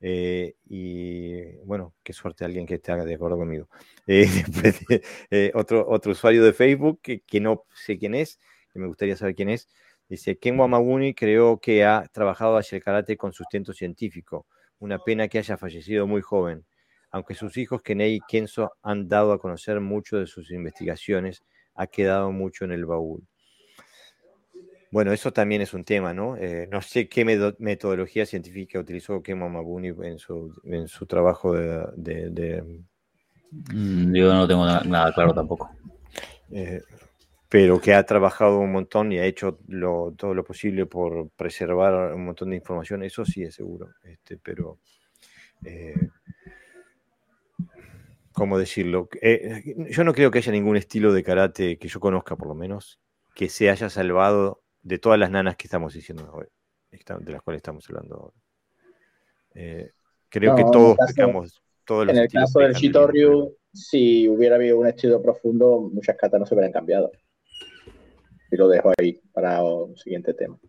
Eh, y bueno, qué suerte alguien que esté de acuerdo conmigo. Eh, eh, otro, otro usuario de Facebook que, que, no sé quién es, que me gustaría saber quién es, dice, Ken Wamaguni creo que ha trabajado hacia el karate con sustento científico. Una pena que haya fallecido muy joven, aunque sus hijos Kenei y Kenzo han dado a conocer mucho de sus investigaciones ha quedado mucho en el baúl. Bueno, eso también es un tema, ¿no? Eh, no sé qué metodología científica utilizó Kemo Mabuni en su, en su trabajo de, mm, Yo no tengo nada, claro tampoco. Eh, pero que ha trabajado un montón y ha hecho todo lo posible por preservar un montón de información, eso sí es seguro. Este, pero, eh, ¿cómo decirlo? yo no creo que haya ningún estilo de karate que yo conozca, por lo menos, que se haya salvado de todas las nanas que estamos diciendo hoy, de las cuales estamos hablando ahora. Eh, creo que todos pecamos, todos los En el caso del Shitoryu, si hubiera habido un estilo profundo, muchas catas no se hubieran cambiado. Y lo dejo ahí para un siguiente tema.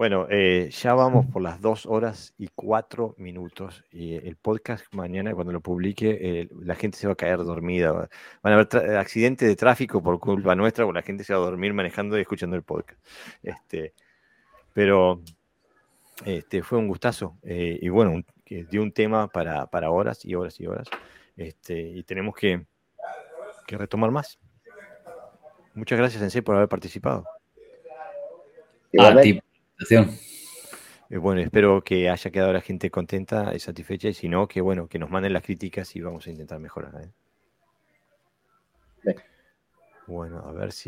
Bueno, eh, ya vamos por las dos horas y cuatro minutos. Y el podcast mañana, cuando lo publique, eh, la gente se va a caer dormida. Van a haber accidentes de tráfico por culpa nuestra, o la gente se va a dormir manejando y escuchando el podcast. Este, pero este, fue un gustazo. Eh, y bueno, dio un tema para, horas y horas y horas. Este, y tenemos que, que retomar más. Muchas gracias, Sensei, por haber participado. Eh, bueno, espero que haya quedado la gente contenta y satisfecha y si no, que bueno, que nos manden las críticas y vamos a intentar mejorar. ¿eh? Bueno, a ver si...